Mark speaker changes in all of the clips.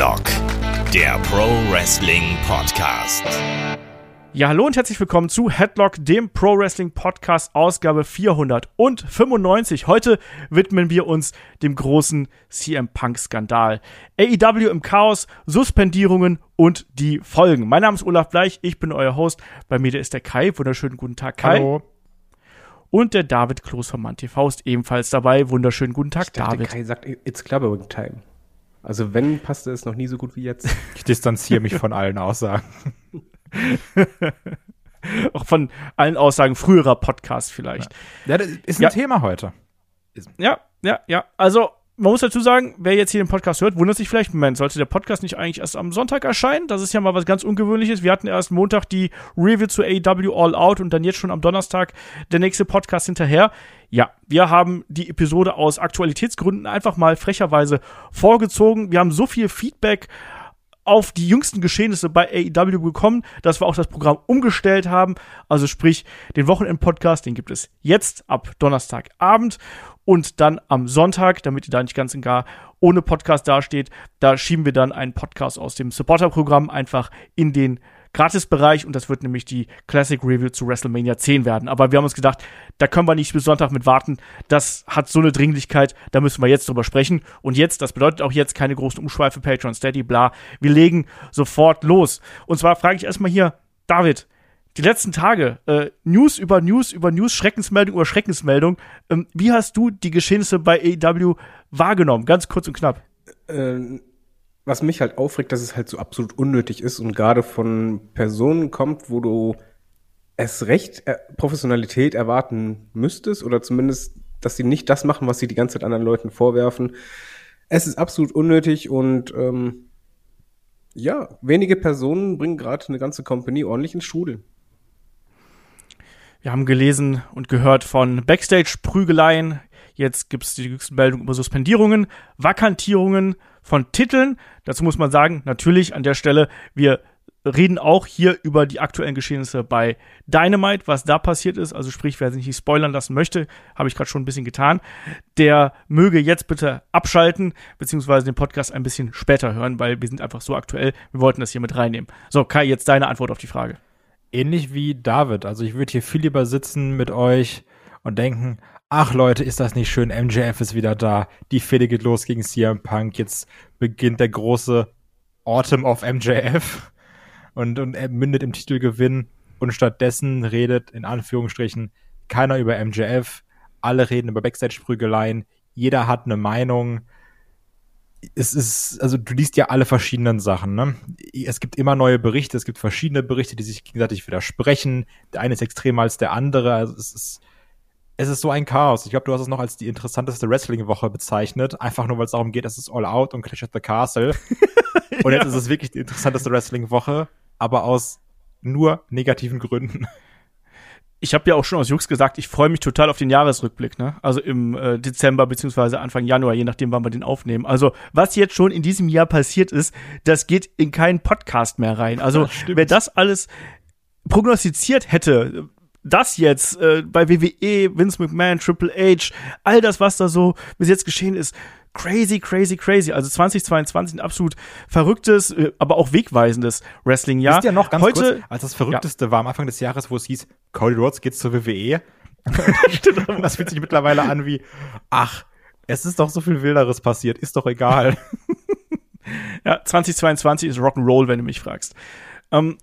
Speaker 1: Headlock, der Pro Wrestling Podcast.
Speaker 2: Ja, hallo und herzlich willkommen zu Headlock, dem Pro Wrestling Podcast, Ausgabe 495. Heute widmen wir uns dem großen CM Punk Skandal. AEW im Chaos, Suspendierungen und die Folgen. Mein Name ist Olaf Bleich, ich bin euer Host. Bei mir ist der Kai. Wunderschönen guten Tag, Kai.
Speaker 3: Hallo.
Speaker 2: Und der David Kloß von ManTV ist ebenfalls dabei. Wunderschönen guten Tag,
Speaker 3: Ich dachte,
Speaker 2: David.
Speaker 3: Kai sagt, it's clubbering time. Also wenn, passte es noch nie so gut wie jetzt.
Speaker 4: Ich distanziere mich von allen Aussagen.
Speaker 2: Auch von allen Aussagen früherer Podcasts vielleicht.
Speaker 4: Ja, das ist ein
Speaker 2: Ja.
Speaker 4: Thema heute.
Speaker 2: Ja, ja, ja. Also, man muss dazu sagen, wer jetzt hier den Podcast hört, wundert sich vielleicht, Moment, sollte der Podcast nicht eigentlich erst am Sonntag erscheinen? Das ist ja mal was ganz Ungewöhnliches. Wir hatten erst Montag die Review zu AEW All Out und dann jetzt schon am Donnerstag der nächste Podcast hinterher. Ja, wir haben die Episode aus Aktualitätsgründen einfach mal frecherweise vorgezogen. Wir haben so viel Feedback auf die jüngsten Geschehnisse bei AEW bekommen, dass wir auch das Programm umgestellt haben. Also sprich, den Wochenend-Podcast, den gibt es jetzt ab Donnerstagabend und dann am Sonntag, damit ihr da nicht ganz und gar ohne Podcast dasteht, da schieben wir dann einen Podcast aus dem Supporter-Programm einfach in den Gratisbereich und das wird nämlich die Classic Review zu WrestleMania 10 werden. Aber wir haben uns gedacht, da können wir nicht bis Sonntag mit warten. Das hat so eine Dringlichkeit, da müssen wir jetzt drüber sprechen. Und jetzt, das bedeutet auch jetzt keine großen Umschweife, Patreon, Steady, bla. Wir legen sofort los. Und zwar frage ich erstmal hier, David, die letzten Tage, äh, News über News über News, Schreckensmeldung über Schreckensmeldung. Ähm, wie hast du die Geschehnisse bei AEW wahrgenommen? Ganz kurz und knapp.
Speaker 3: ähm, was mich halt aufregt, dass es halt so absolut unnötig ist und gerade von Personen kommt, wo du es recht äh, Professionalität erwarten müsstest oder zumindest, dass sie nicht das machen, was sie die ganze Zeit anderen Leuten vorwerfen. Es ist absolut unnötig und ähm, ja, wenige Personen bringen gerade eine ganze Company ordentlich ins Strudel.
Speaker 2: Wir haben gelesen und gehört von Backstage-Prügeleien. Jetzt gibt es die jüngsten Meldungen über Suspendierungen, Vakantierungen von Titeln. Dazu muss man sagen, natürlich an der Stelle, wir reden auch hier über die aktuellen Geschehnisse bei Dynamite, was da passiert ist. Also sprich, wer sich nicht spoilern lassen möchte, habe ich gerade schon ein bisschen getan, der möge jetzt bitte abschalten, beziehungsweise den Podcast ein bisschen später hören, weil wir sind einfach so aktuell. Wir wollten das hier mit reinnehmen. So, Kai, jetzt deine Antwort auf die Frage.
Speaker 4: Ähnlich wie David. Also ich würde hier viel lieber sitzen mit euch und denken, ach Leute, ist das nicht schön, MJF ist wieder da, die Fehde geht los gegen CM Punk, jetzt beginnt der große Autumn of MJF und, und er mündet im Titelgewinn und stattdessen redet in Anführungsstrichen keiner über MJF, alle reden über Backstage-Prügeleien, jeder hat eine Meinung, es ist, also du liest ja alle verschiedenen Sachen, ne? Es gibt immer neue Berichte, es gibt verschiedene Berichte, die sich gegenseitig widersprechen. Der eine ist extremer als der andere. Also es ist, es ist so ein Chaos. Ich glaube, du hast es noch als die interessanteste Wrestling-Woche bezeichnet, einfach nur, weil es darum geht, es ist All Out und Clash at the Castle. und jetzt ist es wirklich die interessanteste Wrestling-Woche, aber aus nur negativen Gründen.
Speaker 2: ich habe ja auch schon aus Jux gesagt, ich freue mich total auf den Jahresrückblick, ne? Also im äh, Dezember beziehungsweise Anfang Januar, je nachdem, wann wir den aufnehmen. Also was jetzt schon in diesem Jahr passiert ist, das geht in keinen Podcast mehr rein. Also
Speaker 4: stimmt.
Speaker 2: wer das alles prognostiziert hätte, das jetzt äh, bei WWE, Vince McMahon, Triple H, all das, was da so bis jetzt geschehen ist, crazy, crazy, crazy. Also 2022 ein absolut verrücktes, äh, aber auch wegweisendes Wrestling-Jahr.
Speaker 4: Wisst ihr noch ganz
Speaker 2: Heute,
Speaker 4: kurz, als das Verrückteste war am Anfang des Jahres, wo es hieß, Cody Rhodes geht zur WWE. Und das fühlt sich mittlerweile an wie, ach, es ist doch so viel Wilderes passiert, ist doch egal.
Speaker 2: Ja, 2022 ist Rock'n'Roll, wenn du mich fragst. Ähm,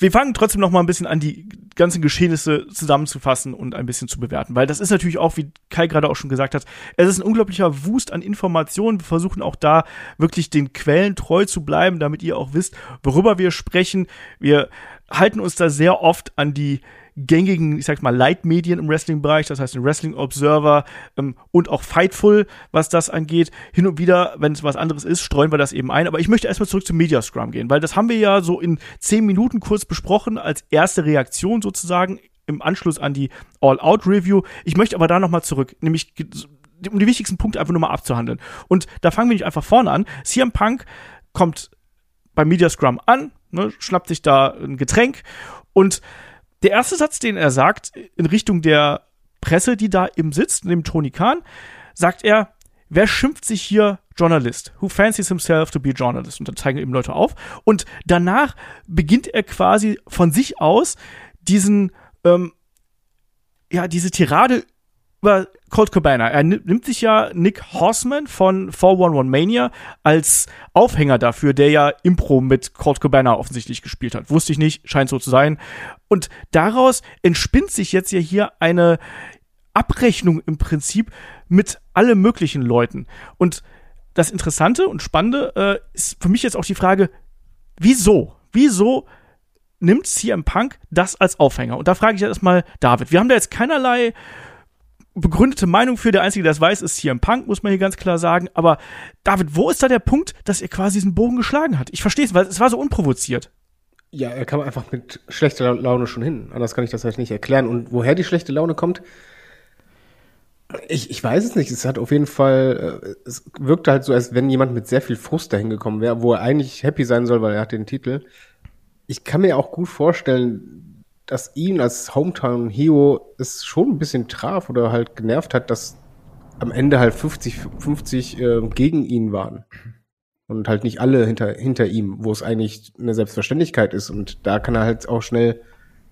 Speaker 2: wir fangen trotzdem noch mal ein bisschen an, die ganzen Geschehnisse zusammenzufassen und ein bisschen zu bewerten, weil das ist natürlich auch, wie Kai gerade auch schon gesagt hat, es ist ein unglaublicher Wust an Informationen. Wir versuchen auch da wirklich den Quellen treu zu bleiben, damit ihr auch wisst, worüber wir sprechen. Wir halten uns da sehr oft an die gängigen, ich sag mal, Leitmedien im Wrestling-Bereich, das heißt den Wrestling Observer ähm, und auch Fightful, was das angeht. Hin und wieder, wenn es was anderes ist, streuen wir das eben ein. Aber ich möchte erstmal zurück zum Media Scrum gehen, weil das haben wir ja so in zehn Minuten kurz besprochen, als erste Reaktion sozusagen im Anschluss an die All-Out-Review. Ich möchte aber da nochmal zurück, nämlich um die wichtigsten Punkte einfach nur mal abzuhandeln. Und da fangen wir nicht einfach vorne an. CM Punk kommt beim Media Scrum an, ne, schnappt sich da ein Getränk und der erste Satz, den er sagt, in Richtung der Presse, die da eben sitzt, neben Tony Khan, sagt er, wer schimpft sich hier Journalist? Who fancies himself to be a journalist? Und dann zeigen eben Leute auf. Und danach beginnt er quasi von sich aus diesen, ähm, ja, diese Tirade über Colt Cabana. Er nimmt sich ja Nick Horseman von 411 Mania als Aufhänger dafür, der ja Impro mit Colt Cabana offensichtlich gespielt hat. Wusste ich nicht, scheint so zu sein. Und daraus entspinnt sich jetzt ja hier eine Abrechnung im Prinzip mit alle möglichen Leuten. Und das Interessante und Spannende äh, ist für mich jetzt auch die Frage, wieso? Wieso nimmt CM Punk das als Aufhänger? Und da frage ich erstmal David. Wir haben da jetzt keinerlei begründete Meinung für. Der Einzige, der es weiß, ist CM Punk, muss man hier ganz klar sagen. Aber David, wo ist da der Punkt, dass er quasi diesen Bogen geschlagen hat? Ich verstehe es, weil es war so unprovoziert.
Speaker 3: Ja, er kam einfach mit schlechter Laune schon hin. Anders kann ich das halt nicht erklären. Und woher die schlechte Laune kommt, ich, ich weiß es nicht. Es hat auf jeden Fall, äh, es wirkte halt so, als wenn jemand mit sehr viel Frust dahin gekommen wäre, wo er eigentlich happy sein soll, weil er hat den Titel. Ich kann mir auch gut vorstellen, dass ihn als Hometown Hero es schon ein bisschen traf oder halt genervt hat, dass am Ende halt 50, 50 äh, gegen ihn waren. Und halt nicht alle hinter, hinter ihm, wo es eigentlich eine Selbstverständlichkeit ist. Und da kann er halt auch schnell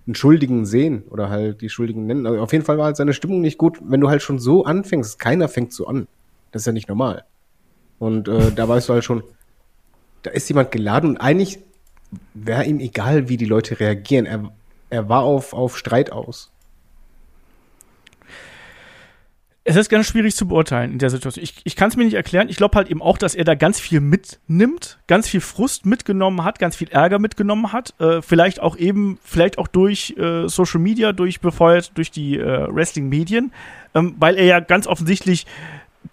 Speaker 3: einen Schuldigen sehen oder halt die Schuldigen nennen. Also auf jeden Fall war halt seine Stimmung nicht gut, wenn du halt schon so anfängst. Keiner fängt so an. Das ist ja nicht normal. Und äh, da weißt du halt schon, da ist jemand geladen und eigentlich wäre ihm egal, wie die Leute reagieren. Er, er war auf, auf Streit aus.
Speaker 2: es ist ganz schwierig zu beurteilen in der Situation. Ich, ich kann es mir nicht erklären. Ich glaube halt eben auch, dass er da ganz viel mitnimmt, ganz viel Frust mitgenommen hat, ganz viel Ärger mitgenommen hat. Äh, vielleicht auch eben, vielleicht auch durch äh, Social Media, durch befeuert durch die äh, Wrestling-Medien, ähm, weil er ja ganz offensichtlich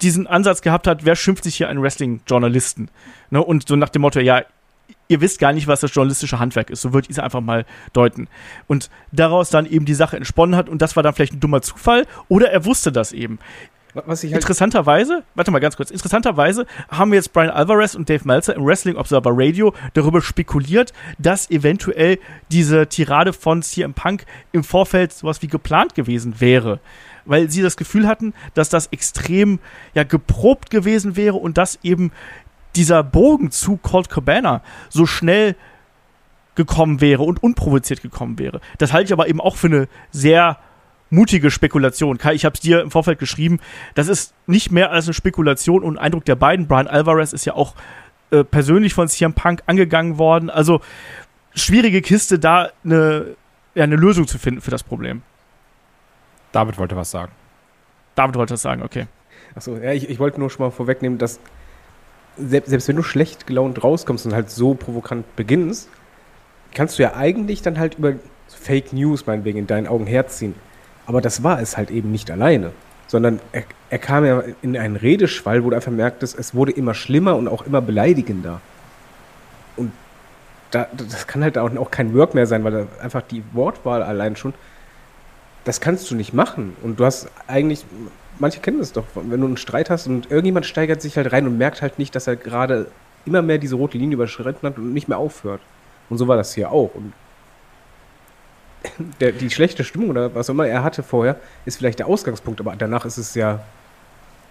Speaker 2: diesen Ansatz gehabt hat, wer schimpft sich hier einen Wrestling-Journalisten? Ne? Und so nach dem Motto, ja, ihr wisst gar nicht, was das journalistische Handwerk ist. So würde ich es einfach mal deuten. Und daraus dann eben die Sache entsponnen hat und das war dann vielleicht ein dummer Zufall oder er wusste das eben. Halt interessanterweise, warte mal ganz kurz, interessanterweise haben jetzt Brian Alvarez und Dave Meltzer im Wrestling Observer Radio darüber spekuliert, dass eventuell diese Tirade von CM Punk im Vorfeld sowas wie geplant gewesen wäre. Weil sie das Gefühl hatten, dass das extrem ja geprobt gewesen wäre und dass eben dieser Bogen zu Colt Cabana so schnell gekommen wäre und unprovoziert gekommen wäre. Das halte ich aber eben auch für eine sehr mutige Spekulation. Kai, ich habe es dir im Vorfeld geschrieben, das ist nicht mehr als eine Spekulation und ein Eindruck der beiden. Brian Alvarez ist ja auch äh, persönlich von CM Punk angegangen worden. Also schwierige Kiste, da eine, ja, eine Lösung zu finden für das Problem.
Speaker 4: David wollte was sagen.
Speaker 2: David wollte was sagen, okay.
Speaker 3: Achso, ja, ich, ich wollte nur schon mal vorwegnehmen, dass selbst, selbst wenn du schlecht gelaunt rauskommst und halt so provokant beginnst, kannst du ja eigentlich dann halt über Fake News meinetwegen in deinen Augen herziehen. Aber das war es halt eben nicht alleine. Sondern er, er kam ja in einen Redeschwall, wo du einfach merktest, es wurde immer schlimmer und auch immer beleidigender. Und da, das kann halt auch, auch kein Work mehr sein, weil einfach die Wortwahl allein schon, das kannst du nicht machen. Und du hast eigentlich, manche kennen das doch, wenn du einen Streit hast und irgendjemand steigert sich halt rein und merkt halt nicht, dass er gerade immer mehr diese rote Linie überschritten hat und nicht mehr aufhört. Und so war das hier auch. Und der, die schlechte Stimmung oder was auch immer er hatte vorher, ist vielleicht der Ausgangspunkt, aber danach ist es ja,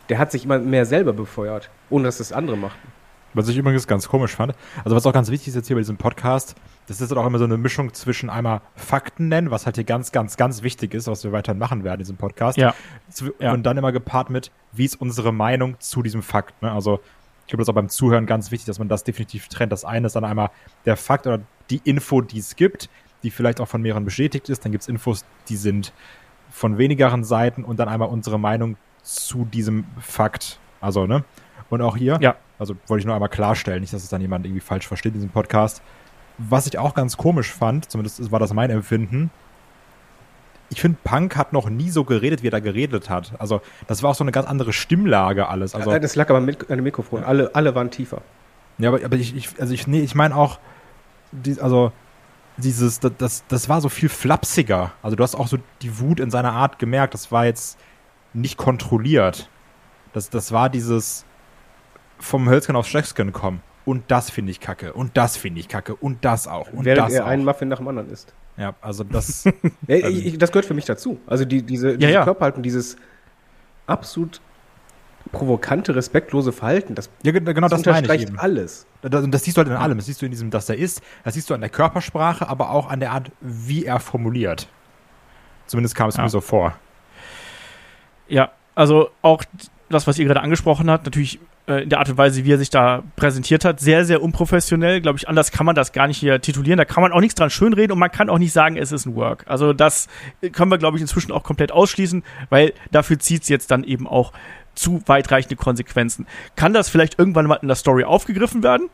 Speaker 3: der hat sich immer mehr selber befeuert, ohne dass das andere machten.
Speaker 4: Was ich übrigens ganz komisch fand, also was auch ganz wichtig ist jetzt hier bei diesem Podcast, das ist halt auch immer so eine Mischung zwischen einmal Fakten nennen, was halt hier ganz, ganz, ganz wichtig ist, was wir weiterhin machen werden in diesem Podcast.
Speaker 2: Ja.
Speaker 4: Und dann immer gepaart mit, wie ist unsere Meinung zu diesem Fakt. Ne? Also ich glaube, das ist auch beim Zuhören ganz wichtig, dass man das definitiv trennt. Das eine ist dann einmal der Fakt oder die Info, die es gibt, die vielleicht auch von mehreren bestätigt ist. Dann gibt es Infos, die sind von wenigeren Seiten und dann einmal unsere Meinung zu diesem Fakt. Also, ne? Und auch hier,
Speaker 2: ja.
Speaker 4: Also wollte ich nur einmal klarstellen, nicht, dass es dann jemand irgendwie falsch versteht in diesem Podcast. Was ich auch ganz komisch fand, zumindest war das mein Empfinden, ich finde, Punk hat noch nie so geredet, wie er da geredet hat. Also, das war auch so eine ganz andere Stimmlage alles. Also,
Speaker 3: das lag aber mit an dem Mikrofon. Alle, alle waren tiefer.
Speaker 4: Ja, aber, aber ich, ich, also ich, nee, ich meine auch, die, also, dieses, das, das, das war so viel flapsiger. Also, du hast auch so die Wut in seiner Art gemerkt. Das war jetzt nicht kontrolliert. Das, das war dieses, vom Hölzchen aufs Stöcksken kommen. Und das finde ich kacke. Und das finde ich kacke. Und das auch. Und
Speaker 3: Während
Speaker 4: das
Speaker 3: er
Speaker 4: auch.
Speaker 3: einen Muffin nach dem anderen isst.
Speaker 4: Ja, also das.
Speaker 3: ja, ich, ich, das gehört für mich dazu. Also die, diese, diese
Speaker 2: ja, ja.
Speaker 3: Körperhaltung, dieses absolut provokante, respektlose Verhalten, das,
Speaker 4: Ja, ge- genau das,
Speaker 3: das
Speaker 4: meine ich
Speaker 3: unterstreicht
Speaker 4: eben.
Speaker 3: alles.
Speaker 4: Das, und das siehst du halt in allem. Das siehst du in diesem, dass er ist. Das siehst du an der Körpersprache, aber auch an der Art, wie er formuliert. Zumindest kam es
Speaker 2: Ja.
Speaker 4: mir so vor.
Speaker 2: Ja, also auch das, was ihr gerade angesprochen habt, natürlich äh, in der Art und Weise, wie er sich da präsentiert hat, sehr, sehr unprofessionell. Glaube ich, anders kann man das gar nicht hier titulieren. Da kann man auch nichts dran schönreden und man kann auch nicht sagen, es ist ein Work. Also das äh, können wir, glaube ich, inzwischen auch komplett ausschließen, weil dafür zieht es jetzt dann eben auch zu weitreichende Konsequenzen. Kann das vielleicht irgendwann mal in der Story aufgegriffen werden?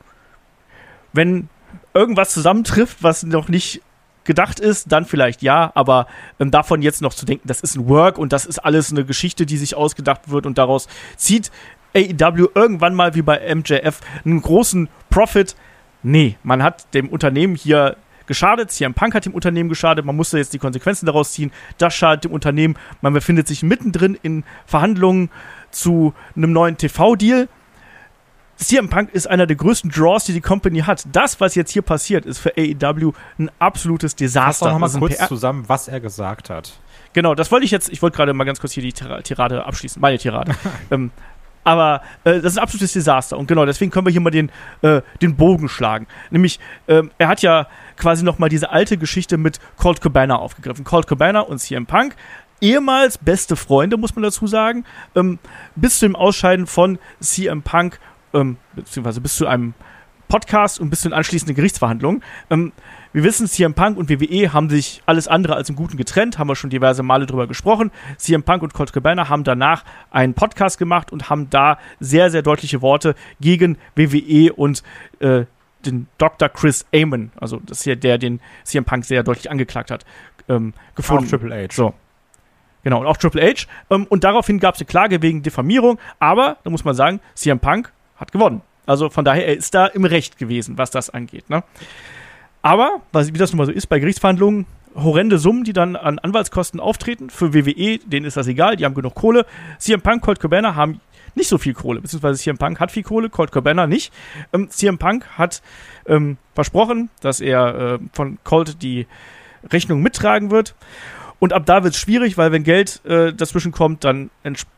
Speaker 2: Wenn irgendwas zusammentrifft, was noch nicht gedacht ist, dann vielleicht ja, aber ähm, davon jetzt noch zu denken, das ist ein Work und das ist alles eine Geschichte, die sich ausgedacht wird und daraus zieht AEW irgendwann mal wie bei MJF einen großen Profit. Nee, man hat dem Unternehmen hier geschadet, CM Punk hat dem Unternehmen geschadet, man musste jetzt die Konsequenzen daraus ziehen, das schadet dem Unternehmen, man befindet sich mittendrin in Verhandlungen zu einem neuen TV-Deal. CM Punk ist einer der größten Draws, die die Company hat. Das, was jetzt hier passiert, ist für AEW ein absolutes
Speaker 4: Fass
Speaker 2: Desaster.
Speaker 4: doch noch mal
Speaker 2: ein
Speaker 4: kurz
Speaker 2: PR
Speaker 4: zusammen, was er gesagt hat.
Speaker 2: Genau, das wollte ich jetzt, ich wollte gerade mal ganz kurz hier die Tira- Tirade abschließen, meine Tirade. ähm, aber äh, das ist ein absolutes Desaster und genau, deswegen können wir hier mal den, äh, den Bogen schlagen. Nämlich, ähm, er hat ja quasi noch mal diese alte Geschichte mit Colt Cabana aufgegriffen. Colt Cabana und CM Punk, ehemals beste Freunde, muss man dazu sagen, ähm, bis zu dem Ausscheiden von CM Punk, ähm, beziehungsweise bis zu einem Podcast und bis zu den anschließenden Gerichtsverhandlungen. Ähm, wir wissen, CM Punk und WWE haben sich alles andere als im Guten getrennt, haben wir schon diverse Male drüber gesprochen. CM Punk und Colt Cabana haben danach einen Podcast gemacht und haben da sehr, sehr deutliche Worte gegen WWE und äh, den Dr. Chris Amon, also das ja der, den CM Punk sehr deutlich angeklagt hat, ähm, gefunden.
Speaker 4: Auch Triple H.
Speaker 2: So. Genau, und auch Triple H. Ähm, und daraufhin gab es eine Klage wegen Diffamierung, aber da muss man sagen, CM Punk hat gewonnen. Also von daher, er ist da im Recht gewesen, was das angeht. Ne? Aber, was, wie das nun mal so ist bei Gerichtsverhandlungen, horrende Summen, die dann an Anwaltskosten auftreten. Für WWE, denen ist das egal, die haben genug Kohle. CM Punk, Colt Cabana haben nicht so viel Kohle, beziehungsweise CM Punk hat viel Kohle, Colt Cabana nicht. Ähm, CM Punk hat ähm, versprochen, dass er äh, von Colt die Rechnung mittragen wird. Und ab da wird es schwierig, weil wenn Geld äh, dazwischen kommt, dann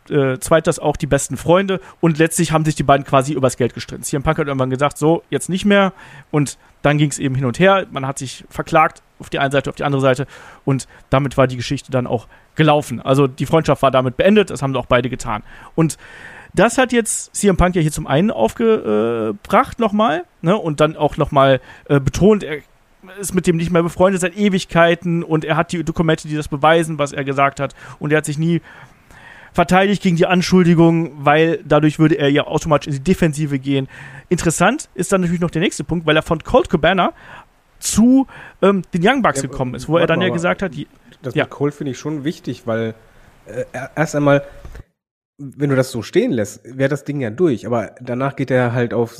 Speaker 2: äh, zweit das auch die besten Freunde. Und letztlich haben sich die beiden quasi übers Geld gestritten. CM Punk hat irgendwann gesagt, so, jetzt nicht mehr. Und dann ging es eben hin und her. Man hat sich verklagt auf die eine Seite, auf die andere Seite. Und damit war die Geschichte dann auch gelaufen. Also die Freundschaft war damit beendet. Das haben auch beide getan. Und das hat jetzt CM Punk ja hier zum einen aufgebracht nochmal. Ne? Und dann auch nochmal äh, betont, er ist mit dem nicht mehr befreundet seit Ewigkeiten und er hat die Dokumente, die das beweisen, was er gesagt hat. Und er hat sich nie verteidigt gegen die Anschuldigung, weil dadurch würde er ja automatisch in die Defensive gehen. Interessant ist dann natürlich noch der nächste Punkt, weil er von Colt Cabana zu ähm, den Young Bucks
Speaker 3: Ja,
Speaker 2: gekommen ist, wo er dann
Speaker 3: mal,
Speaker 2: ja gesagt hat,
Speaker 3: Das
Speaker 2: Ja.
Speaker 3: mit Cole finde ich schon wichtig, weil äh, erst einmal, wenn du das so stehen lässt, wäre das Ding ja durch. Aber danach geht er halt auf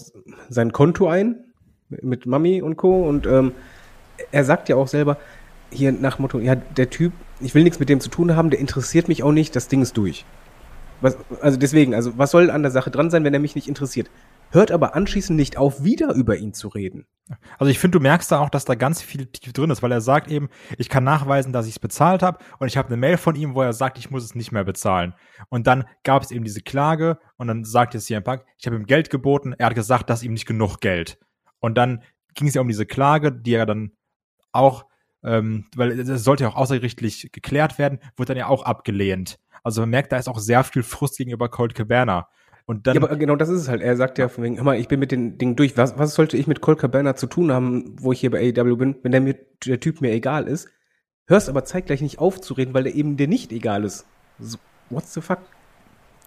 Speaker 3: sein Konto ein mit Mami und Co. Und ähm, er sagt ja auch selber hier nach Motto, ja, der Typ, ich will nichts mit dem zu tun haben, der interessiert mich auch nicht, das Ding ist durch. Was, also deswegen, also was soll an der Sache dran sein, wenn er mich nicht interessiert? Hört aber anschließend nicht auf, wieder über ihn zu reden.
Speaker 4: Also ich finde, du merkst da auch, dass da ganz viel tief drin ist, weil er sagt eben, ich kann nachweisen, dass ich es bezahlt habe und ich habe eine Mail von ihm, wo er sagt, ich muss es nicht mehr bezahlen. Und dann gab es eben diese Klage und dann sagte CM Punk, ich habe ihm Geld geboten, er hat gesagt, dass ihm nicht genug Geld. Und dann ging es ja um diese Klage, die er dann auch, ähm, weil es sollte ja auch außergerichtlich geklärt werden, wurde dann ja auch abgelehnt. Also man merkt, da ist auch sehr viel Frust gegenüber Colt Cabana. Und dann
Speaker 3: Ja, aber genau das ist es halt. Er sagt ja von wegen, hör mal, ich bin mit den Dingen durch. Was, was sollte ich mit Cole Cabana zu tun haben, wo ich hier bei AEW bin, wenn der, mir, der Typ mir egal ist? Hörst aber zeitgleich nicht aufzureden, weil der eben dir nicht egal ist. So, what the fuck?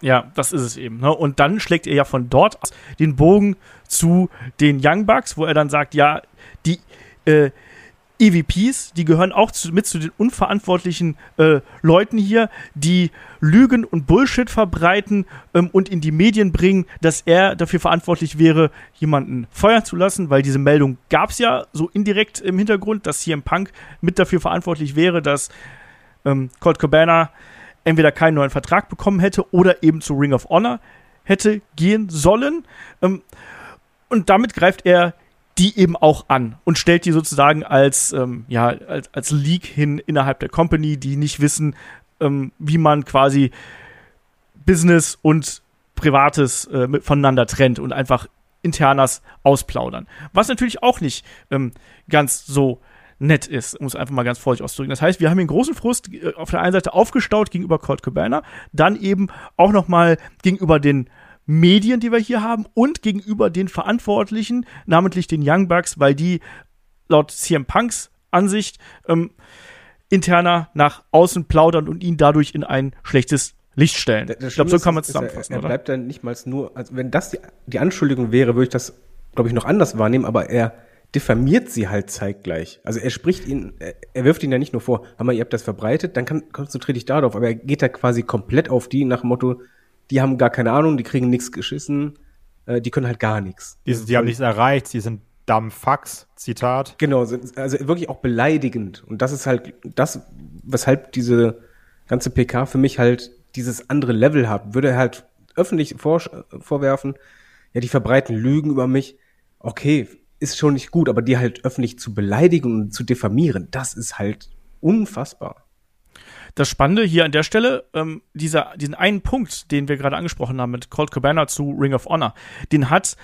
Speaker 2: Ja, das ist es eben. Ne? Und dann schlägt er ja von dort aus den Bogen zu den Young Bucks, wo er dann sagt, ja, die äh, EVPs, die gehören auch zu, mit zu den unverantwortlichen äh, Leuten hier, die Lügen und Bullshit verbreiten ähm, und in die Medien bringen, dass er dafür verantwortlich wäre, jemanden feuern zu lassen, weil diese Meldung gab es ja so indirekt im Hintergrund, dass CM Punk mit dafür verantwortlich wäre, dass ähm, Colt Cabana entweder keinen neuen Vertrag bekommen hätte oder eben zu Ring of Honor hätte gehen sollen. Ähm, und damit greift er die eben auch an und stellt die sozusagen als, ähm, ja, als, als Leak hin innerhalb der Company, die nicht wissen, ähm, wie man quasi Business und Privates äh, voneinander trennt und einfach internas ausplaudern. Was natürlich auch nicht ähm, ganz so nett ist, um es einfach mal ganz vorsichtig auszudrücken. Das heißt, wir haben den großen Frust äh, auf der einen Seite aufgestaut gegenüber Colt Cabana, dann eben auch noch mal gegenüber den Medien, die wir hier haben und gegenüber den Verantwortlichen, namentlich den Young Bucks, weil die laut CM Punks Ansicht ähm, interner nach außen plaudern und ihn dadurch in ein schlechtes Licht stellen.
Speaker 3: Das
Speaker 2: ich glaube, so kann man es
Speaker 3: er-
Speaker 2: zusammenfassen,
Speaker 3: Er
Speaker 2: oder?
Speaker 3: bleibt dann nicht mal nur, also wenn das die, die Anschuldigung wäre, würde ich das, glaube ich, noch anders wahrnehmen, aber er diffamiert sie halt zeitgleich. Also er spricht ihn, er, er wirft ihn ja nicht nur vor, mal, ihr habt das verbreitet, dann kann, konzentriere dich darauf, aber er geht da quasi komplett auf die nach dem Motto, die haben gar keine Ahnung, die kriegen nichts geschissen, äh, die können halt gar nichts.
Speaker 4: Die, die haben nichts erreicht, sie sind dumb fucks, Zitat.
Speaker 3: Genau, also wirklich auch beleidigend. Und das ist halt das, weshalb diese ganze PK für mich halt dieses andere Level hat. Würde halt öffentlich vor, vorwerfen, ja, die verbreiten Lügen über mich. Okay, ist schon nicht gut, aber die halt öffentlich zu beleidigen und zu diffamieren, das ist halt unfassbar.
Speaker 2: Das Spannende hier an der Stelle, ähm, dieser, diesen einen Punkt, den wir gerade angesprochen haben mit Colt Cabana zu Ring of Honor, den hat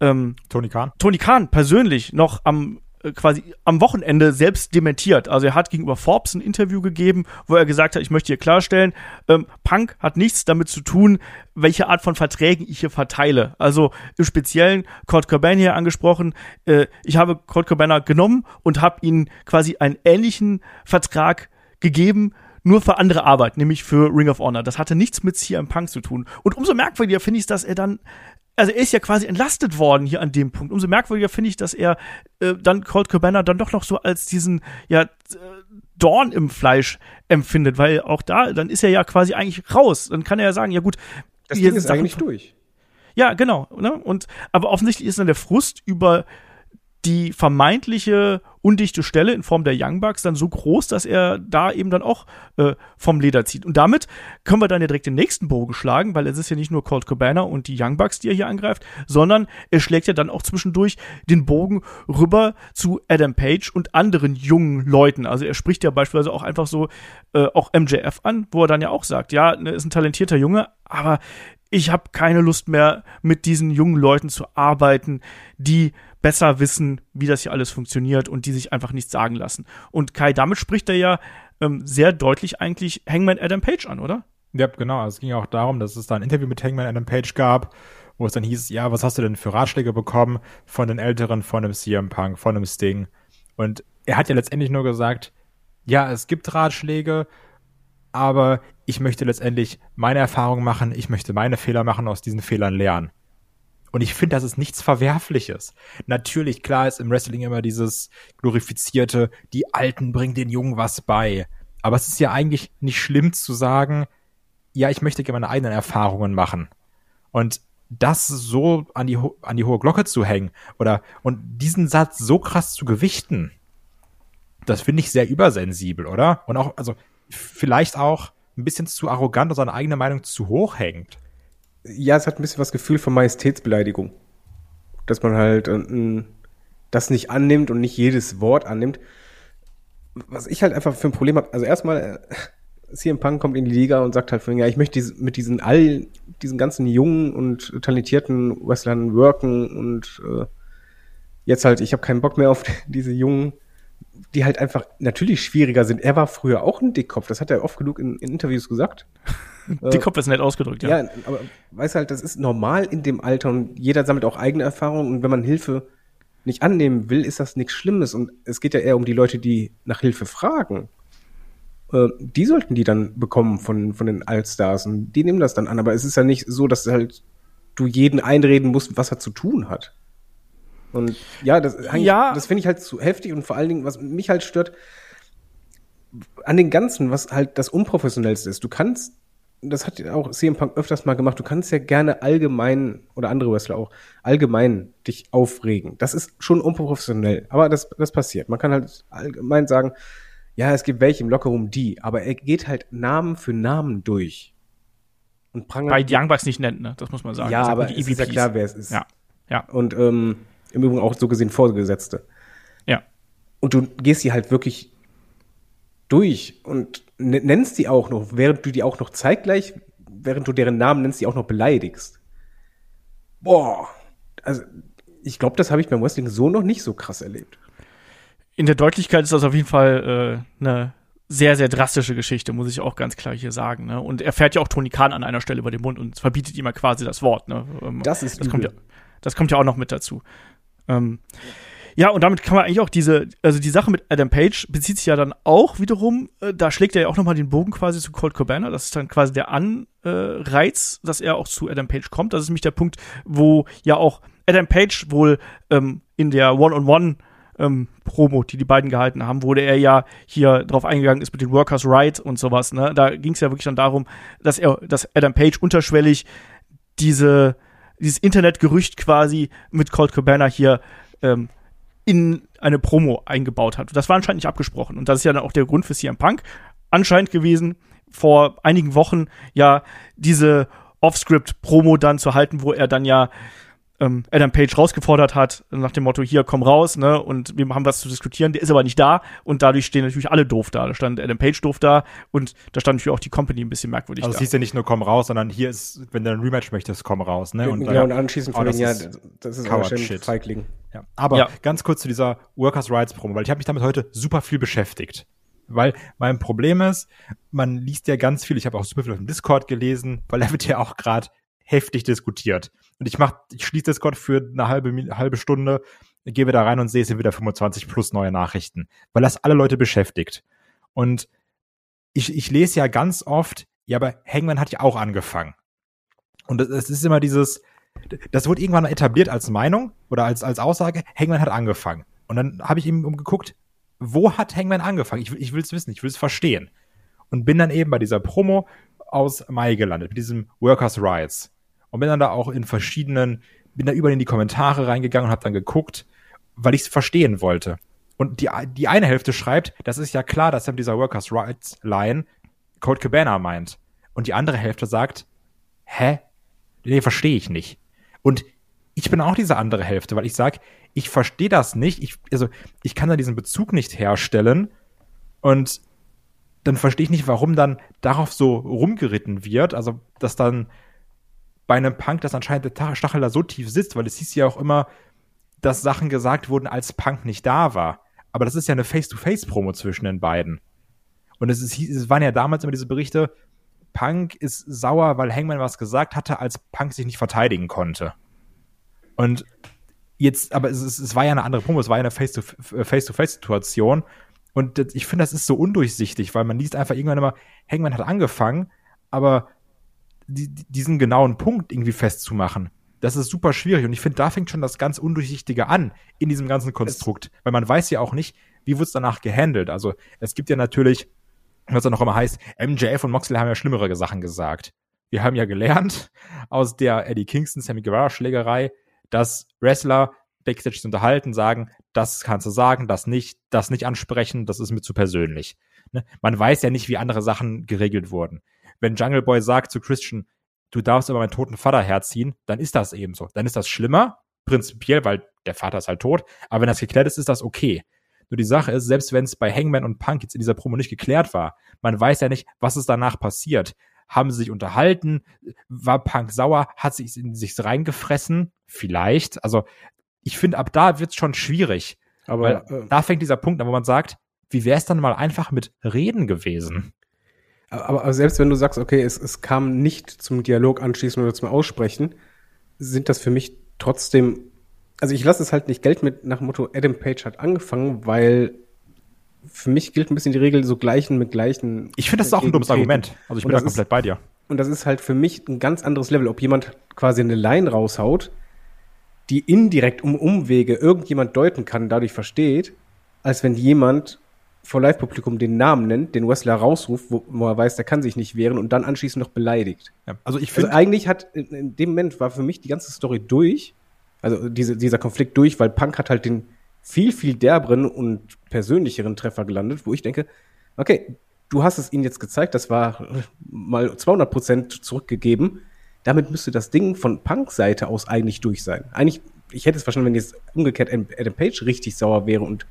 Speaker 2: ähm,
Speaker 4: Tony Khan.
Speaker 2: Tony Khan persönlich noch am äh, quasi am Wochenende selbst dementiert. Also er hat gegenüber Forbes ein Interview gegeben, wo er gesagt hat, ich möchte hier klarstellen, ähm, Punk hat nichts damit zu tun, welche Art von Verträgen ich hier verteile. Also im Speziellen Kurt Cobain hier angesprochen, äh, ich habe Kurt Cobain genommen und habe ihm quasi einen ähnlichen Vertrag gegeben, nur für andere Arbeit, nämlich für Ring of Honor. Das hatte nichts mit CM Punk zu tun. Und umso merkwürdiger finde ich, dass er dann also er ist ja quasi entlastet worden hier an dem Punkt. Umso merkwürdiger finde ich, dass er äh, dann Colt Cabana dann doch noch so als diesen ja äh, Dorn im Fleisch empfindet, weil auch da dann ist er ja quasi eigentlich raus. Dann kann er ja sagen, ja gut,
Speaker 3: Das Ding ist
Speaker 2: Sachen-
Speaker 3: eigentlich durch.
Speaker 2: ja, genau. Ne? Und aber offensichtlich ist dann der Frust über die vermeintliche undichte Stelle in Form der Young Bucks dann so groß, dass er da eben dann auch äh, vom Leder zieht. Und damit können wir dann ja direkt den nächsten Bogen schlagen, weil es ist ja nicht nur Colt Cabana und die Young Bucks, die er hier angreift, sondern er schlägt ja dann auch zwischendurch den Bogen rüber zu Adam Page und anderen jungen Leuten. Also er spricht ja beispielsweise auch einfach so äh, auch MJF an, wo er dann ja auch sagt, ja, ne, ist ein talentierter Junge, aber ich habe keine Lust mehr, mit diesen jungen Leuten zu arbeiten, die besser wissen, wie das hier alles funktioniert und die sich einfach nichts sagen lassen. Und Kai, damit spricht er ja ähm, sehr deutlich eigentlich Hangman Adam Page an, oder?
Speaker 4: Ja, genau. Also es ging auch darum, dass es da ein Interview mit Hangman Adam Page gab, wo es dann hieß, ja, was hast du denn für Ratschläge bekommen von den Älteren, von einem CM Punk, von einem Sting? Und er hat ja letztendlich nur gesagt, ja, es gibt Ratschläge, aber ich möchte letztendlich meine Erfahrungen machen, ich möchte meine Fehler machen, aus diesen Fehlern lernen. Und ich finde, das ist nichts Verwerfliches. Natürlich, klar ist im Wrestling immer dieses glorifizierte, die Alten bringen den Jungen was bei. Aber es ist ja eigentlich nicht schlimm zu sagen, ja, ich möchte gerne meine eigenen Erfahrungen machen. Und das so an die, an die hohe Glocke zu hängen oder und diesen Satz so krass zu gewichten, das finde ich sehr übersensibel, oder? Und auch, also vielleicht auch ein bisschen zu arrogant und seine eigene Meinung zu hoch hängt.
Speaker 3: Ja, es hat ein bisschen was Gefühl von Majestätsbeleidigung. Dass man halt äh, das nicht annimmt und nicht jedes Wort annimmt. Was ich halt einfach für ein Problem habe, also erstmal, äh, CM Punk kommt in die Liga und sagt halt von, ja, ich möchte diese, mit diesen all, diesen ganzen jungen und talentierten Wrestlern worken und äh, jetzt halt, ich habe keinen Bock mehr auf diese jungen, die halt einfach natürlich schwieriger sind. Er war früher auch ein Dickkopf, das hat er oft genug in, in Interviews gesagt.
Speaker 2: Die Kopf ist nett ausgedrückt, ja.
Speaker 3: Ja, aber weiß halt, das ist normal in dem Alter und jeder sammelt auch eigene Erfahrungen und wenn man Hilfe nicht annehmen will, ist das nichts Schlimmes und es geht ja eher um die Leute, die nach Hilfe fragen. Äh, Die sollten die dann bekommen von, von den Allstars und die nehmen das dann an, aber es ist ja nicht so, dass halt du jeden einreden musst, was er zu tun hat. Und ja, das,
Speaker 2: Ja.
Speaker 3: das finde ich halt zu heftig und vor allen Dingen, was mich halt stört, an den Ganzen, was halt das Unprofessionellste ist. Du kannst, das hat ja auch CM Punk öfters mal gemacht, du kannst ja gerne allgemein, oder andere Wrestler auch, allgemein dich aufregen. Das ist schon unprofessionell, aber das, das passiert. Man kann halt allgemein sagen, ja, es gibt welche im Lockerroom die, aber er geht halt Namen für Namen durch. Und prangert
Speaker 2: Bei Young Bucks nicht nennt, ne? Das muss man sagen.
Speaker 3: ja, aber es ist ja klar, wer es ist.
Speaker 2: Ja, ja,
Speaker 3: Und ähm, im Übrigen auch so gesehen Vorgesetzte.
Speaker 2: ja.
Speaker 3: Und du gehst die halt wirklich durch und nennst die auch noch, während du die auch noch zeitgleich während du deren Namen nennst, die auch noch beleidigst. Boah. Also, ich glaube, das habe ich beim Wrestling so noch nicht so krass erlebt.
Speaker 2: In der Deutlichkeit ist das auf jeden Fall äh, eine sehr, sehr drastische Geschichte, muss ich auch ganz klar hier sagen. Ne? Und er fährt ja auch Tony Khan an einer Stelle über den Mund und verbietet ihm ja quasi das Wort. Ne? Ähm,
Speaker 3: Das ist
Speaker 2: das kommt, ja, das kommt ja auch noch mit dazu. Ähm, ja, und damit kann man eigentlich auch diese, also die Sache mit Adam Page bezieht sich ja dann auch wiederum, äh, da schlägt er ja auch nochmal den Bogen quasi zu Colt Cabana. Das ist dann quasi der Anreiz, dass er auch zu Adam Page kommt. Das ist nämlich der Punkt, wo ja auch Adam Page wohl ähm, in der One-on-One ähm, Promo, die die beiden gehalten haben, wurde er ja hier drauf eingegangen ist mit den Workers' Right und sowas. Ne? Da ging es ja wirklich dann darum, dass er, dass Adam Page unterschwellig diese, dieses Internetgerücht quasi mit Colt Cabana hier ähm, in eine Promo eingebaut hat. Das war anscheinend nicht abgesprochen. Und das ist ja dann auch der Grund für CM Punk anscheinend gewesen, vor einigen Wochen ja diese Off-Script-Promo dann zu halten, wo er dann ja ähm, Adam Page rausgefordert hat, nach dem Motto, hier, komm raus, ne, und wir haben was zu diskutieren, der ist aber nicht da und dadurch stehen natürlich alle doof da. Da stand Adam Page doof da und da stand natürlich auch die Company ein bisschen merkwürdig
Speaker 4: Also
Speaker 2: da.
Speaker 4: es hieß ja nicht nur komm raus, sondern hier ist, wenn du ein Rematch möchtest, komm raus. Ne?
Speaker 3: Und,
Speaker 4: dann-
Speaker 3: ja, und anschließend
Speaker 4: Oh,
Speaker 3: von
Speaker 4: das
Speaker 3: wegen, ja, das ist wahrscheinlich
Speaker 4: Shit.
Speaker 3: Feigling.
Speaker 4: Ja. Aber
Speaker 2: Ja.
Speaker 4: ganz kurz zu dieser Workers' Rights Promo, weil ich habe mich damit heute super viel beschäftigt. Weil mein Problem ist, man liest ja ganz viel, ich habe auch super viel auf dem Discord gelesen, weil er wird ja auch gerade heftig diskutiert. Und ich mach, ich schließe Discord für eine halbe, halbe Stunde, gehe wieder rein und sehe, es sind wieder 25 plus neue Nachrichten, weil das alle Leute beschäftigt. Und ich, ich lese ja ganz oft, ja, aber Hangman hat ja auch angefangen. Und es- ist immer dieses, das wurde irgendwann etabliert als Meinung oder als, als Aussage, Hangman hat angefangen. Und dann habe ich eben umgeguckt, wo hat Hangman angefangen? Ich, will- ich will es wissen, ich will es verstehen. Und bin dann eben bei dieser Promo aus Mai gelandet, mit diesem Workers' Rights. Und bin dann da auch in verschiedenen, bin da überall in die Kommentare reingegangen und habe dann geguckt, weil ich es verstehen wollte. Und die, die eine Hälfte schreibt, das ist ja klar, dass er mit dieser Workers' Rights Line Colt Cabana meint. Und die andere Hälfte sagt, hä? Nee, verstehe ich nicht. Und ich bin auch diese andere Hälfte, weil ich sage, ich verstehe das nicht. Ich, also, ich kann da diesen Bezug nicht herstellen. Und dann verstehe ich nicht, warum dann darauf so rumgeritten wird. Also, dass dann bei einem Punk, das anscheinend der Ta- Stachel da so tief sitzt, weil es hieß ja auch immer, dass Sachen gesagt wurden, als Punk nicht da war. Aber das ist ja eine Face-to-Face-Promo zwischen den beiden. Und es, ist, es waren ja damals immer diese Berichte, Punk ist sauer, weil Hangman was gesagt hatte, als Punk sich nicht verteidigen konnte. Und jetzt, aber es, es, war ja eine andere Promo, es war ja eine Face-to- Face-to-Face-Situation. Und ich finde, das ist so undurchsichtig, weil man liest einfach irgendwann immer, Hangman hat angefangen, aber die, die- diesen genauen Punkt irgendwie festzumachen, das ist super schwierig. Und ich finde, da fängt schon das ganz Undurchsichtige an in diesem ganzen Konstrukt. weil man weiß ja auch nicht, wie wurde es danach gehandelt. Also es gibt ja natürlich, was dann noch immer heißt, MJF und Moxley haben ja schlimmere Sachen gesagt. Wir haben ja gelernt aus der Eddie Kingston, Sammy Guevara Schlägerei, dass Wrestler Backstage zu unterhalten, sagen, das kannst du sagen, das nicht, das nicht ansprechen, das ist mir zu persönlich. Ne? Man weiß ja nicht, wie andere Sachen geregelt wurden. Wenn Jungle Boy sagt zu Christian, du darfst aber meinen toten Vater herziehen, dann ist das eben so. Dann ist das schlimmer, prinzipiell, weil der Vater ist halt tot, aber wenn das geklärt ist, ist das okay. Nur die Sache ist, selbst wenn es bei Hangman und Punk jetzt in dieser Promo nicht geklärt war, man weiß ja nicht, was ist danach passiert. Haben sie sich unterhalten? War Punk sauer? Hat sich in sich reingefressen? Vielleicht. Also, ich finde, ab da wird es schon schwierig.
Speaker 3: Aber äh,
Speaker 4: da fängt dieser Punkt an, wo man sagt, wie wäre es dann mal einfach mit Reden gewesen?
Speaker 3: Aber, aber selbst wenn du sagst, okay, es, es kam nicht zum Dialog anschließen oder zum Aussprechen, sind das für mich trotzdem, also ich lasse es halt nicht Geld mit nach dem Motto, Adam Page hat angefangen, weil für mich gilt ein bisschen die Regel, so Gleichen mit Gleichen.
Speaker 4: Ich finde, das ist auch ein dummes. Argument. Also, ich bin da
Speaker 3: das ist-
Speaker 4: komplett bei dir.
Speaker 3: Und das ist halt für mich ein ganz anderes Level, ob jemand quasi eine Line raushaut, die indirekt um Umwege irgendjemand deuten kann, dadurch versteht, als wenn jemand vor Live-Publikum den Namen nennt, den Wrestler rausruft, wo, er weiß, der kann sich nicht wehren und dann anschließend noch beleidigt.
Speaker 4: Ja. Also, ich
Speaker 3: Also
Speaker 4: finde,
Speaker 3: eigentlich hat in, dem Moment war für mich die ganze Story durch, also diese, dieser Konflikt durch, weil Punk hat halt den viel, viel derberen und persönlicheren Treffer gelandet, wo ich denke, okay, du hast es ihnen jetzt gezeigt, das war mal 200 Prozent zurückgegeben. Damit müsste das Ding von Punks Seite aus eigentlich durch sein. Eigentlich, ich hätte es verstanden, wenn jetzt umgekehrt Adam Page richtig sauer wäre und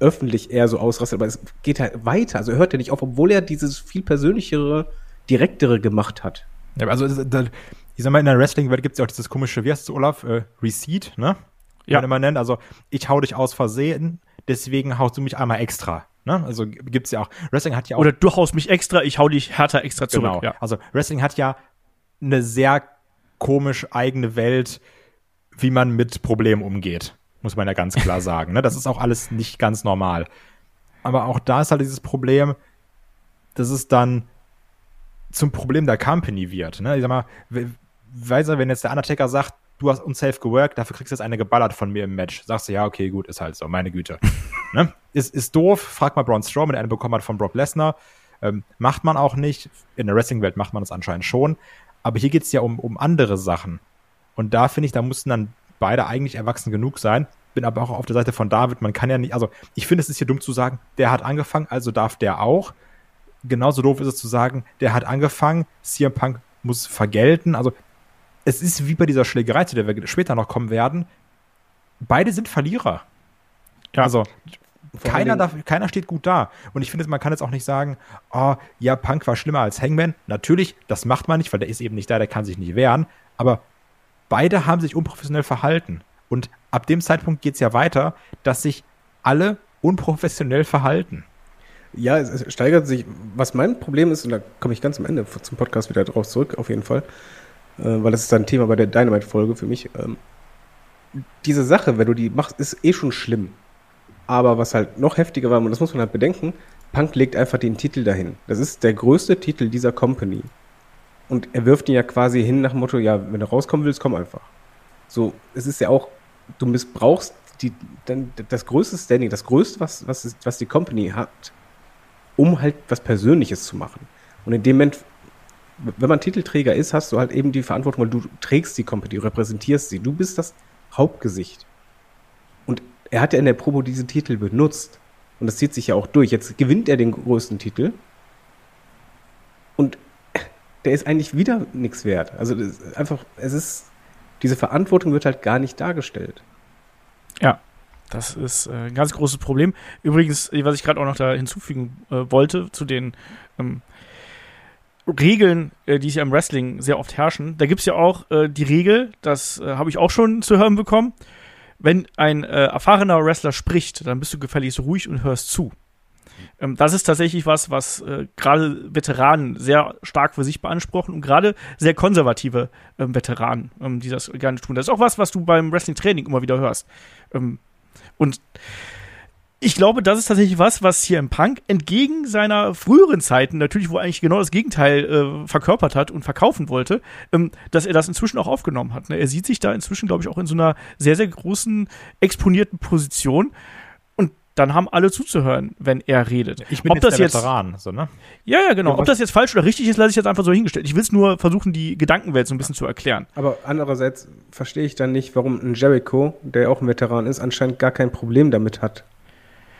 Speaker 3: öffentlich eher so ausrastet, aber es geht halt weiter. Also er hört ja nicht auf, obwohl er dieses viel persönlichere, direktere gemacht hat.
Speaker 4: Ja, also, da, ich sag mal, in der Wrestling-Welt gibt es ja auch dieses komische, wie heißt es, Olaf? Äh, Receipt, ne?
Speaker 2: Ja.
Speaker 4: Kann man nennen. Also, ich hau dich aus Versehen, deswegen haust du mich einmal extra. Ne? Also gibt's ja auch. Wrestling hat ja auch.
Speaker 2: Oder du haust mich extra, ich hau dich härter extra zurück.
Speaker 4: genau.
Speaker 2: Ja.
Speaker 4: Also Wrestling hat ja eine sehr komisch eigene Welt, wie man mit Problemen umgeht. Muss man ja ganz klar sagen. Ne? Das ist auch alles nicht ganz normal. Aber auch da ist halt dieses Problem, dass es dann zum Problem der Company wird. Ne? Ich sag mal, we- weiß er, wenn jetzt der Undertaker sagt, du hast unsafe geworkt, dafür kriegst du jetzt eine geballert von mir im Match. Sagst du, ja, okay, gut, ist halt so, meine Güte. ne? ist, ist doof, frag mal Braun Strowman, eine bekommen hat von Brock Lesnar. Ähm, macht man auch nicht. In der Wrestling-Welt macht man das anscheinend schon. Aber hier geht's ja um, um andere Sachen. Und da finde ich, da mussten dann beide eigentlich erwachsen genug sein. Bin aber auch auf der Seite von David. Man kann ja nicht, also ich finde, es ist hier dumm zu sagen, der hat angefangen, also darf der auch. Genauso doof ist es zu sagen, der hat angefangen, CM Punk muss vergelten. Also es ist wie bei dieser Schlägerei, zu der wir später noch kommen werden. Beide sind Verlierer.
Speaker 2: Ja.
Speaker 4: Also keiner, darf, keiner steht gut da. Und ich finde, man kann jetzt auch nicht sagen, oh, ja, Punk war schlimmer als Hangman. Natürlich, das macht man nicht, weil der ist eben nicht da, der kann sich nicht wehren. Aber beide haben sich unprofessionell verhalten. Und ab dem Zeitpunkt geht es ja weiter, dass sich alle unprofessionell verhalten.
Speaker 3: Ja, es, es steigert sich. Was mein Problem ist, und da komme ich ganz am Ende zum Podcast wieder drauf zurück, auf jeden Fall, äh, weil das ist ein Thema bei der Dynamite-Folge für mich. Ähm, diese Sache, wenn du die machst, ist eh schon schlimm. Aber was halt noch heftiger war, und das muss man halt bedenken, Punk legt einfach den Titel dahin. Das ist der größte Titel dieser Company. Und er wirft ihn ja quasi hin nach dem Motto, ja, wenn du rauskommen willst, komm einfach. So, es ist ja auch, du missbrauchst die, dann, das größte Standing, das größte, was, was, was die Company hat, um halt was Persönliches zu machen. Und in dem Moment, wenn man Titelträger ist, hast du halt eben die Verantwortung, weil du trägst die Company, du repräsentierst sie. Du bist das Hauptgesicht. Und er hat ja in der Promo diesen Titel benutzt. Und das zieht sich ja auch durch. Jetzt gewinnt er den größten Titel. Und der ist eigentlich wieder nichts wert. Also einfach, es ist, diese Verantwortung wird halt gar nicht dargestellt.
Speaker 2: Ja, das ist äh, ein ganz großes Problem. Übrigens, was ich gerade auch noch da hinzufügen äh, wollte, zu den ähm, Regeln, äh, die ja im Wrestling sehr oft herrschen, da gibt es ja auch äh, die Regel, das äh, habe ich auch schon zu hören bekommen, wenn ein äh, erfahrener Wrestler spricht, dann bist du gefälligst ruhig und hörst zu. Ähm, das ist tatsächlich was, was äh, gerade Veteranen sehr stark für sich beanspruchen und gerade sehr konservative ähm, Veteranen, ähm, die das gerne tun. Das ist auch was, was du beim Wrestling-Training immer wieder hörst. Ähm, und ich glaube, das ist tatsächlich was, was hier im Punk entgegen seiner früheren Zeiten, natürlich, wo er eigentlich genau das Gegenteil äh, verkörpert hat und verkaufen wollte, ähm, dass er das inzwischen auch aufgenommen hat. Ne? Er sieht sich da inzwischen, glaube ich, auch in so einer sehr, sehr großen, exponierten Position. Dann haben alle zuzuhören, wenn er redet.
Speaker 4: Ich bin
Speaker 2: Ob
Speaker 4: jetzt
Speaker 2: das
Speaker 4: der
Speaker 2: jetzt,
Speaker 4: Veteran, so, ne?
Speaker 2: ja, ja, genau.
Speaker 3: Ja,
Speaker 2: Ob das jetzt falsch oder richtig ist, lasse ich jetzt einfach so hingestellt. Ich will es nur versuchen, die Gedankenwelt so ein bisschen zu erklären.
Speaker 3: Aber andererseits verstehe ich dann nicht, warum ein Jericho, der auch ein Veteran ist, anscheinend gar kein Problem damit hat,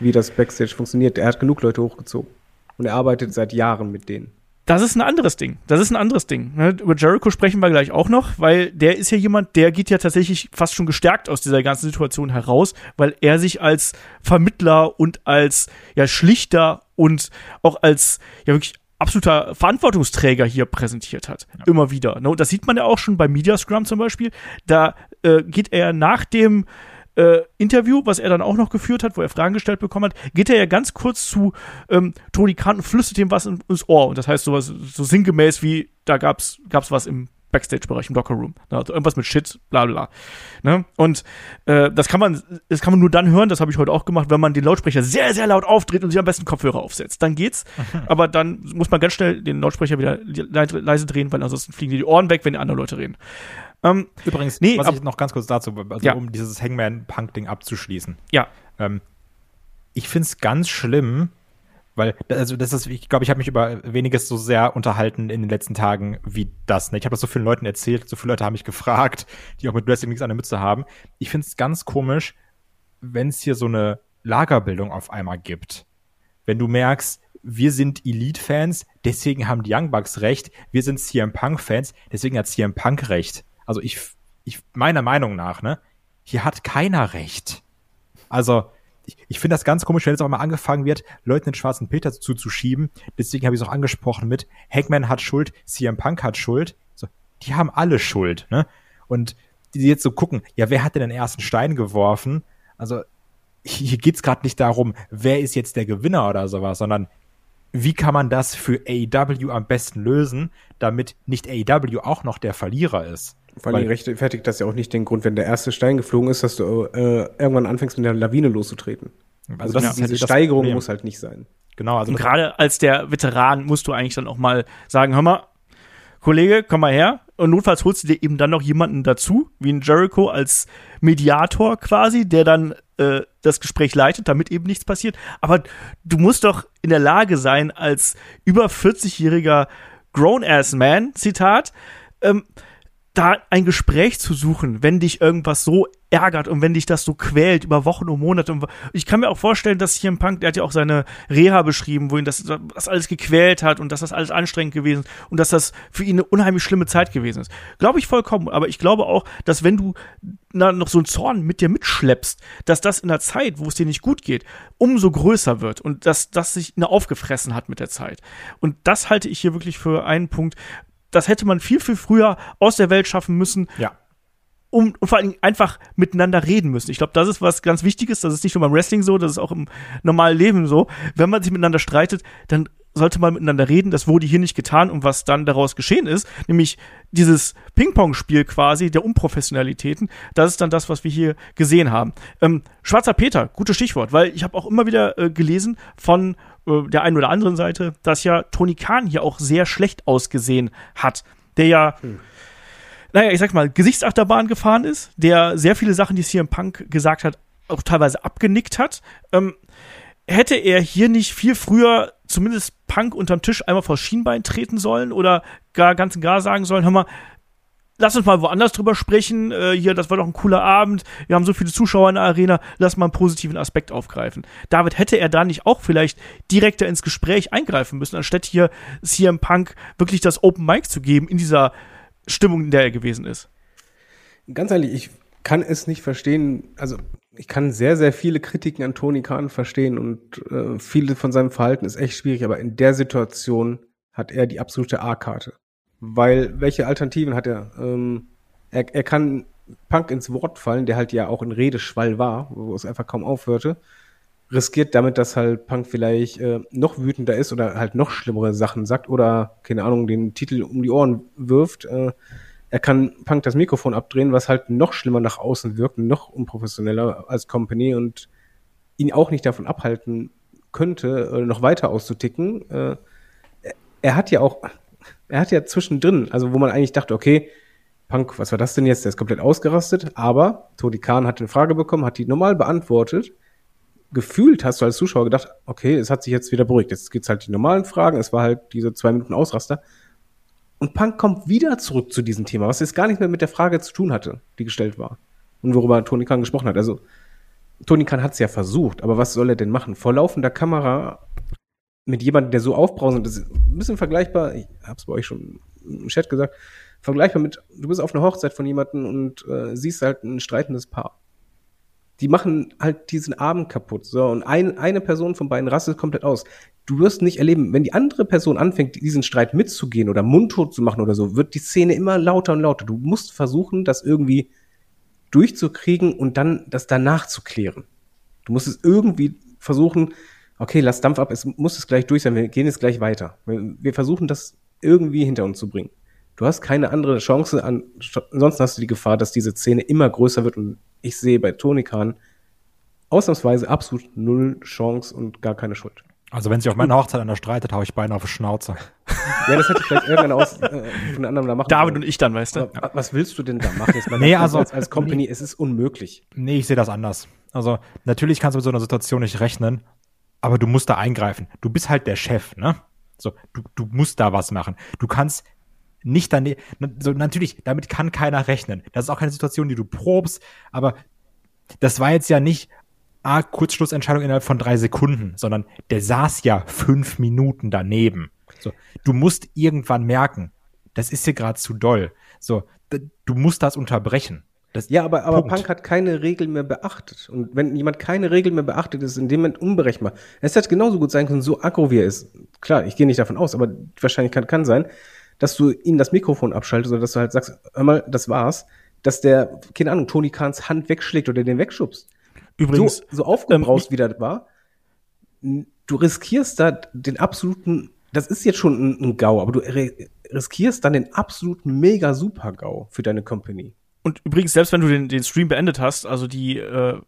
Speaker 3: wie das Backstage funktioniert. Er hat genug Leute hochgezogen. Und er arbeitet seit Jahren mit denen.
Speaker 2: Das ist ein anderes Ding. Das ist ein anderes Ding. Ne? Über Jericho sprechen wir gleich auch noch, weil der ist ja jemand, der geht ja tatsächlich fast schon gestärkt aus dieser ganzen Situation heraus, weil er sich als Vermittler und als ja Schlichter und auch als ja wirklich absoluter Verantwortungsträger hier präsentiert hat. Immer wieder. Ne? Und das sieht man ja auch schon bei Media Scrum zum Beispiel. Da äh, geht er nach dem äh, Interview, was er dann auch noch geführt hat, wo er Fragen gestellt bekommen hat, geht er ja ganz kurz zu ähm, Tony Khan und flüstert ihm was in- ins Ohr. Und das heißt sowas, so sinngemäß wie, da gab's, gab's was im Backstage-Bereich, im Locker-Room. Also irgendwas mit Shit, bla bla. Ne? Und äh, das kann man, das kann man nur dann hören, das habe ich heute auch gemacht, wenn man den Lautsprecher sehr, sehr laut aufdreht und sich am besten Kopfhörer aufsetzt. Dann geht's. Aber dann muss man ganz schnell den Lautsprecher wieder le- leise drehen, weil ansonsten fliegen dir die Ohren weg, wenn die anderen Leute reden. Ähm,
Speaker 4: Übrigens,
Speaker 2: Nee,
Speaker 4: was ich noch ganz kurz dazu, also
Speaker 2: Ja.
Speaker 4: um dieses Hangman-Punk-Ding abzuschließen.
Speaker 2: ja,
Speaker 4: Ähm, ich finde es ganz schlimm, weil, also das ist, ich glaube, ich habe mich über weniges so sehr unterhalten in den letzten Tagen wie das. Ne? Ich habe das so vielen Leuten erzählt, so viele Leute haben mich gefragt, die auch mit Wrestling nichts an der Mütze haben. Ich finde es ganz komisch, wenn es hier so eine Lagerbildung auf einmal gibt. Wenn du merkst, wir sind Elite-Fans, deswegen haben die Young Bucks recht, wir sind CM Punk-Fans, deswegen hat CM Punk recht. Also ich, ich, meiner Meinung nach, ne, hier hat keiner recht. Also, ich, ich finde das ganz komisch, wenn jetzt auch mal angefangen wird, Leuten den schwarzen Peter zuzuschieben. Deswegen habe ich es auch angesprochen mit, Hackman hat Schuld, CM Punk hat Schuld. die haben alle Schuld, ne? Und die jetzt so gucken, ja, wer hat denn den ersten Stein geworfen? Also hier geht's gerade nicht darum, wer ist jetzt der Gewinner oder sowas, sondern wie kann man das für AEW am besten lösen, damit nicht AEW auch noch der Verlierer ist?
Speaker 3: Vor allem rechtfertigt das ja auch nicht den Grund, wenn der erste Stein geflogen ist, dass du äh, irgendwann anfängst, mit der Lawine loszutreten. Also, das, ja, diese Steigerung muss halt nicht sein.
Speaker 2: Genau, also gerade als der Veteran musst du eigentlich dann auch mal sagen, hör mal, Kollege, komm mal her. Und notfalls holst du dir eben dann noch jemanden dazu, wie ein Jericho als Mediator quasi, der dann äh, das Gespräch leitet, damit eben nichts passiert. Aber du musst doch in der Lage sein, als über 40-jähriger Grown-Ass-Man, Zitat, ähm, da ein Gespräch zu suchen, wenn dich irgendwas so ärgert und wenn dich das so quält über Wochen und Monate. Ich kann mir auch vorstellen, dass hier im Punk, der hat ja auch seine Reha beschrieben, wo ihn das, das alles gequält hat und dass das alles anstrengend gewesen ist und dass das für ihn eine unheimlich schlimme Zeit gewesen ist. Glaube ich vollkommen. Aber ich glaube auch, dass wenn du na, noch so einen Zorn mit dir mitschleppst, dass das in der Zeit, wo es dir nicht gut geht, umso größer wird und dass das sich aufgefressen hat mit der Zeit. Und das halte ich hier wirklich für einen Punkt, das hätte man viel, viel früher aus der Welt schaffen müssen.
Speaker 4: Ja.
Speaker 2: Um, und vor allem einfach miteinander reden müssen. Ich glaube, das ist was ganz Wichtiges. Das ist nicht nur beim Wrestling so, das ist auch im normalen Leben so. Wenn man sich miteinander streitet, dann sollte man miteinander reden. Das wurde hier nicht getan und was dann daraus geschehen ist, nämlich dieses Ping-Pong-Spiel quasi der Unprofessionalitäten, das ist dann das, was wir hier gesehen haben. Ähm, Schwarzer Peter, gutes Stichwort, weil ich habe auch immer wieder äh, gelesen von der einen oder anderen Seite, dass ja Tony Khan hier auch sehr schlecht ausgesehen hat. Der ja, hm. naja, ich sag mal, Gesichtsachterbahn gefahren ist, der sehr viele Sachen, die CM Punk gesagt hat, auch teilweise abgenickt hat. Ähm, hätte er hier nicht viel früher zumindest Punk unterm Tisch einmal vor Schienbein treten sollen oder gar ganz und gar sagen sollen, hör mal, lass uns mal woanders drüber sprechen. Äh, hier, das war doch ein cooler Abend. Wir haben so viele Zuschauer in der Arena. Lass mal einen positiven Aspekt aufgreifen. David, hätte er da nicht auch vielleicht direkter ins Gespräch eingreifen müssen, anstatt hier CM Punk wirklich das Open Mic zu geben in dieser Stimmung, in der er gewesen ist?
Speaker 3: Ganz ehrlich, ich kann es nicht verstehen. Also, ich kann sehr, sehr viele Kritiken an Tony Khan verstehen und äh, viele von seinem Verhalten ist echt schwierig, aber in der Situation hat er die absolute A-Karte. Weil, welche Alternativen hat er? Ähm, er, er kann Punk ins Wort fallen, der halt ja auch ein Redeschwall war, wo es einfach kaum aufhörte. Riskiert damit, dass halt Punk vielleicht äh, noch wütender ist oder halt noch schlimmere Sachen sagt oder, keine Ahnung, den Titel um die Ohren wirft. Äh, er kann Punk das Mikrofon abdrehen, was halt noch schlimmer nach außen wirkt, noch unprofessioneller als Company und ihn auch nicht davon abhalten könnte, äh, noch weiter auszuticken. Äh, er hat ja auch, er hat ja zwischendrin, also wo man eigentlich dachte, okay, Punk, was war das denn jetzt? Der ist komplett ausgerastet, aber Tony Khan hat eine Frage bekommen, hat die normal beantwortet. Gefühlt hast du als Zuschauer gedacht, okay, es hat sich jetzt wieder beruhigt. Jetzt gibt's halt die normalen Fragen, es war halt diese zwei Minuten Ausraster. Und Punk kommt wieder zurück zu diesem Thema, was jetzt gar nicht mehr mit der Frage zu tun hatte, die gestellt war. Und worüber Tony Khan gesprochen hat. Also, Tony Khan hat es ja versucht, aber was soll er denn machen? Vor laufender Kamera mit jemandem, der so aufbrausend ist, ein bisschen vergleichbar, ich hab's bei euch schon im Chat gesagt, vergleichbar mit, du bist auf einer Hochzeit von jemandem und äh, siehst halt ein streitendes Paar. Die machen halt diesen Abend kaputt. So, und ein, eine Person von beiden rastet komplett aus. Du wirst nicht erleben, wenn die andere Person anfängt, diesen Streit mitzugehen oder mundtot zu machen oder so, wird die Szene immer lauter und lauter. Du musst versuchen, das irgendwie durchzukriegen und dann das danach zu klären. Du musst es irgendwie versuchen, okay, lass Dampf ab, es muss es gleich durch sein, wir gehen jetzt gleich weiter. Wir versuchen das irgendwie hinter uns zu bringen. Du hast keine andere Chance, an, ansonsten hast du die Gefahr, dass diese Szene immer größer wird und ich sehe bei Tony Khan ausnahmsweise absolut null Chance und gar keine Schuld.
Speaker 4: Also wenn sich auf meiner Hochzeit einer streitet, hau ich beinahe auf die Schnauze.
Speaker 3: ja, das hätte ich vielleicht irgendwann aus äh, von anderen da machen
Speaker 2: David und ich dann, weißt du?
Speaker 3: Aber, was willst du denn da machen? Jetzt
Speaker 4: nee, also
Speaker 3: als, als Company, nee, es ist unmöglich.
Speaker 4: Nee, ich sehe das anders. Also natürlich kannst du mit so einer Situation nicht rechnen, aber du musst da eingreifen. Du bist halt der Chef, ne? So, du, du musst da was machen. Du kannst nicht daneben, so natürlich, damit kann keiner rechnen. Das ist auch keine Situation, die du probst, aber das war jetzt ja nicht, ah, Kurzschlussentscheidung innerhalb von drei Sekunden, sondern der saß ja fünf Minuten daneben. So, du musst irgendwann merken, das ist hier gerade zu doll. So, du musst das unterbrechen. Das
Speaker 3: ja, aber, aber Punk hat keine Regel mehr beachtet. Und wenn jemand keine Regel mehr beachtet, ist in dem Moment unberechenbar. Es hätte genauso gut sein können, so aggro wie er ist. Klar, ich gehe nicht davon aus, aber wahrscheinlich kann, kann sein, dass du ihnen das Mikrofon abschaltest oder dass du halt sagst, hör mal, das war's, dass der, keine Ahnung, Tony Kahns Hand wegschlägt oder den wegschubst.
Speaker 2: Übrigens,
Speaker 3: so, so aufgebraust, wie das war. Du riskierst da den absoluten, das ist jetzt schon ein, ein GAU, aber du riskierst dann den absoluten mega super GAU für deine Company.
Speaker 2: Und übrigens, selbst wenn du den, den Stream beendet hast, also die äh,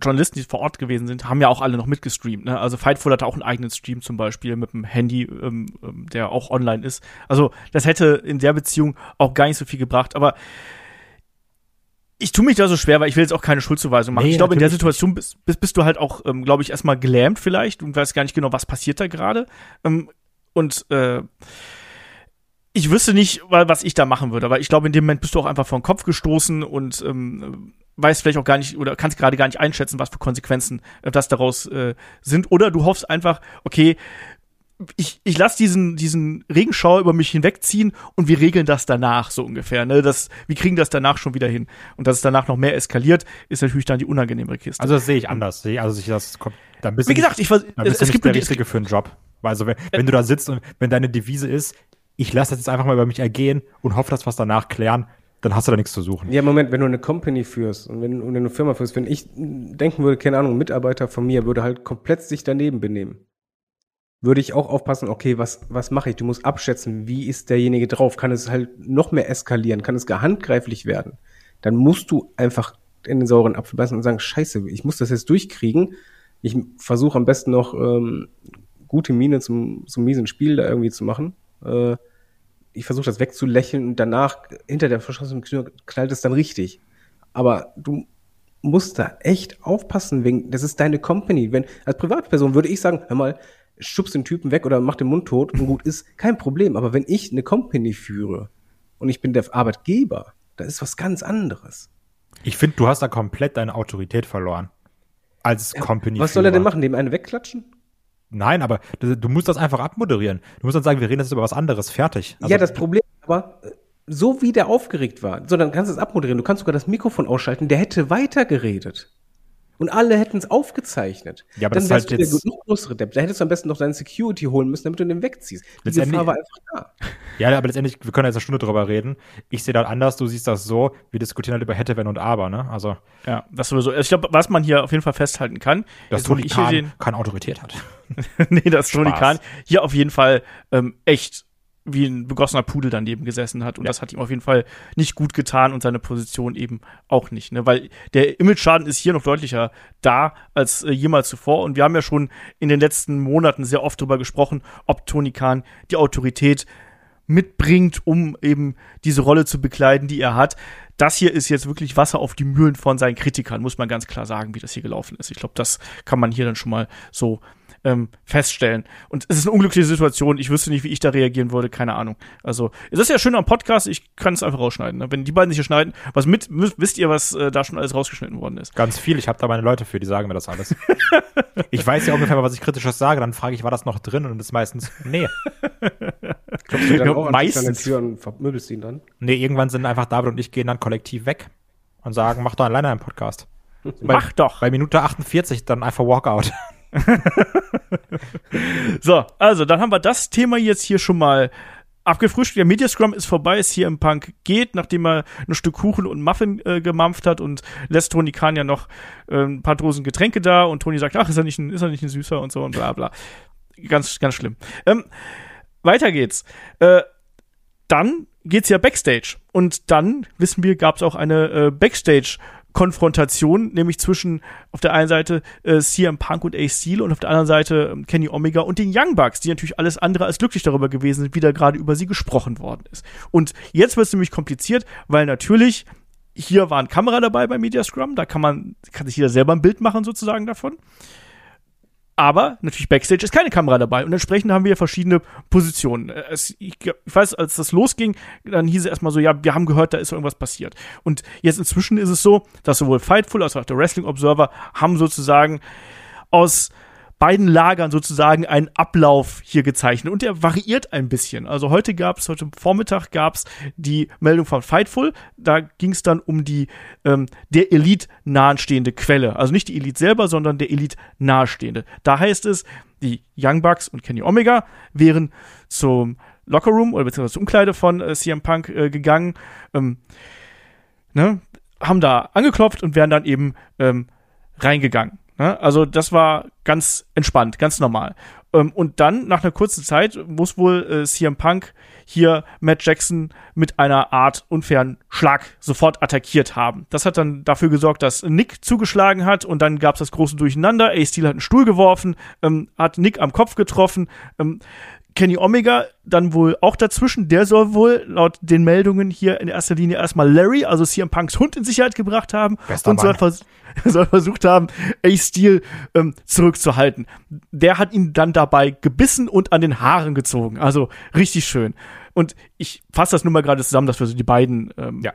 Speaker 2: Journalisten, die vor Ort gewesen sind, haben ja auch alle noch mitgestreamt. Ne? Also Fightful hatte auch einen eigenen Stream zum Beispiel mit dem Handy, ähm, ähm, der auch online ist. Also das hätte in der Beziehung auch gar nicht so viel gebracht. Aber ich tue mich da so schwer, weil ich will jetzt auch keine Schuldzuweisung machen. Nee, ich glaube, in der Situation bist, bist, bist du halt auch, ähm, glaube ich, erstmal gelähmt vielleicht und weißt gar nicht genau, was passiert da gerade. Ähm, und äh, ich wüsste nicht, was ich da machen würde, aber ich glaube, in dem Moment bist du auch einfach vor den Kopf gestoßen und ähm, weißt vielleicht auch gar nicht oder kannst gerade gar nicht einschätzen, was für Konsequenzen äh, das daraus äh, sind. Oder du hoffst einfach, okay, ich, ich lasse diesen, diesen Regenschauer über mich hinwegziehen und wir regeln das danach, so ungefähr. Ne? Das, wir kriegen das danach schon wieder hin. Und dass es danach noch mehr eskaliert, ist natürlich dann die unangenehmere Kiste.
Speaker 4: Also das sehe ich anders. Also ich, das kommt,
Speaker 2: dann bist Wie gesagt,
Speaker 4: nicht,
Speaker 2: ich
Speaker 4: bist es, es gibt der Richtige für einen Job. Also wenn, wenn du da sitzt und wenn deine Devise ist, ich lasse das jetzt einfach mal über mich ergehen und hoffe, dass wir es danach klären, dann hast du da nichts zu suchen.
Speaker 3: Ja, Moment, wenn du eine Company führst und wenn, wenn du eine Firma führst, wenn ich denken würde, keine Ahnung, ein Mitarbeiter von mir würde halt komplett sich daneben benehmen würde ich auch aufpassen, okay, was, was mache ich? Du musst abschätzen, wie ist derjenige drauf? Kann es halt noch mehr eskalieren? Kann es gar handgreiflich werden? Dann musst du einfach in den sauren Apfel beißen und sagen, scheiße, ich muss das jetzt durchkriegen. Ich versuche am besten noch ähm, gute Miene zum, zum miesen Spiel da irgendwie zu machen. Äh, ich versuche das wegzulächeln und danach hinter der verschlossenen Tür knallt es dann richtig. Aber du musst da echt aufpassen, wegen, das ist deine Company. Wenn, als Privatperson würde ich sagen, hör mal, schubst den Typen weg oder mach den Mund tot und gut ist, kein Problem. Aber wenn ich eine Company führe und ich bin der Arbeitgeber, da ist was ganz anderes.
Speaker 4: Ich finde, du hast da komplett deine Autorität verloren. Als Company.
Speaker 3: Was soll er denn machen? Dem einen wegklatschen?
Speaker 4: Nein, aber du, musst das einfach abmoderieren. Du musst dann sagen, wir reden jetzt über was anderes. Fertig.
Speaker 3: Also, ja, das Problem, aber äh, so wie der aufgeregt war, so dann kannst du es abmoderieren. Du kannst sogar das Mikrofon ausschalten. Der hätte weitergeredet und alle hätten es aufgezeichnet.
Speaker 4: Ja, aber dann das wärst halt du jetzt
Speaker 3: der größere Depp. Da hättest du am besten noch deine Security holen müssen, damit du den wegziehst.
Speaker 4: Die Gefahr war einfach da. Ja, aber letztendlich, wir können jetzt eine Stunde drüber reden. Ich sehe das anders, du siehst das so. Wir diskutieren halt über hätte, wenn und aber, ne? Also.
Speaker 2: Ja, das sowieso. Ich glaube, was man hier auf jeden Fall festhalten kann,
Speaker 4: dass Tony Khan keine Autorität hat.
Speaker 2: nee, dass Tony Khan hier auf jeden Fall ähm, echt wie ein begossener Pudel daneben gesessen hat. Und ja. das hat ihm auf jeden Fall nicht gut getan und seine Position eben auch nicht. Ne? Weil der Image-Schaden ist hier noch deutlicher da als äh, jemals zuvor. Und wir haben ja schon in den letzten Monaten sehr oft darüber gesprochen, ob Tony Khan die Autorität mitbringt, um eben diese Rolle zu bekleiden, die er hat. Das hier ist jetzt wirklich Wasser auf die Mühlen von seinen Kritikern, muss man ganz klar sagen, wie das hier gelaufen ist. Ich glaube, das kann man hier dann schon mal so ähm, feststellen. Und es ist eine unglückliche Situation. Ich wüsste nicht, wie ich da reagieren würde. Keine Ahnung. Also, es ist ja schön am Podcast. Ich kann es einfach rausschneiden. Ne? Wenn die beiden sich hier schneiden, was mit, wisst ihr, was äh, da schon alles rausgeschnitten worden ist?
Speaker 4: Ganz viel. Ich habe da meine Leute für, die sagen mir das alles. ich weiß ja ungefähr, was ich kritisches sage. Dann frage ich, war das noch drin? Und das ist meistens, nee.
Speaker 3: Klopfst du dann auch meistens. Tür und vermöbelst ihn dann?
Speaker 4: Nee, irgendwann sind einfach David und ich gehen dann kollektiv weg und sagen, mach doch alleine einen Podcast.
Speaker 2: Mach bei, doch.
Speaker 4: Bei Minute 48 dann einfach Walkout.
Speaker 2: so, also dann haben wir das Thema jetzt hier schon mal abgefrischt. Der Media Scrum ist vorbei, ist hier im Punk geht, nachdem er ein Stück Kuchen und Muffin äh, gemampft hat und lässt Tony Kahn ja noch äh, ein paar Dosen Getränke da und Tony sagt, ach, ist er nicht ein, ist er nicht ein Süßer und so und bla bla. Ganz, ganz schlimm. Ähm, weiter geht's. Äh, dann geht's ja Backstage. Und dann, wissen wir, gab's auch eine äh, Backstage- Konfrontation, nämlich zwischen auf der einen Seite äh, CM Punk und Ace Steel und auf der anderen Seite äh, Kenny Omega und den Young Bucks, die natürlich alles andere als glücklich darüber gewesen sind, wie da gerade über sie gesprochen worden ist. Und jetzt wird es nämlich kompliziert, weil natürlich hier war eine Kamera dabei bei Media Scrum, da kann man, kann sich jeder selber ein Bild machen sozusagen davon. Aber natürlich Backstage ist keine Kamera dabei und entsprechend haben wir verschiedene Positionen. Äh, es, ich, ich, weiß, als das losging, dann hieß es erstmal so, ja, wir haben gehört, da ist irgendwas passiert. Und jetzt inzwischen ist es so, dass sowohl Fightful als auch der Wrestling Observer haben sozusagen aus beiden Lagern sozusagen einen Ablauf hier gezeichnet und der variiert ein bisschen. Also heute gab es, heute Vormittag gab es die Meldung von Fightful, da ging es dann um die ähm, der Elite nahestehende Quelle. Also nicht die Elite selber, sondern der Elite nahestehende. Da heißt es, die Young Bucks und Kenny Omega wären zum Lockerroom oder beziehungsweise zur Umkleide von äh, CM Punk äh, gegangen, ähm, ne, haben da angeklopft und wären dann eben ähm, reingegangen. Ne? Also das war ganz entspannt, ganz normal. Ähm, und dann, nach einer kurzen Zeit, muss wohl äh, CM Punk hier Matt Jackson mit einer Art unfairen Schlag sofort attackiert haben. Das hat dann dafür gesorgt, dass Nick zugeschlagen hat und dann gab es das große Durcheinander. A-Steel hat einen Stuhl geworfen, ähm, hat Nick am Kopf getroffen. Kenny Omega dann wohl auch dazwischen. Der soll wohl laut den Meldungen hier in erster Linie erstmal Larry, also CM Punks Hund, in Sicherheit gebracht haben
Speaker 4: Bester
Speaker 2: und soll, vers soll versucht haben, A-Steel ähm, zurückzuhalten. Der hat ihn dann dabei gebissen und an den Haaren gezogen. Also richtig schön. Und ich fasse das nur mal gerade zusammen, dass wir so die beiden ähm,
Speaker 4: Ja.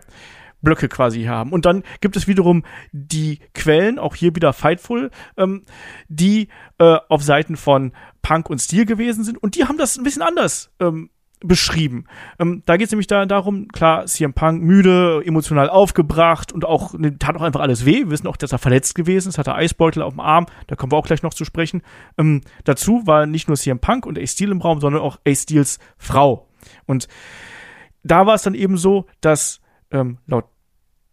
Speaker 2: Blöcke quasi haben. Und dann gibt es wiederum die Quellen, auch hier wieder Fightful, ähm, die äh, auf Seiten von Punk und Steel gewesen sind. Und die haben das ein bisschen anders ähm, beschrieben. Ähm, da geht es nämlich da, darum, klar, CM Punk müde, emotional aufgebracht und auch ne, tat auch einfach alles weh. Wir wissen auch, dass er verletzt gewesen ist, hatte Eisbeutel auf dem Arm, da kommen wir auch gleich noch zu sprechen. Ähm, dazu war nicht nur CM Punk und Ace Steel im Raum, sondern auch Ace Steels Frau. Und da war es dann eben so, dass ähm, laut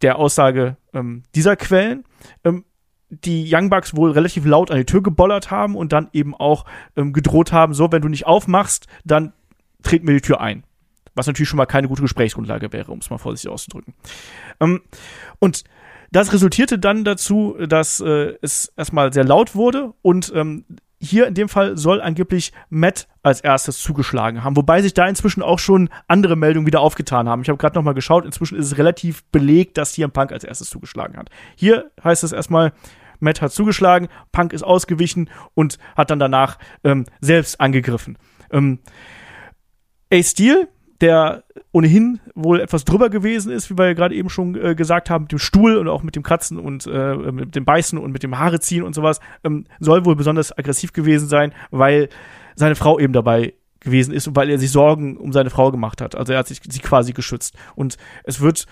Speaker 2: der Aussage ähm, dieser Quellen ähm, die Young Bucks wohl relativ laut an die Tür gebollert haben und dann eben auch ähm, gedroht haben, so, wenn du nicht aufmachst, dann treten wir die Tür ein. Was natürlich schon mal keine gute Gesprächsgrundlage wäre, um es mal vorsichtig auszudrücken. Ähm, und das resultierte dann dazu, dass äh, es erstmal sehr laut wurde und ähm, hier in dem Fall soll angeblich Matt als erstes zugeschlagen haben, wobei sich da inzwischen auch schon andere Meldungen wieder aufgetan haben. Ich habe gerade noch mal geschaut, inzwischen ist es relativ belegt, dass CM Punk als erstes zugeschlagen hat. Hier heißt es erstmal, Matt hat zugeschlagen, Punk ist ausgewichen und hat dann danach ähm, selbst angegriffen. Ähm, Ace Steel, der ohnehin wohl etwas drüber gewesen ist, wie wir ja gerade eben schon äh, gesagt haben, mit dem Stuhl und auch mit dem Kratzen und äh, mit dem Beißen und mit dem Haare ziehen und sowas, ähm, soll wohl besonders aggressiv gewesen sein, weil seine Frau eben dabei gewesen ist und weil er sich Sorgen um seine Frau gemacht hat. Also er hat sich sie quasi geschützt. Und es wird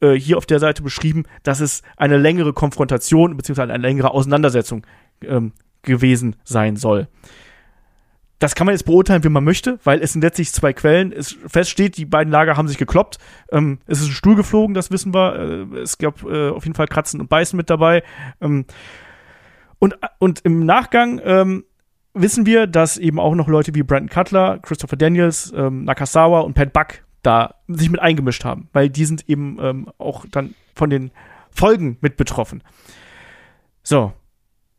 Speaker 2: äh, hier auf der Seite beschrieben, dass es eine längere Konfrontation bzw. eine längere Auseinandersetzung ähm, gewesen sein soll. Das kann man jetzt beurteilen, wie man möchte, weil es sind letztlich zwei Quellen. Es feststeht, die beiden Lager haben sich gekloppt. Ähm, es ist ein Stuhl geflogen, das wissen wir. Äh, es gab äh, auf jeden Fall Kratzen und Beißen mit dabei. Ähm, und, und im Nachgang ähm, wissen wir, dass eben auch noch Leute wie Brandon Cutler, Christopher Daniels, ähm, Nakasawa und Pat Buck da sich mit eingemischt haben, weil die sind eben ähm, auch dann von den Folgen mit betroffen. So.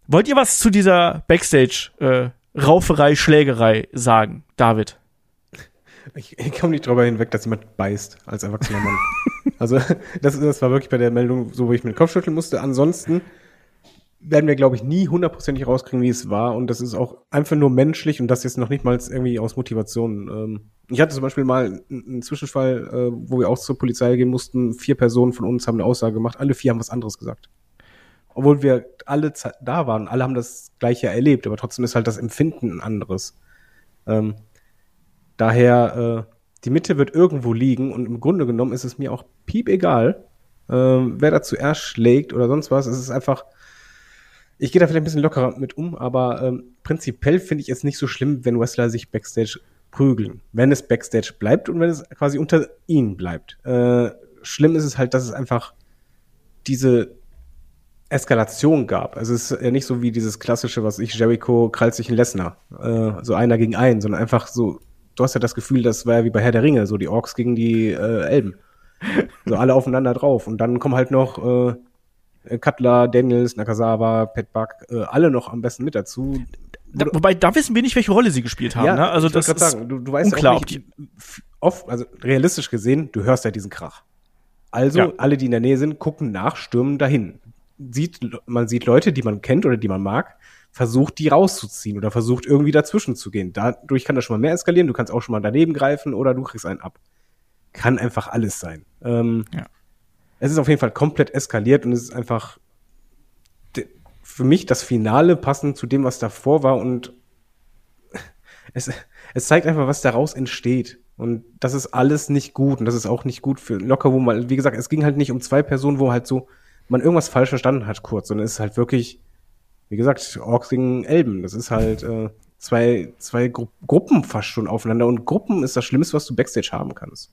Speaker 2: Wollt ihr was zu dieser Backstage äh, Rauferei, Schlägerei sagen, David?
Speaker 3: Ich, ich komme nicht drüber hinweg, dass jemand beißt als erwachsener Mann. also, das, das war wirklich bei der Meldung so, wo ich mir den Kopf schütteln musste. Ansonsten werden wir, glaube ich, nie hundertprozentig rauskriegen, wie es war. Und das ist auch einfach nur menschlich und das jetzt noch nicht mal irgendwie aus Motivation. Ähm, ich hatte zum Beispiel mal einen einen Zwischenfall, äh, wo wir auch zur Polizei gehen mussten. Vier Personen von uns haben eine Aussage gemacht. Alle vier haben was anderes gesagt. Obwohl wir alle da waren. Alle haben das Gleiche erlebt. Aber trotzdem ist halt das Empfinden ein anderes. Ähm, daher, äh, die Mitte wird irgendwo liegen und im Grunde genommen ist es mir auch piep egal, ähm, wer da zuerst schlägt oder sonst was. Es ist einfach, ich gehe da vielleicht ein bisschen lockerer mit um, aber ähm, prinzipiell finde ich es nicht so schlimm, wenn Wrestler sich Backstage prügeln. Wenn es Backstage bleibt und wenn es quasi unter ihnen bleibt. Äh, schlimm ist es halt, dass es einfach diese Eskalation gab. Also es ist ja nicht so wie dieses klassische, was ich, Jericho krallt sich ein Lesnar. Äh, so einer gegen einen, sondern einfach so, du hast ja das Gefühl, das war ja wie bei Herr der Ringe, so die Orks gegen die äh, Elben. So alle aufeinander drauf. Und dann kommen halt noch äh, Cutler, Daniels, Nakazawa, Pat Buck, äh, alle noch am besten mit dazu.
Speaker 2: Da, wobei, da wissen wir nicht, welche Rolle sie gespielt haben. ne? Also
Speaker 3: ich
Speaker 2: das ist
Speaker 3: sagen, du, du weißt
Speaker 2: unklar,
Speaker 3: auch nicht, oft, also realistisch gesehen, du hörst ja diesen Krach. Also
Speaker 2: Ja.
Speaker 3: alle, die in der Nähe sind, gucken nach, stürmen dahin. Sieht, man sieht Leute, die man kennt oder die man mag, versucht die rauszuziehen oder versucht irgendwie dazwischen zu gehen. Dadurch kann das schon mal mehr eskalieren, du kannst auch schon mal daneben greifen oder du kriegst einen ab. Kann einfach alles sein. Ähm,
Speaker 2: Ja.
Speaker 3: Es ist auf jeden Fall komplett eskaliert und es ist einfach für mich das Finale passend zu dem, was davor war und es, es zeigt einfach, was daraus entsteht. Und das ist alles nicht gut. Und das ist auch nicht gut für Lockerroom, weil, wie gesagt, es ging halt nicht um zwei Personen, wo halt so man irgendwas falsch verstanden hat kurz, sondern es ist halt wirklich, wie gesagt, Orks gegen Elben. Das ist halt äh, zwei, zwei Gru Gruppen fast schon aufeinander und Gruppen ist das Schlimmste, was du Backstage haben kannst.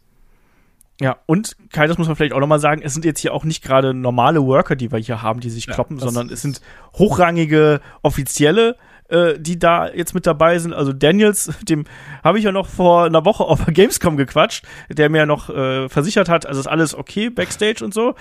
Speaker 2: Ja, und Kai, das muss man vielleicht auch nochmal sagen, es sind jetzt hier auch nicht gerade normale Worker, die wir hier haben, die sich
Speaker 4: Ja,
Speaker 2: kloppen, sondern es sind hochrangige Offizielle, äh, die da jetzt mit dabei sind. Also Daniels, dem habe ich ja noch vor einer Woche auf der Gamescom gequatscht, der mir ja noch äh, versichert hat, also ist alles okay Backstage und so.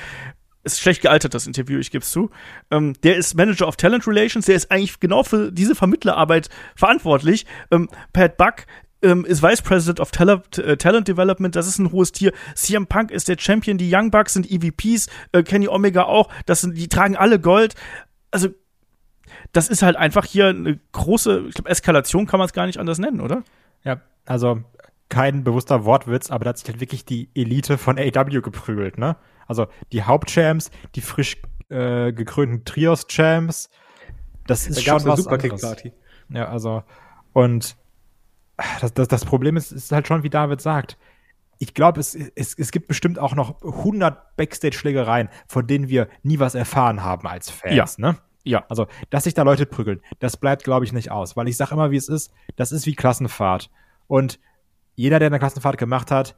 Speaker 2: Ist schlecht gealtert, das Interview, ich gebe es zu. Ähm, der ist Manager of Talent Relations, der ist eigentlich genau für diese Vermittlerarbeit verantwortlich. Ähm, Pat Buck ähm, ist Vice President of Talent, äh, Talent Development, das ist ein hohes Tier. CM Punk ist der Champion, die Young Bucks sind EVPs, äh, Kenny Omega auch, das sind, die tragen alle Gold. Also, das ist halt einfach hier eine große, ich glaube, Eskalation kann man es gar nicht anders nennen, oder?
Speaker 4: Ja, also kein bewusster Wortwitz, aber da hat sich halt wirklich die Elite von AW geprügelt, ne? Also die Hauptchamps, die frisch äh, gekrönten Trios-Champs, das ist
Speaker 3: Da
Speaker 4: schon was
Speaker 3: Superkick-Party.
Speaker 4: anderes. Ja, also und das, das, das Problem ist, ist halt schon, wie David sagt, ich glaube, es, es, es gibt bestimmt auch noch 100 Backstage-Schlägereien, von denen wir nie was erfahren haben als Fans, ne?
Speaker 2: Ja.
Speaker 4: Also, dass sich da Leute prügeln, das bleibt, glaube ich, nicht aus. Weil ich sage immer, wie es ist, das ist wie Klassenfahrt. Und jeder, der eine Klassenfahrt gemacht hat,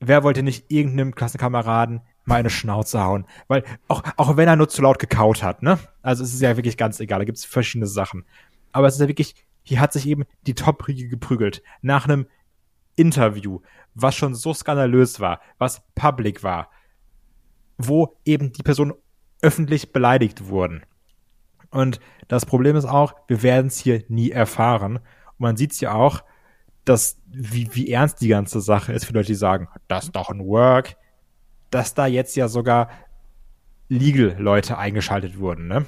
Speaker 4: wer wollte nicht irgendeinem Klassenkameraden mal eine Schnauze hauen? Weil, auch, auch wenn er nur zu laut gekaut hat, ne? Also es ist ja wirklich ganz egal, da gibt es verschiedene Sachen. Aber es ist ja wirklich, hier hat sich eben die Top-Riege geprügelt. Nach einem Interview, was schon so skandalös war, was public war, wo eben die Personen öffentlich beleidigt wurden. Und das Problem ist auch, wir werden es hier nie erfahren. Und man sieht es ja auch, dass, wie, wie ernst die ganze Sache ist für Leute, die sagen, das ist doch ein Work, dass da jetzt ja sogar Legal-Leute eingeschaltet wurden, ne?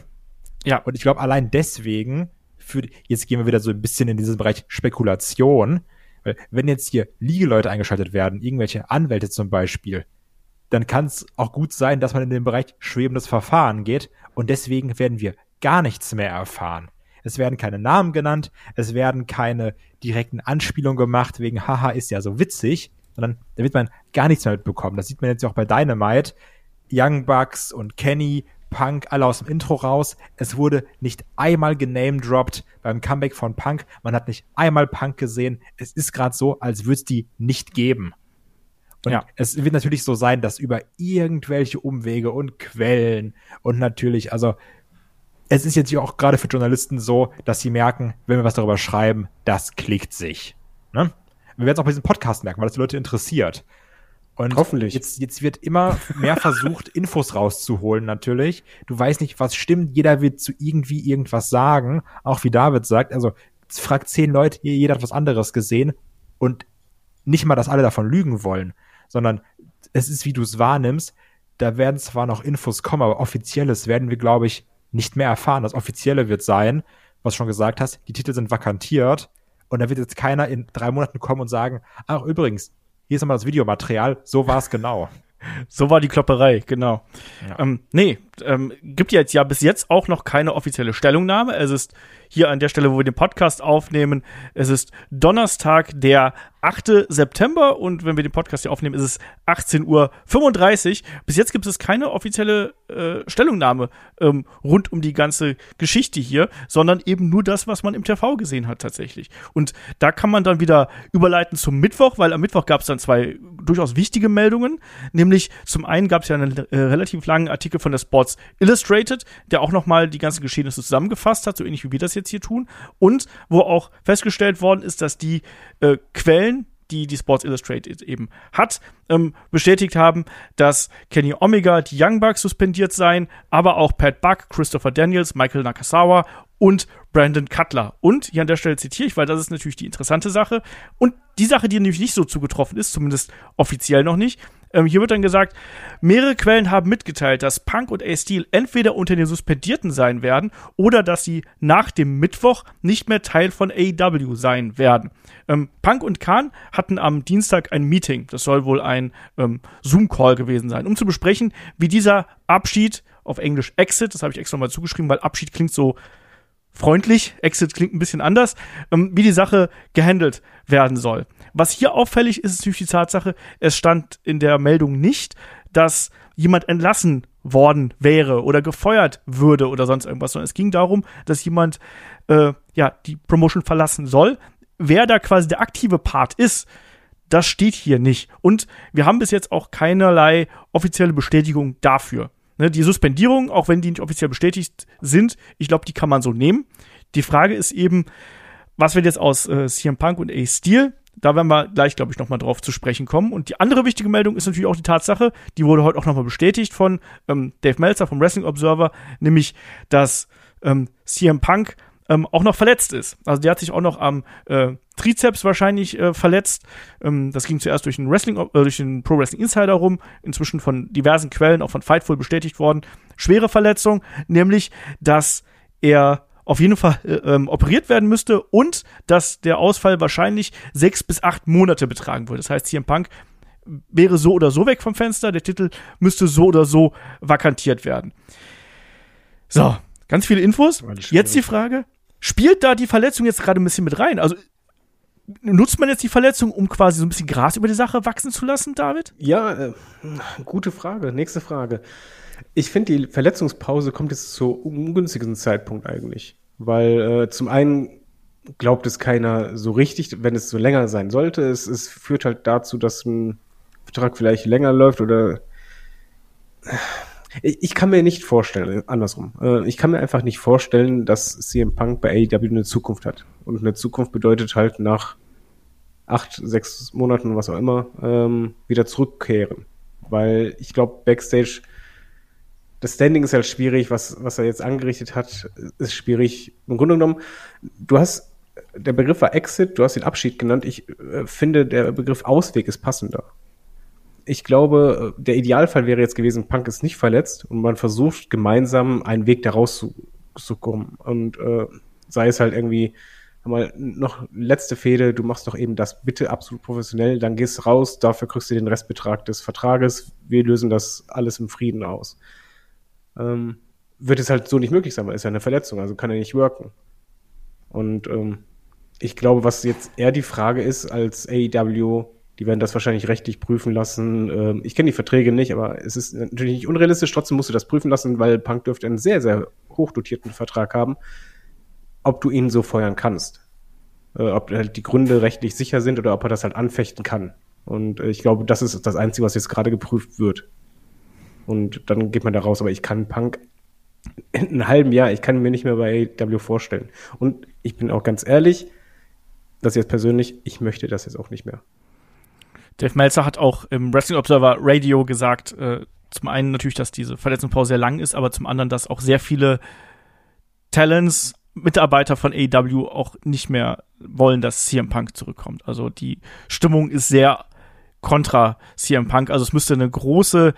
Speaker 2: Ja.
Speaker 4: Und ich glaube, allein deswegen, für, jetzt gehen wir wieder so ein bisschen in diesen Bereich Spekulation, weil wenn jetzt hier Legal-Leute eingeschaltet werden, irgendwelche Anwälte zum Beispiel, dann kann es auch gut sein, dass man in den Bereich schwebendes Verfahren geht und deswegen werden wir gar nichts mehr erfahren. Es werden keine Namen genannt, es werden keine direkten Anspielungen gemacht, wegen haha, ist ja so witzig, sondern da wird man gar nichts mehr mitbekommen. Das sieht man jetzt ja auch bei Dynamite. Young Bucks und Kenny, Punk, alle aus dem Intro raus. Es wurde nicht einmal genamedroppt beim Comeback von Punk. Man hat nicht einmal Punk gesehen. Es ist gerade so, als würde es die nicht geben. Und
Speaker 2: Ja.
Speaker 4: es wird natürlich so sein, dass über irgendwelche Umwege und Quellen und natürlich, also es ist jetzt ja auch gerade für Journalisten so, dass sie merken, wenn wir was darüber schreiben, das klickt sich. Ne? Wir werden es auch bei diesem Podcast merken, weil das die Leute interessiert. Und
Speaker 3: Hoffentlich.
Speaker 4: Jetzt, jetzt wird immer mehr versucht, Infos rauszuholen, natürlich. Du weißt nicht, was stimmt. Jeder wird zu irgendwie irgendwas sagen. Auch wie David sagt. Also, fragt zehn Leute, jeder hat was anderes gesehen. Und nicht mal, dass alle davon lügen wollen, sondern es ist, wie du es wahrnimmst. Da werden zwar noch Infos kommen, aber offizielles werden wir, glaube ich, nicht mehr erfahren. Das offizielle wird sein, was du schon gesagt hast, die Titel sind vakantiert und da wird jetzt keiner in drei Monaten kommen und sagen, ach übrigens, hier ist nochmal das Videomaterial, so war es genau.
Speaker 2: So war die Klopperei, genau.
Speaker 4: Ja.
Speaker 2: Ähm, nee, ähm, gibt jetzt ja bis jetzt auch noch keine offizielle Stellungnahme. Es ist hier an der Stelle, wo wir den Podcast aufnehmen, es ist Donnerstag, der 8. September und wenn wir den Podcast hier aufnehmen, ist es 18.35 Uhr. Bis jetzt gibt es keine offizielle äh, Stellungnahme ähm, rund um die ganze Geschichte hier, sondern eben nur das, was man im TV gesehen hat tatsächlich. Und da kann man dann wieder überleiten zum Mittwoch, weil am Mittwoch gab es dann zwei durchaus wichtige Meldungen. Nämlich zum einen gab es ja einen äh, relativ langen Artikel von der Sports Illustrated, der auch nochmal die ganzen Geschehnisse zusammengefasst hat, so ähnlich wie wir das jetzt hier tun. Und wo auch festgestellt worden ist, dass die äh, Quellen, die die Sports Illustrated eben hat, ähm, bestätigt haben, dass Kenny Omega, die Young Bucks suspendiert seien, aber auch Pat Buck, Christopher Daniels, Michael Nakasawa und Brandon Cutler. Und hier an der Stelle zitiere ich, weil das ist natürlich die interessante Sache. Und die Sache, die nämlich nicht so zugetroffen ist, zumindest offiziell noch nicht, ähm, hier wird dann gesagt, mehrere Quellen haben mitgeteilt, dass Punk und A-Steel entweder unter den Suspendierten sein werden oder dass sie nach dem Mittwoch nicht mehr Teil von AEW sein werden. Ähm, Punk und Khan hatten am Dienstag ein Meeting, das soll wohl ein ähm, Zoom-Call gewesen sein, um zu besprechen, wie dieser Abschied, auf Englisch Exit, das habe ich extra mal zugeschrieben, weil Abschied klingt so freundlich, Exit klingt ein bisschen anders, ähm, wie die Sache gehandelt werden soll. Was hier auffällig ist, ist natürlich die Tatsache, es stand in der Meldung nicht, dass jemand entlassen worden wäre oder gefeuert würde oder sonst irgendwas, sondern es ging darum, dass jemand äh, ja die Promotion verlassen soll. Wer da quasi der aktive Part ist, das steht hier nicht. Und wir haben bis jetzt auch keinerlei offizielle Bestätigung dafür. Ne, die Suspendierung, auch wenn die nicht offiziell bestätigt sind, ich glaube, die kann man so nehmen. Die Frage ist eben, was wird jetzt aus äh, CM Punk und Ace Steel? Da werden wir gleich, glaube ich, nochmal drauf zu sprechen kommen. Und die andere wichtige Meldung ist natürlich auch die Tatsache, die wurde heute auch nochmal bestätigt von ähm, Dave Meltzer vom Wrestling Observer, nämlich, dass ähm, CM Punk ähm, auch noch verletzt ist. Also der hat sich auch noch am äh, Trizeps wahrscheinlich äh, verletzt. Ähm, das ging zuerst durch den Wrestling, äh, durch den Pro Wrestling Insider rum, inzwischen von diversen Quellen, auch von Fightful bestätigt worden. Schwere Verletzung, nämlich, dass er auf jeden Fall äh, ähm, operiert werden müsste und dass der Ausfall wahrscheinlich sechs bis acht Monate betragen würde. Das heißt, CM Punk wäre so oder so weg vom Fenster, der Titel müsste so oder so vakantiert werden. So, ganz viele Infos. Jetzt die Frage, spielt da die Verletzung jetzt gerade ein bisschen mit rein? Also nutzt man jetzt die Verletzung, um quasi so ein bisschen Gras über die Sache wachsen zu lassen, David?
Speaker 3: Ja, äh, gute Frage. Nächste Frage. Ich finde, die Verletzungspause kommt jetzt zu ungünstigen Zeitpunkt eigentlich. Weil äh, zum einen glaubt es keiner so richtig, wenn es so länger sein sollte. Es, es führt halt dazu, dass ein Vertrag vielleicht länger läuft oder ich, ich kann mir nicht vorstellen, andersrum. Äh, ich kann mir einfach nicht vorstellen, dass CM Punk bei AEW eine Zukunft hat. Und eine Zukunft bedeutet halt nach acht, sechs Monaten, was auch immer, ähm, wieder zurückkehren. Weil ich glaube, Backstage das Standing ist halt schwierig, was, was er jetzt angerichtet hat, ist schwierig. Im Grunde genommen, du hast, der Begriff war Exit, du hast den Abschied genannt. Ich äh, finde, der Begriff Ausweg ist passender. Ich glaube, der Idealfall wäre jetzt gewesen, Punk ist nicht verletzt und man versucht gemeinsam einen Weg daraus zu, zu kommen. Und äh, sei es halt irgendwie, mal noch letzte Fehde, du machst doch eben das bitte absolut professionell, dann gehst raus, dafür kriegst du den Restbetrag des Vertrages, wir lösen das alles im Frieden aus ähm, wird es halt so nicht möglich sein, weil es ja eine Verletzung, also kann er nicht worken. Und ähm, ich glaube, was jetzt eher die Frage ist als AEW, die werden das wahrscheinlich rechtlich prüfen lassen. Ähm, ich kenne die Verträge nicht, aber es ist natürlich nicht unrealistisch. Trotzdem musst du das prüfen lassen, weil Punk dürfte einen sehr, sehr hochdotierten Vertrag haben, ob du ihn so feuern kannst. Äh, ob halt die Gründe rechtlich sicher sind oder ob er das halt anfechten kann. Und äh, ich glaube, das ist das Einzige, was jetzt gerade geprüft wird und dann geht man da raus. Aber ich kann Punk in einem halben Jahr, ich kann mir nicht mehr bei AW vorstellen. Und ich bin auch ganz ehrlich, das jetzt persönlich, ich möchte das jetzt auch nicht mehr.
Speaker 2: Dave Meltzer hat auch im Wrestling Observer Radio gesagt, äh, zum einen natürlich, dass diese Verletzungspause sehr lang ist, aber zum anderen, dass auch sehr viele Talents, Mitarbeiter von AEW auch nicht mehr wollen, dass CM Punk zurückkommt. Also die Stimmung ist sehr kontra CM Punk. Also es müsste eine große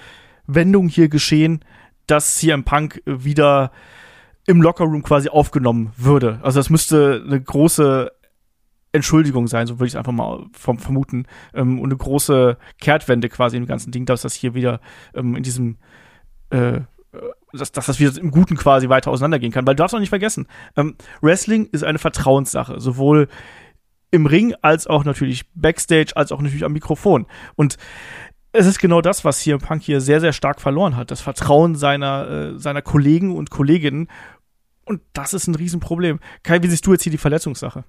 Speaker 2: Wendung hier geschehen, dass CM Punk wieder im Lockerroom quasi aufgenommen würde. Also das müsste eine große Entschuldigung sein, so würde ich es einfach mal vom, vermuten. Ähm, und eine große Kehrtwende quasi im ganzen Ding, dass das hier wieder ähm, in diesem äh, dass, dass das wieder im Guten quasi weiter auseinandergehen kann. Weil du darfst auch nicht vergessen, ähm, Wrestling ist eine Vertrauenssache, sowohl im Ring als auch natürlich Backstage, als auch natürlich am Mikrofon. Und es ist genau das, was hier Punk hier sehr, sehr stark verloren hat. Das Vertrauen seiner, äh, seiner Kollegen und Kolleginnen. Und das ist ein Riesenproblem. Kai, wie siehst du jetzt hier die Verletzungssache?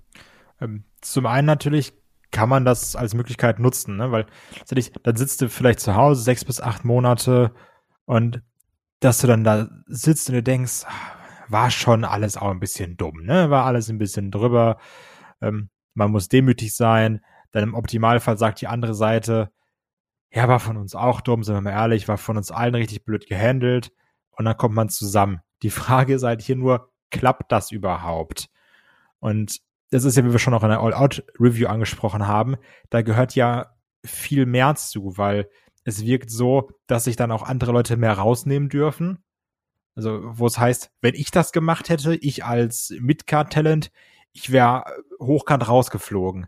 Speaker 4: Ähm, zum einen natürlich kann man das als Möglichkeit nutzen, ne? weil dann sitzt du vielleicht zu Hause sechs bis acht Monate und dass du dann da sitzt und du denkst, ah, war schon alles auch ein bisschen dumm, ne? War alles ein bisschen drüber. Ähm, man muss demütig sein. Dann im Optimalfall sagt die andere Seite, ja, war von uns auch dumm, sind wir mal ehrlich, war von uns allen richtig blöd gehandelt und dann kommt man zusammen. Die Frage ist halt hier nur, klappt das überhaupt? Und das ist ja, wie wir schon auch in der All-Out-Review angesprochen haben, da gehört ja viel mehr zu, weil es wirkt so, dass sich dann auch andere Leute mehr rausnehmen dürfen. Also, wo es heißt, wenn ich das gemacht hätte, ich als Midcard-Talent, ich wäre hochkant rausgeflogen.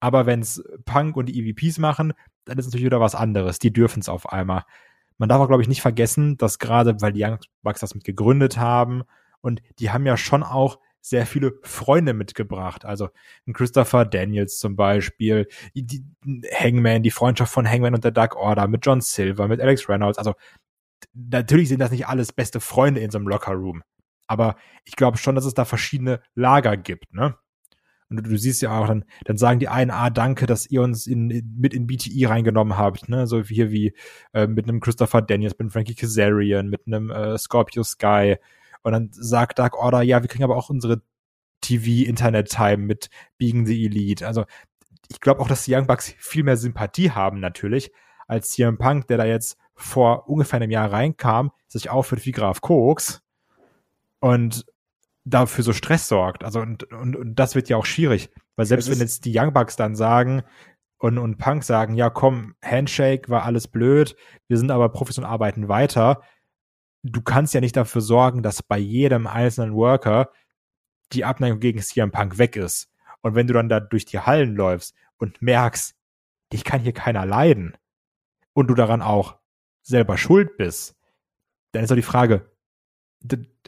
Speaker 4: Aber wenn es Punk und die EVPs machen, dann ist natürlich wieder was anderes. Die dürfen es auf einmal. Man darf auch, glaube ich, nicht vergessen, dass gerade, weil die Young Bucks das mit gegründet haben und die haben ja schon auch sehr viele Freunde mitgebracht. Also ein Christopher Daniels zum Beispiel, die, Hangman, die Freundschaft von Hangman und der Dark Order, mit John Silver, mit Alex Reynolds. Also natürlich sind das nicht alles beste Freunde in so einem Lockerroom. Aber ich glaube schon, dass es da verschiedene Lager gibt, ne? Und du, du, siehst ja auch, dann, dann sagen die einen, ah, danke, dass ihr uns in, in, mit in BTI reingenommen habt, ne? So hier wie äh, mit einem Christopher Daniels, mit einem Frankie Kazarian, mit einem äh, Scorpio Sky. Und dann sagt Dark Order, ja, wir kriegen aber auch unsere TV-Internet-Time mit Being the Elite. Also ich glaube auch, dass die Young Bucks viel mehr Sympathie haben natürlich, als CM Punk, der da jetzt vor ungefähr einem Jahr reinkam, sich aufführt wie Graf Koks und dafür so Stress sorgt. Also und, und, und das wird ja auch schwierig, weil selbst wenn jetzt die Young Bucks dann sagen und, und Punk sagen, ja komm, Handshake war alles blöd, wir sind aber professionell arbeiten weiter, du kannst ja nicht dafür sorgen, dass bei jedem einzelnen Worker die Abneigung gegen CM Punk weg ist. Und wenn du dann da durch die Hallen läufst und merkst, dich kann hier keiner leiden und du daran auch selber schuld bist, dann ist doch die Frage,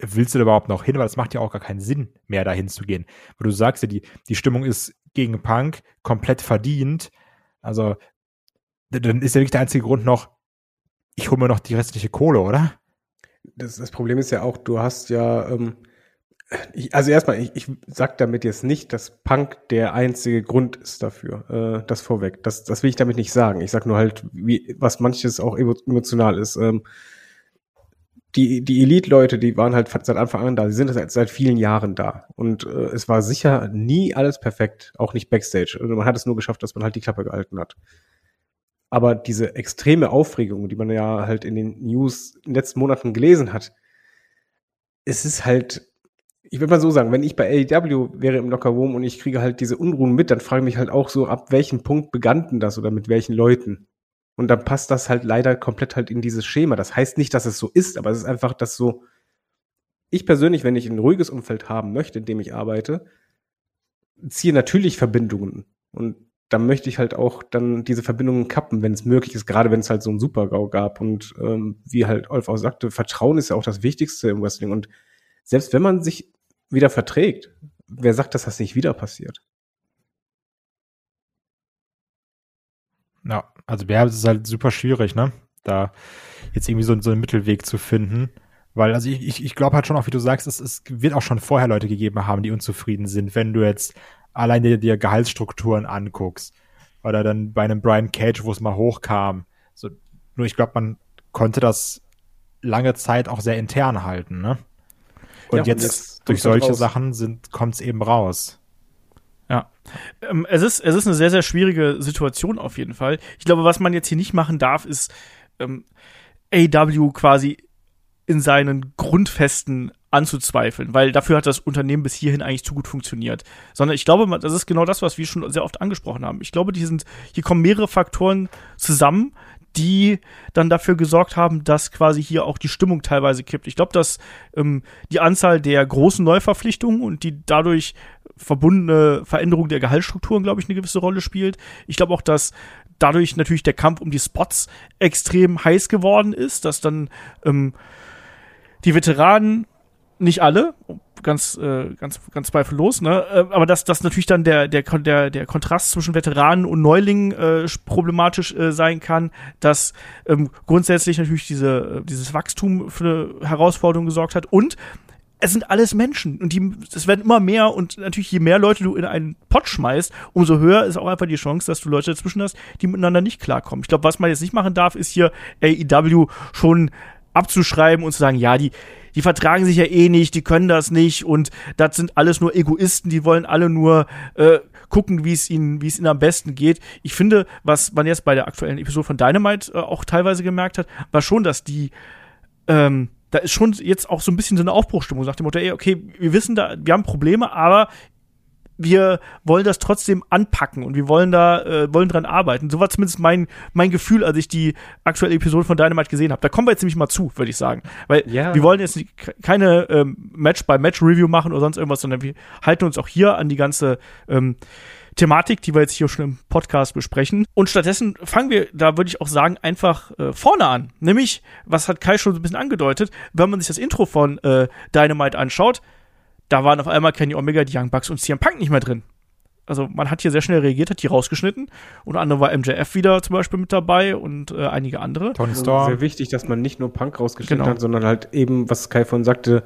Speaker 4: willst du da überhaupt noch hin? Weil es macht ja auch gar keinen Sinn mehr, dahin zu gehen. Weil du sagst ja, die, die Stimmung ist gegen Punk komplett verdient. Also, dann ist ja wirklich der einzige Grund noch, ich hole mir noch die restliche Kohle, oder?
Speaker 3: Das, das Problem ist ja auch, du hast ja, ähm, ich, also erstmal, ich, ich sag damit jetzt nicht, dass Punk der einzige Grund ist dafür. Äh, das vorweg. Das, das will ich damit nicht sagen. Ich sag nur halt, wie, was manches auch emotional ist. Ähm, die, die Elite-Leute, die waren halt seit Anfang an da, die sind seit, seit vielen Jahren da. Und äh, es war sicher nie alles perfekt, auch nicht Backstage. Also man hat es nur geschafft, dass man halt die Klappe gehalten hat. Aber diese extreme Aufregung, die man ja halt in den News in den letzten Monaten gelesen hat, es ist halt, ich würde mal so sagen, wenn ich bei AEW wäre im Locker Room und ich kriege halt diese Unruhen mit, dann frage ich mich halt auch so, ab welchem Punkt begann denn das oder mit welchen Leuten? Und dann passt das halt leider komplett halt in dieses Schema. Das heißt nicht, dass es so ist, aber es ist einfach, dass so, ich persönlich, wenn ich ein ruhiges Umfeld haben möchte, in dem ich arbeite, ziehe natürlich Verbindungen. Und dann möchte ich halt auch dann diese Verbindungen kappen, wenn es möglich ist, gerade wenn es halt so einen Super-GAU gab. Und ähm, wie halt Olf auch sagte, Vertrauen ist ja auch das Wichtigste im Wrestling. Und selbst wenn man sich wieder verträgt, wer sagt, dass das nicht wieder passiert?
Speaker 4: Ja, also ja, es ist halt super schwierig, ne? Da jetzt irgendwie so, so einen Mittelweg zu finden. Weil, also ich, ich, ich glaube halt schon auch, wie du sagst, es, es wird auch schon vorher Leute gegeben haben, die unzufrieden sind, wenn du jetzt allein dir, dir Gehaltsstrukturen anguckst. Oder dann bei einem Brian Cage, wo es mal hochkam. So, nur ich glaube, man konnte das lange Zeit auch sehr intern halten, ne? Und ja, jetzt, jetzt durch solche raus. Sachen sind, kommt's eben raus.
Speaker 2: Ja. Ähm, es, ist, es ist eine sehr, sehr schwierige Situation auf jeden Fall. Ich glaube, was man jetzt hier nicht machen darf, ist ähm, AW quasi in seinen Grundfesten anzuzweifeln, weil dafür hat das Unternehmen bis hierhin eigentlich zu gut funktioniert. Sondern ich glaube, das ist genau das, was wir schon sehr oft angesprochen haben. Ich glaube, die sind, hier kommen mehrere Faktoren zusammen, die dann dafür gesorgt haben, dass quasi hier auch die Stimmung teilweise kippt. Ich glaube, dass ähm, die Anzahl der großen Neuverpflichtungen und die dadurch verbundene Veränderung der Gehaltsstrukturen, glaube ich, eine gewisse Rolle spielt. Ich glaube auch, dass dadurch natürlich der Kampf um die Spots extrem heiß geworden ist, dass dann ähm, die Veteranen nicht alle, ganz, äh, ganz, ganz zweifellos, ne? Äh, aber dass, dass natürlich dann der, der, der, der Kontrast zwischen Veteranen und Neulingen äh, problematisch äh, sein kann, dass ähm, grundsätzlich natürlich diese, äh, dieses Wachstum für Herausforderungen gesorgt hat und es sind alles Menschen und die, es werden immer mehr und natürlich je mehr Leute du in einen Pott schmeißt, umso höher ist auch einfach die Chance, dass du Leute dazwischen hast, die miteinander nicht klarkommen. Ich glaube, was man jetzt nicht machen darf, ist hier AEW schon abzuschreiben und zu sagen, ja, die, die vertragen sich ja eh nicht, die können das nicht und das sind alles nur Egoisten, die wollen alle nur äh, gucken, wie es ihnen, wie es ihnen am besten geht. Ich finde, was man jetzt bei der aktuellen Episode von Dynamite äh, auch teilweise gemerkt hat, war schon, dass die ähm, da ist schon jetzt auch so ein bisschen so eine Aufbruchstimmung, sagt dem Motto, ey, okay, wir wissen da, wir haben Probleme, aber wir wollen das trotzdem anpacken und wir wollen da, äh, wollen dran arbeiten. So war zumindest mein, mein Gefühl, als ich die aktuelle Episode von Dynamite gesehen habe. Da kommen wir jetzt nämlich mal zu, würde ich sagen. Weil ja. wir wollen jetzt keine ähm, Match-by-Match-Review machen oder sonst irgendwas, sondern wir halten uns auch hier an die ganze ähm, Thematik, die wir jetzt hier schon im Podcast besprechen. Und stattdessen fangen wir, da würde ich auch sagen, einfach äh, vorne an. Nämlich, was hat Kai schon so ein bisschen angedeutet, wenn man sich das Intro von äh, Dynamite anschaut, da waren auf einmal Kenny Omega, die Young Bucks und CM Punk nicht mehr drin. Also man hat hier sehr schnell reagiert, hat die rausgeschnitten. Unter anderem war MJF wieder zum Beispiel mit dabei und äh, einige andere.
Speaker 4: Tony
Speaker 3: Also
Speaker 4: Storm.
Speaker 3: Sehr wichtig, dass man nicht nur Punk rausgeschnitten
Speaker 2: Genau.
Speaker 3: hat, sondern halt eben, was Kai vorhin sagte,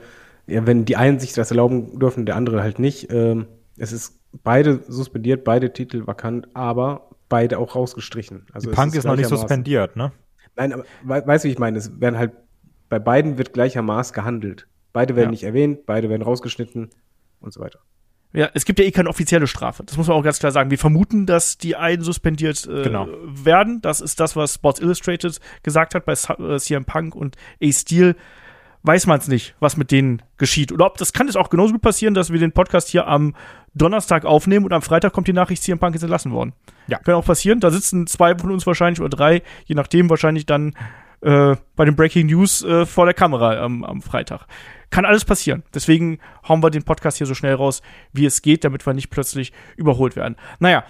Speaker 3: ja, wenn die einen sich das erlauben dürfen, der andere halt nicht. Ähm, es ist beide suspendiert, beide Titel vakant, aber beide auch rausgestrichen. Also
Speaker 4: Punk ist noch nicht suspendiert, ne?
Speaker 3: Nein, aber we weißt du, wie ich meine? Es werden halt, bei beiden wird gleichermaßen gehandelt. Beide werden
Speaker 2: Ja.
Speaker 3: nicht erwähnt, beide werden rausgeschnitten und so weiter.
Speaker 2: Ja, es gibt ja eh keine offizielle Strafe. Das muss man auch ganz klar sagen. Wir vermuten, dass die einen suspendiert äh,
Speaker 4: Genau.
Speaker 2: werden. Das ist das, was Sports Illustrated gesagt hat bei äh, CM Punk und Ace Steel. Weiß man es nicht, was mit denen geschieht. Oder ob das kann es auch genauso gut passieren, dass wir den Podcast hier am Donnerstag aufnehmen und am Freitag kommt die Nachricht, CM Punk ist entlassen worden.
Speaker 4: Ja.
Speaker 2: Kann auch passieren. Da sitzen zwei von uns wahrscheinlich oder drei, je nachdem wahrscheinlich dann äh, bei den Breaking News äh, vor der Kamera am, am Freitag. Kann alles passieren. Deswegen hauen wir den Podcast hier so schnell raus, wie es geht, damit wir nicht plötzlich überholt werden. Naja,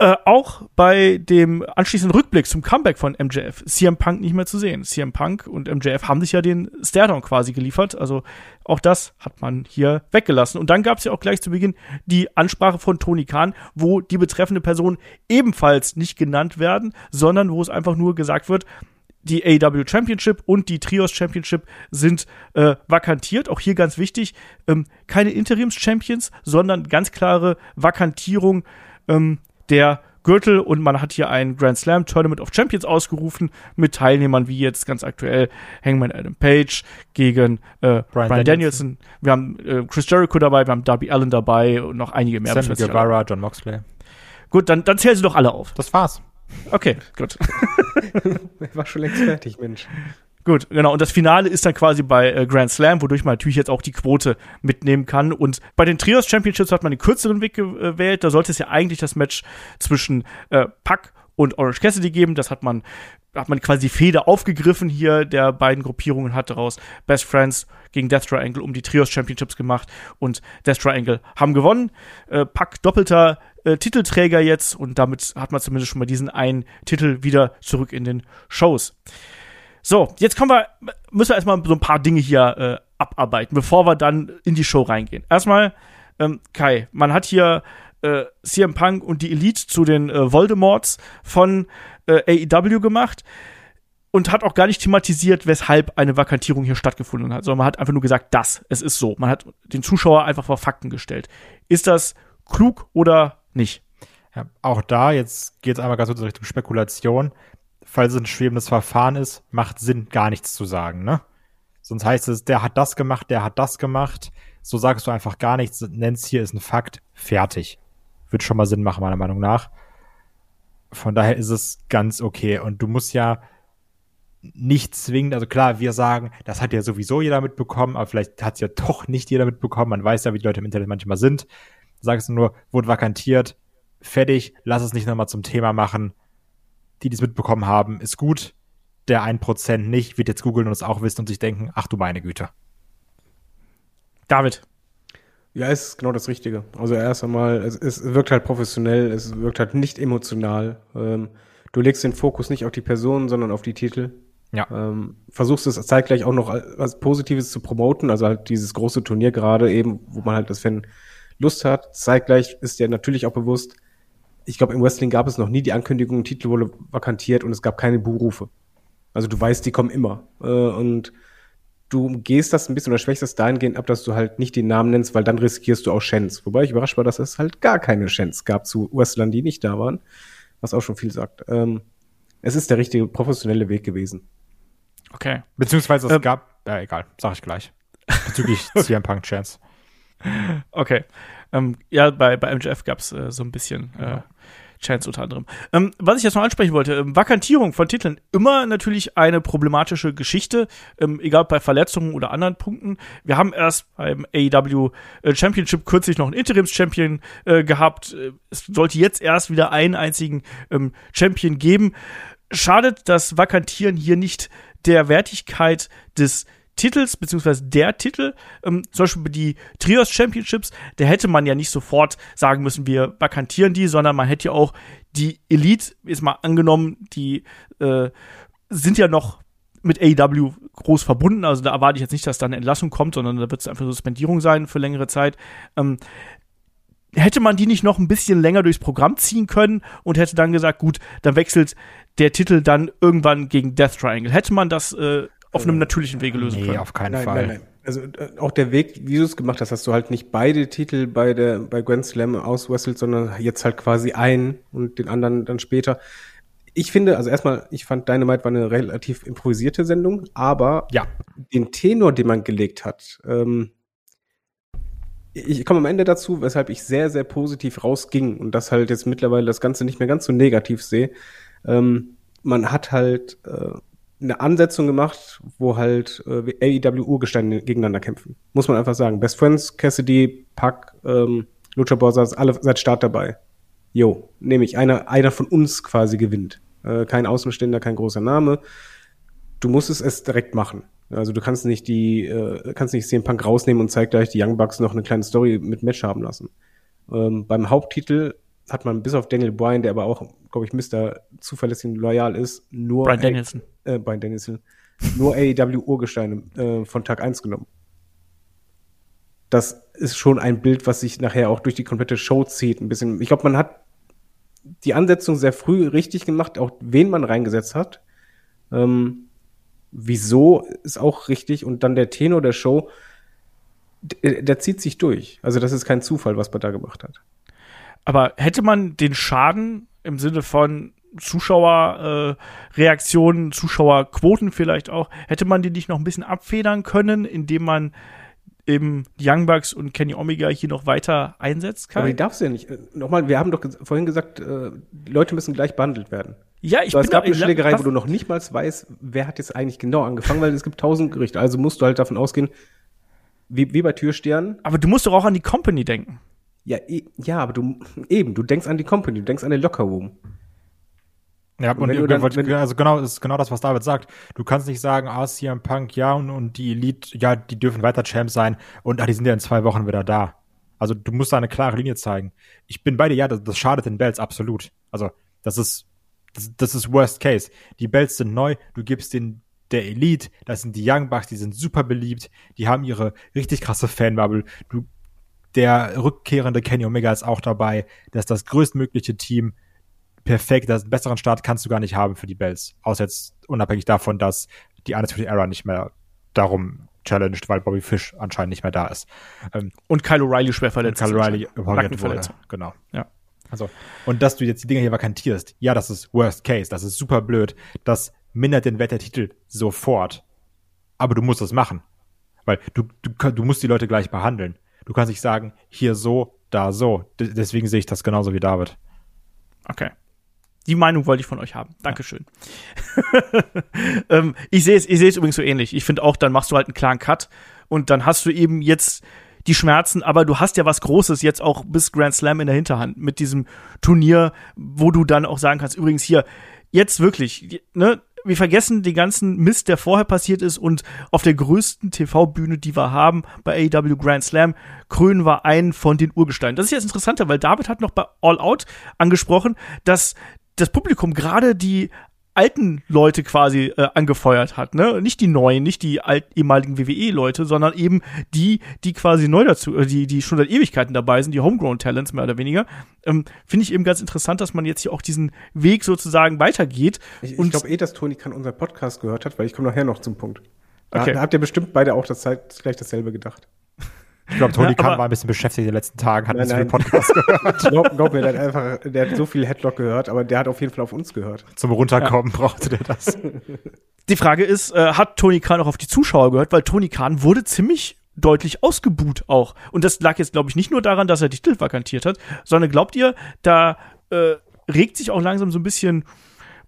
Speaker 2: äh, auch bei dem anschließenden Rückblick zum Comeback von MJF, CM Punk nicht mehr zu sehen. CM Punk und MJF haben sich ja den Stairdown quasi geliefert. Also auch das hat man hier weggelassen. Und dann gab es ja auch gleich zu Beginn die Ansprache von Tony Khan, wo die betreffende Person ebenfalls nicht genannt werden, sondern wo es einfach nur gesagt wird, die AW Championship und die Trios Championship sind äh, vakantiert. Auch hier ganz wichtig, ähm, keine Interims-Champions, sondern ganz klare Vakantierung ähm, der Gürtel und man hat hier ein Grand Slam Tournament of Champions ausgerufen mit Teilnehmern wie jetzt ganz aktuell Hangman Adam Page gegen äh, Brian,
Speaker 4: Brian
Speaker 2: Danielson. Wir haben äh, Chris Jericho dabei, wir haben Darby Allen dabei und noch einige mehr.
Speaker 4: Sammy. Guevara, John Moxley.
Speaker 2: Gut, dann, dann zählen sie doch alle auf.
Speaker 4: Das war's.
Speaker 2: Okay, gut.
Speaker 3: Ich war schon längst fertig, Mensch.
Speaker 2: Gut, genau. Und das Finale ist dann quasi bei äh, Grand Slam, wodurch man natürlich jetzt auch die Quote mitnehmen kann. Und bei den Trios Championships hat man den kürzeren Weg gewählt. Da sollte es ja eigentlich das Match zwischen äh, Pack und Orange Cassidy geben. Das hat man, hat man quasi die Feder aufgegriffen hier der beiden Gruppierungen, hat daraus Best Friends gegen Death Triangle um die Trios Championships gemacht und Death Triangle haben gewonnen. Äh, Pack doppelter äh, Titelträger jetzt und damit hat man zumindest schon mal diesen einen Titel wieder zurück in den Shows. So, jetzt kommen wir, müssen wir erstmal so ein paar Dinge hier äh, abarbeiten, bevor wir dann in die Show reingehen. Erstmal, ähm, Kai, man hat hier äh, CM Punk und die Elite zu den äh, Voldemorts von äh, AEW gemacht und hat auch gar nicht thematisiert, weshalb eine Vakantierung hier stattgefunden hat, sondern man hat einfach nur gesagt, das, es ist so. Man hat den Zuschauer einfach vor Fakten gestellt. Ist das klug oder nicht?
Speaker 4: Ja, auch da, jetzt geht es einmal ganz kurz Richtung Spekulation. Falls es ein schwebendes Verfahren ist, macht Sinn, gar nichts zu sagen, ne? Sonst heißt es, der hat das gemacht, der hat das gemacht. So sagst du einfach gar nichts, nennst hier ist ein Fakt, fertig. Wird schon mal Sinn machen, meiner Meinung nach. Von daher ist es ganz okay. Und du musst ja nicht zwingend, also klar, wir sagen, das hat ja sowieso jeder mitbekommen, aber vielleicht hat es ja doch nicht jeder mitbekommen. Man weiß ja, wie die Leute im Internet manchmal sind. Sagst du nur, wurde vakantiert, fertig, lass es nicht nochmal zum Thema machen. Die, die es mitbekommen haben, ist gut. Der 1% nicht, wird jetzt googeln und es auch wissen und sich denken, ach du meine Güte.
Speaker 2: David.
Speaker 3: Ja, es ist genau das Richtige. Also erst einmal, es, es wirkt halt professionell, es wirkt halt nicht emotional. Ähm, du legst den Fokus nicht auf die Person, sondern auf die Titel.
Speaker 4: Ja.
Speaker 3: Ähm, versuchst es zeitgleich auch noch was Positives zu promoten, also halt dieses große Turnier gerade eben, wo man halt das Fan Lust hat. Zeitgleich ist dir natürlich auch bewusst, ich glaube, im Wrestling gab es noch nie die Ankündigung, Titel wurde vakantiert und es gab keine Buhrufe. Also du weißt, die kommen immer. Äh, und du gehst das ein bisschen oder schwächst das dahingehend ab, dass du halt nicht den Namen nennst, weil dann riskierst du auch Chance. Wobei ich überrascht war, dass es halt gar keine Chance gab zu Wrestlern, die nicht da waren. Was auch schon viel sagt. Ähm, es ist der richtige professionelle Weg gewesen.
Speaker 2: Okay.
Speaker 4: Beziehungsweise es
Speaker 2: Ähm.
Speaker 4: gab, ja egal, sag ich gleich. Bezüglich CM Punk Chance.
Speaker 2: Okay. Ähm, ja, bei, bei MJF gab es äh, so ein bisschen äh, Chance unter anderem. Ähm, was ich jetzt noch ansprechen wollte, ähm, Vakantierung von Titeln, immer natürlich eine problematische Geschichte, ähm, egal bei Verletzungen oder anderen Punkten. Wir haben erst beim AEW äh, Championship kürzlich noch einen Interims-Champion äh, gehabt. Äh, Es sollte jetzt erst wieder einen einzigen ähm, Champion geben. Schadet das Vakantieren hier nicht der Wertigkeit des Titels, beziehungsweise der Titel, ähm, zum Beispiel die Trios Championships, da hätte man ja nicht sofort sagen müssen, wir vakantieren die, sondern man hätte ja auch die Elite, ist mal angenommen, die äh, sind ja noch mit AEW groß verbunden, also da erwarte ich jetzt nicht, dass da eine Entlassung kommt, sondern da wird es einfach Suspendierung sein für längere Zeit. Ähm, hätte man die nicht noch ein bisschen länger durchs Programm ziehen können und hätte dann gesagt, gut, dann wechselt der Titel dann irgendwann gegen Death Triangle. Hätte man das äh, auf einem natürlichen Wege lösen
Speaker 4: Nee,
Speaker 2: können.
Speaker 4: auf keinen
Speaker 3: Nein,
Speaker 4: Fall.
Speaker 3: nein, nein. Also äh, auch der Weg, wie du es gemacht hast, hast du halt nicht beide Titel bei der bei Grand Slam auswrestelt, sondern jetzt halt quasi einen und den anderen dann später. Ich finde, also erstmal, ich fand Dynamite war eine relativ improvisierte Sendung, aber
Speaker 4: Ja.
Speaker 3: den Tenor, den man gelegt hat, ähm, ich komme am Ende dazu, weshalb ich sehr, sehr positiv rausging und das halt jetzt mittlerweile das Ganze nicht mehr ganz so negativ sehe. Ähm, man hat halt äh, eine Ansetzung gemacht, wo halt äh, AEW Urgesteine gegeneinander kämpfen. Muss man einfach sagen. Best Friends, Cassidy, Pac, ähm, Lucha Brothers, alle seit Start dabei. Jo, nehme ich. Einer, einer von uns quasi gewinnt. Äh, kein Außenstehender, kein großer Name. Du musst es erst direkt machen. Also du kannst nicht die, äh, kannst nicht CM Punk rausnehmen und zeig gleich die Young Bucks noch eine kleine Story mit Match haben lassen. Ähm, beim Haupttitel hat man bis auf Daniel Bryan, der aber auch, glaube ich, Mr. zuverlässig und loyal ist, nur
Speaker 2: Brian Danielson.
Speaker 3: äh, Brian Danielson, nur AEW Urgesteine äh, von Tag 1 genommen. Das ist schon ein Bild, was sich nachher auch durch die komplette Show zieht. Ein bisschen. Ich glaube, man hat die Ansetzung sehr früh richtig gemacht, auch wen man reingesetzt hat. Ähm, wieso ist auch richtig. Und dann der Tenor der Show, der, der zieht sich durch. Also das ist kein Zufall, was man da gemacht hat.
Speaker 2: Aber hätte man den Schaden im Sinne von Zuschauerreaktionen, äh, Zuschauerquoten vielleicht auch, hätte man die nicht noch ein bisschen abfedern können, indem man eben Young Bucks und Kenny Omega hier noch weiter einsetzt?
Speaker 3: Aber die darfst du ja nicht. Äh, Nochmal, wir haben doch vorhin gesagt, äh, Leute müssen gleich behandelt werden.
Speaker 2: Ja, ich
Speaker 3: So, es
Speaker 2: bin
Speaker 3: gab
Speaker 2: da-
Speaker 3: eine Schlägerei, wo du noch nicht mal weißt, wer hat jetzt eigentlich genau angefangen, weil es gibt tausend Gerüchte. Also musst du halt davon ausgehen, wie, wie bei Türstern.
Speaker 2: Aber du musst doch auch an die Company denken.
Speaker 3: Ja, e ja, aber du eben, du denkst an die Company, du denkst an den Lockerroom.
Speaker 4: Ja,
Speaker 3: Und
Speaker 4: und,
Speaker 3: du dann-
Speaker 4: wollte-
Speaker 3: wenn-
Speaker 4: also genau, das ist genau das, was David sagt. Du kannst nicht sagen, ah, CM Punk, ja, und, und die Elite, ja, die dürfen weiter Champ sein und ah, die sind ja in zwei Wochen wieder da. Also du musst da eine klare Linie zeigen. Ich bin bei dir, ja, das, das schadet den Bells absolut. Also das ist, das, das ist Worst Case. Die Bells sind neu, du gibst den der Elite, das sind die Young Bucks, die sind super beliebt, die haben ihre richtig krasse Fanbubble. Du, der rückkehrende Kenny Omega ist auch dabei. Das ist das größtmögliche Team perfekt, das einen besseren Start kannst du gar nicht haben für die Bells. Außer jetzt unabhängig davon, dass die Undisputed Era nicht mehr darum challenged, weil Bobby Fish anscheinend nicht mehr da ist. Ähm,
Speaker 2: Und Kyle O'Reilly schwer verletzt.
Speaker 4: Kyle
Speaker 2: ist
Speaker 4: Riley
Speaker 2: anscheinend.
Speaker 4: überholt wurde. Genau.
Speaker 2: Ja.
Speaker 4: Also, und dass du jetzt die Dinger hier vakantierst, ja, das ist Worst Case, das ist super blöd. Das mindert den Wert der Titel sofort. Aber du musst es machen. Weil du, du, du musst die Leute gleich behandeln. Du kannst nicht sagen, hier so, da so. D deswegen sehe ich das genauso wie David.
Speaker 2: Okay. Die Meinung wollte ich von euch haben. Dankeschön. ähm, ich sehe es, ich sehe es übrigens so ähnlich. Ich finde auch, dann machst du halt einen klaren Cut und dann hast du eben jetzt die Schmerzen, aber du hast ja was Großes jetzt auch bis Grand Slam in der Hinterhand mit diesem Turnier, wo du dann auch sagen kannst, übrigens hier, jetzt wirklich, ne, wir vergessen den ganzen Mist, der vorher passiert ist und auf der größten TV-Bühne, die wir haben, bei AEW Grand Slam, krönen wir einen von den Urgesteinen. Das ist jetzt interessanter, weil David hat noch bei All Out angesprochen, dass das Publikum gerade die alten Leute quasi äh, angefeuert hat, ne? Nicht die neuen, nicht die alt, ehemaligen WWE-Leute, sondern eben die, die quasi neu dazu, äh, die, die schon seit Ewigkeiten dabei sind, die Homegrown Talents mehr oder weniger. Ähm, Finde ich eben ganz interessant, dass man jetzt hier auch diesen Weg sozusagen weitergeht.
Speaker 3: Ich, ich glaube eh, dass Toni Kahn unseren Podcast gehört hat, weil ich komme nachher noch zum Punkt. Da,
Speaker 2: Okay.
Speaker 3: da habt ihr bestimmt beide auch das gleich dasselbe gedacht.
Speaker 4: Ich glaube, Tony
Speaker 2: Ja,
Speaker 4: Khan
Speaker 2: aber-
Speaker 4: war ein bisschen beschäftigt in den letzten Tagen, hat
Speaker 3: Nein,
Speaker 4: nicht so viel
Speaker 3: nein.
Speaker 4: Podcast gehört.
Speaker 3: glaub, glaub mir, der hat einfach, der hat so viel Headlock gehört, aber der hat auf jeden Fall auf uns gehört.
Speaker 4: Zum Runterkommen brauchte der das.
Speaker 2: Die Frage ist, äh, hat Tony Khan auch auf die Zuschauer gehört? Weil Tony Khan wurde ziemlich deutlich ausgebuht auch. Und das lag jetzt, glaube ich, nicht nur daran, dass er die Titel vakantiert hat, sondern glaubt ihr, da äh, regt sich auch langsam so ein bisschen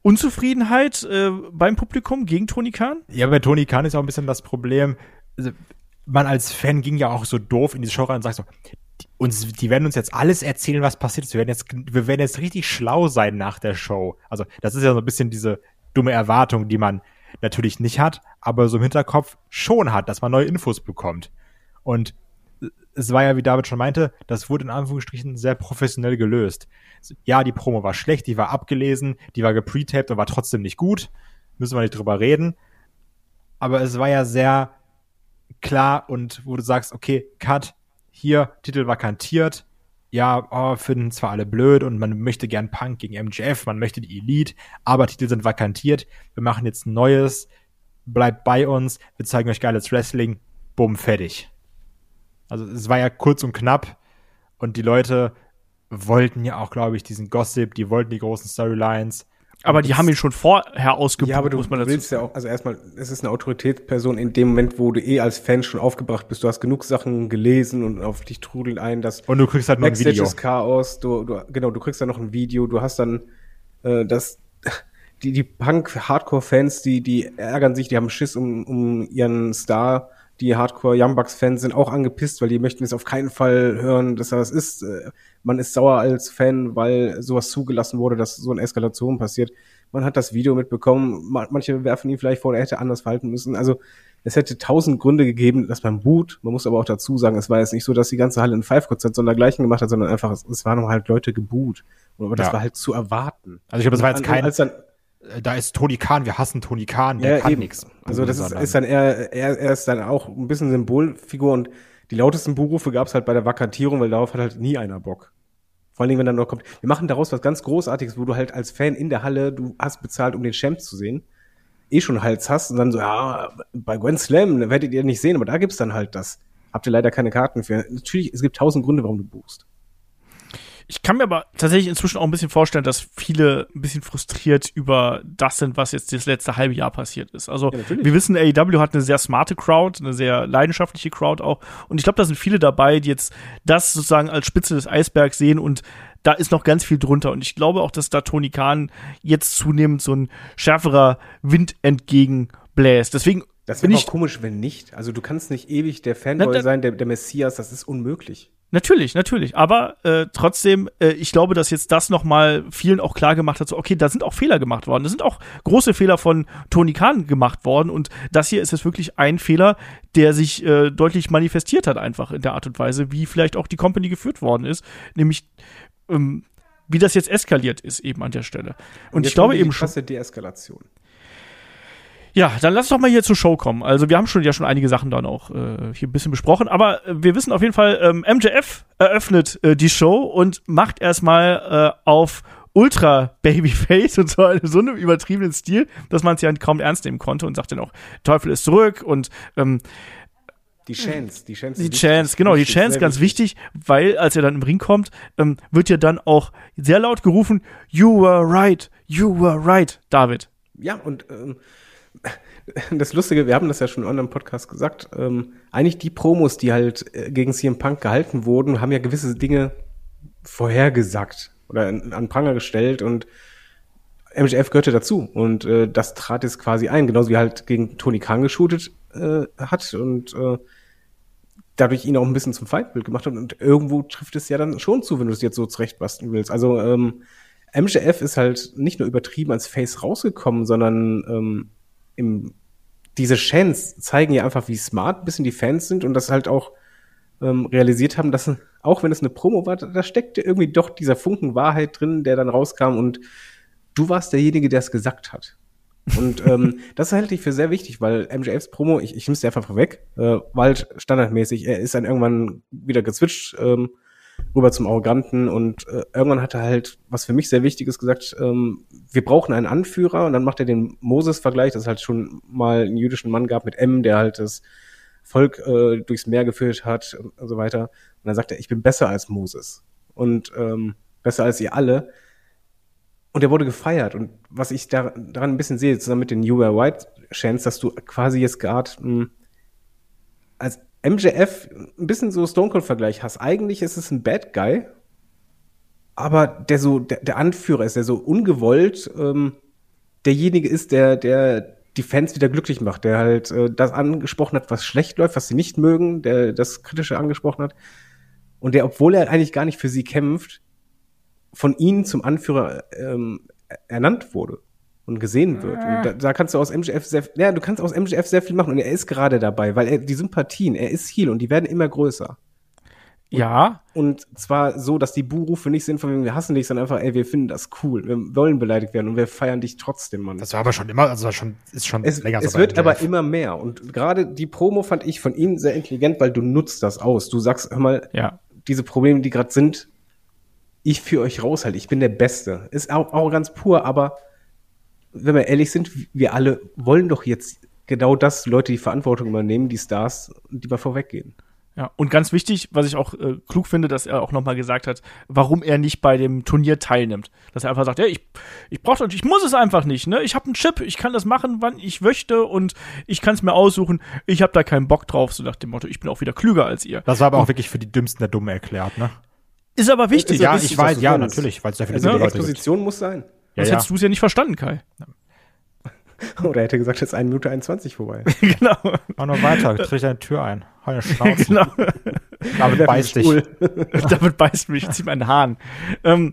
Speaker 2: Unzufriedenheit äh, beim Publikum gegen Tony Khan?
Speaker 4: Ja, bei Tony Khan ist auch ein bisschen das Problem, also, man als Fan ging ja auch so doof in die Show rein und sagt so, die, die werden uns jetzt alles erzählen, was passiert ist. Wir werden jetzt, wir werden jetzt richtig schlau sein nach der Show. Also, das ist ja so ein bisschen diese dumme Erwartung, die man natürlich nicht hat, aber so im Hinterkopf schon hat, dass man neue Infos bekommt. Und es war ja, wie David schon meinte, das wurde in Anführungsstrichen sehr professionell gelöst. Ja, die Promo war schlecht, die war abgelesen, die war gepretaped und war trotzdem nicht gut. Müssen wir nicht drüber reden. Aber es war ja sehr klar und wo du sagst, okay, Cut, hier, Titel vakantiert, ja, oh, finden zwar alle blöd und man möchte gern Punk gegen MJF, man möchte die Elite, aber Titel sind vakantiert. Wir machen jetzt neues, bleibt bei uns, wir zeigen euch geiles Wrestling, bumm, fertig. Also es war ja kurz und knapp und die Leute wollten ja auch, glaube ich, diesen Gossip, die wollten die großen Storylines.
Speaker 2: Aber die haben ihn schon vorher ausgebucht,
Speaker 3: Ja, aber du
Speaker 2: muss man dazu
Speaker 3: willst ja auch, also erstmal, es ist eine Autoritätsperson in dem Moment, wo du eh als Fan schon aufgebracht bist. Du hast genug Sachen gelesen und auf dich trudeln ein, dass
Speaker 4: Und du kriegst halt nur ein Video.
Speaker 3: ist Chaos, du, du, genau, du kriegst dann noch ein Video, du hast dann äh, das, die, die Punk-Hardcore-Fans, die, die ärgern sich, die haben Schiss um, um ihren Star. Die Hardcore Young Bucks-Fans sind auch angepisst, weil die möchten es auf keinen Fall hören, dass er das ist. Äh, Man ist sauer als Fan, weil sowas zugelassen wurde, dass so eine Eskalation passiert. Man hat das Video mitbekommen, ma- manche werfen ihn vielleicht vor, er hätte anders verhalten müssen. Also es hätte tausend Gründe gegeben, dass man boot. Man muss aber auch dazu sagen, es war jetzt nicht so, dass die ganze Halle in Five-Prozent sondergleichen gemacht hat, sondern einfach, es, es waren halt Leute geboot. Aber das
Speaker 4: Ja.
Speaker 3: war halt zu erwarten.
Speaker 4: Also ich glaube, das war jetzt kein,
Speaker 3: Als dann,
Speaker 4: da ist Tony Khan, wir hassen Tony Khan, der kann nichts.
Speaker 3: Also das ist, ist dann eher, er, er ist dann auch ein bisschen Symbolfigur und die lautesten Buhrufe gab es halt bei der Vakantierung, weil darauf hat halt nie einer Bock. Vor allen Dingen, wenn dann noch kommt, wir machen daraus was ganz Großartiges, wo du halt als Fan in der Halle, du hast bezahlt, um den Champ zu sehen, eh schon Hals hast und dann so, ja, bei Gwen Slam da werdet ihr nicht sehen, aber da gibt's dann halt das. Habt ihr leider keine Karten für. Natürlich, es gibt tausend Gründe, warum du buchst.
Speaker 2: Ich kann mir aber tatsächlich inzwischen auch ein bisschen vorstellen, dass viele ein bisschen frustriert über das sind, was jetzt das letzte halbe Jahr passiert ist. Also
Speaker 3: Ja,
Speaker 2: wir wissen, AEW hat eine sehr smarte Crowd, eine sehr leidenschaftliche Crowd auch. Und ich glaube, da sind viele dabei, die jetzt das sozusagen als Spitze des Eisbergs sehen und da ist noch ganz viel drunter. Und ich glaube auch, dass da Tony Khan jetzt zunehmend so ein schärferer Wind entgegenbläst. Deswegen
Speaker 3: Das
Speaker 2: bin
Speaker 3: wäre
Speaker 2: ich
Speaker 3: auch komisch, wenn nicht. Also du kannst nicht ewig der
Speaker 2: Na,
Speaker 3: Fanboy
Speaker 2: da-
Speaker 3: sein, der, der Messias, das ist unmöglich.
Speaker 2: Natürlich, natürlich. Aber äh, trotzdem, äh, ich glaube, dass jetzt das nochmal vielen auch klar gemacht hat, so, okay, da sind auch Fehler gemacht worden. Da sind auch große Fehler von Tony Khan gemacht worden. Und das hier ist jetzt wirklich ein Fehler, der sich äh, deutlich manifestiert hat, einfach in der Art und Weise, wie vielleicht auch die Company geführt worden ist. Nämlich, ähm, wie das jetzt eskaliert ist, eben an der Stelle. Und, ich
Speaker 3: jetzt
Speaker 2: glaube eben schon.
Speaker 3: Deeskalation.
Speaker 2: Ja, dann lass doch mal hier zur Show kommen. Also wir haben schon ja schon einige Sachen dann auch äh, hier ein bisschen besprochen, aber äh, wir wissen auf jeden Fall, ähm, MJF eröffnet äh, die Show und macht erstmal äh, auf Ultra Babyface und zwar in so einem übertriebenen Stil, dass man es ja kaum ernst nehmen konnte und sagt dann auch, Teufel ist zurück und ähm,
Speaker 3: Die Chance, die Chance.
Speaker 2: die Chance, genau, die Chance ganz wichtig, weil als er dann im Ring kommt, ähm, wird ja dann auch sehr laut gerufen, You were right, you were right, David.
Speaker 3: Ja, und ähm, das Lustige, wir haben das ja schon in anderen Podcast gesagt, ähm, eigentlich die Promos, die halt äh, gegen CM Punk gehalten wurden, haben ja gewisse Dinge vorhergesagt oder an an Pranger gestellt und MJF gehörte dazu und äh, das trat jetzt quasi ein, genauso wie halt gegen Tony Khan geshootet äh, hat und äh, dadurch ihn auch ein bisschen zum Feindbild gemacht hat und irgendwo trifft es ja dann schon zu, wenn du es jetzt so zurechtbasteln willst. Also ähm, MJF ist halt nicht nur übertrieben als Face rausgekommen, sondern ähm, im, diese Chants zeigen ja einfach, wie smart ein bisschen die Fans sind und das halt auch ähm, realisiert haben, dass auch wenn es eine Promo war, da, steckte irgendwie doch dieser Funken Wahrheit drin, der dann rauskam und du warst derjenige, der es gesagt hat. Und ähm, das halte ich für sehr wichtig, weil MJFs Promo, ich, ich nehme es einfach vorweg, äh, war halt standardmäßig, er ist dann irgendwann wieder gezwitscht ähm, rüber zum Arroganten und äh, irgendwann hat er halt, was für mich sehr wichtig ist, gesagt, ähm, wir brauchen einen Anführer und dann macht er den Moses-Vergleich, dass es halt schon mal einen jüdischen Mann gab mit M, der halt das Volk äh, durchs Meer geführt hat und, und so weiter. Und dann sagt er, ich bin besser als Moses und ähm, besser als ihr alle. Und er wurde gefeiert. Und was ich da, daran ein bisschen sehe, zusammen mit den New Were White Chants, dass du quasi jetzt gerade mh, als MJF ein bisschen so Stone Cold Vergleich hast. Eigentlich ist es ein Bad Guy, aber der so der, der Anführer ist, der so ungewollt ähm, derjenige ist, der der die Fans wieder glücklich macht, der halt äh, das angesprochen hat, was schlecht läuft, was sie nicht mögen, der das Kritische angesprochen hat und der, obwohl er eigentlich gar nicht für sie kämpft, von ihnen zum Anführer ähm, ernannt wurde und gesehen wird. Und da, da kannst du aus MJF sehr, ja, du kannst aus MJF sehr viel machen und er ist gerade dabei, weil er die Sympathien, er ist Heal und die werden immer größer.
Speaker 2: Ja,
Speaker 3: Und zwar so, dass die Buhrufe nicht sind von wegen, wir hassen dich, sondern einfach, ey, wir finden das cool, wir wollen beleidigt werden und wir feiern dich trotzdem, Mann.
Speaker 4: Das war aber schon immer, also das schon, ist schon
Speaker 3: es,
Speaker 4: länger
Speaker 3: es
Speaker 4: so bei
Speaker 3: wird
Speaker 4: MJF.
Speaker 3: aber immer mehr. Und gerade die Promo fand ich von ihm sehr intelligent, weil du nutzt das aus. Du sagst, hör mal,
Speaker 2: ja.
Speaker 3: diese Probleme, die gerade sind, ich für euch raushalte, ich bin der Beste. Ist auch, auch ganz pur, aber wenn wir ehrlich sind, wir alle wollen doch jetzt genau das, Leute die Verantwortung übernehmen, die Stars, die mal vorweggehen.
Speaker 2: Ja, und ganz wichtig, was ich auch äh, klug finde, dass er auch nochmal gesagt hat, warum er nicht bei dem Turnier teilnimmt. Dass er einfach sagt, ja, ich, ich brauche ich muss es einfach nicht, ne? Ich habe einen Chip, ich kann das machen, wann ich möchte und ich kann es mir aussuchen. Ich habe da keinen Bock drauf, so nach dem Motto, ich bin auch wieder klüger als ihr.
Speaker 4: Das war aber auch wirklich für die Dümmsten der Dumme erklärt, ne?
Speaker 2: Ist aber wichtig.
Speaker 3: Ist
Speaker 4: ja,
Speaker 3: wichtig,
Speaker 4: ich weiß, ja, natürlich, weil es dafür
Speaker 3: Also
Speaker 4: Leute gibt.
Speaker 3: Exposition muss sein.
Speaker 4: Ja,
Speaker 2: Sonst
Speaker 4: ja.
Speaker 2: hättest du es ja nicht verstanden, Kai.
Speaker 3: Oder er hätte gesagt, jetzt 1 Minute 21 vorbei.
Speaker 2: genau.
Speaker 4: Mach nur weiter, tritt deine Tür ein. Hau eine Schnauze.
Speaker 2: genau.
Speaker 4: Damit beißt dich.
Speaker 2: Damit beißt mich, zieh meinen Hahn. Ähm,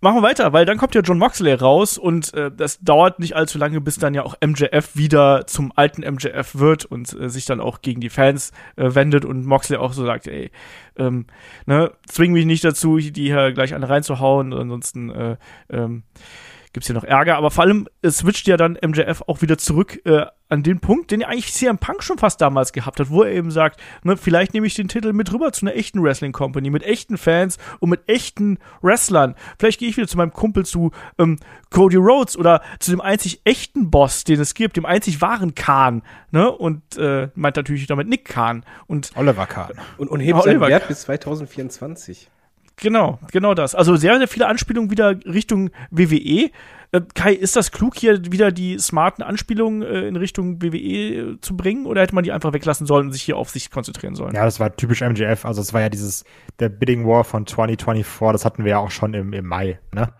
Speaker 2: machen wir weiter, weil dann kommt ja John Moxley raus und äh, das dauert nicht allzu lange, bis dann ja auch MJF wieder zum alten MJF wird und äh, sich dann auch gegen die Fans äh, wendet und Moxley auch so sagt, ey, ähm, ne, zwing mich nicht dazu, die hier gleich alle reinzuhauen, ansonsten äh, ähm, gibt's hier noch Ärger, aber vor allem switcht ja dann MJF auch wieder zurück äh, an den Punkt, den ja eigentlich CM Punk schon fast damals gehabt hat, wo er eben sagt, ne, vielleicht nehme ich den Titel mit rüber zu einer echten Wrestling Company, mit echten Fans und mit echten Wrestlern. Vielleicht gehe ich wieder zu meinem Kumpel zu ähm, Cody Rhodes oder zu dem einzig echten Boss, den es gibt, dem einzig wahren Khan, ne? Und äh, meint natürlich damit Nick Khan. Und
Speaker 4: Oliver Kahn.
Speaker 3: Und, und hebt
Speaker 2: Ja,
Speaker 3: seinen
Speaker 2: Oliver.
Speaker 3: Wert bis 2024.
Speaker 2: Genau, genau das. Also sehr, sehr viele Anspielungen wieder Richtung WWE. Äh, Kai, ist das klug, hier wieder die smarten Anspielungen äh, in Richtung WWE äh, zu bringen? Oder hätte man die einfach weglassen sollen und sich hier auf sich konzentrieren sollen?
Speaker 4: Ja, das war typisch MJF. Also es war ja dieses, der Bidding War von 2024, das hatten wir ja auch schon im, im Mai, ne?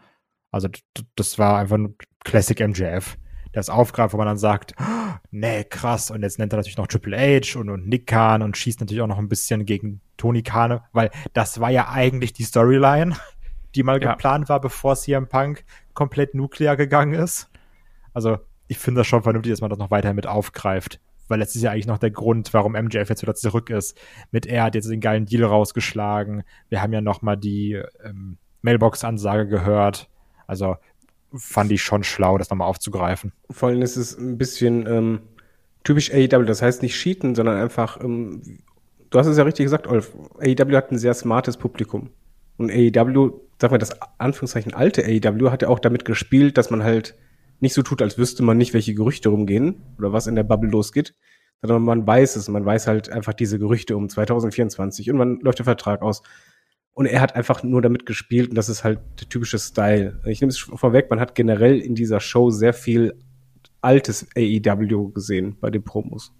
Speaker 4: Also das war einfach ein Classic MJF. Es aufgreift, wo man dann sagt, "Oh, nee, krass. Und jetzt nennt er natürlich noch Triple H und, und Nick Khan und schießt natürlich auch noch ein bisschen gegen Tony Khan, weil das war ja eigentlich die Storyline, die mal
Speaker 2: Ja.
Speaker 4: geplant war, bevor CM Punk komplett nuklear gegangen ist. Also ich finde das schon vernünftig, dass man das noch weiter mit aufgreift. Weil das ist ja eigentlich noch der Grund, warum MJF jetzt wieder zurück ist. Mit er hat jetzt den geilen Deal rausgeschlagen. Wir haben ja noch mal die ähm, Mailbox-Ansage gehört. Also fand ich schon schlau, das nochmal aufzugreifen.
Speaker 3: Vor allem ist es ein bisschen ähm, typisch AEW. Das heißt nicht cheaten, sondern einfach, ähm, du hast es ja richtig gesagt, Olf. AEW hat ein sehr smartes Publikum. Und AEW, sag mal, das Anführungszeichen alte AEW hat ja auch damit gespielt, dass man halt nicht so tut, als wüsste man nicht, welche Gerüchte rumgehen oder was in der Bubble losgeht, sondern man weiß es. Man weiß halt einfach diese Gerüchte um 2024 und man läuft der Vertrag aus. Und er hat einfach nur damit gespielt und das ist halt der typische Style. Ich nehme es vorweg, man hat generell in dieser Show sehr viel altes AEW gesehen bei den Promos.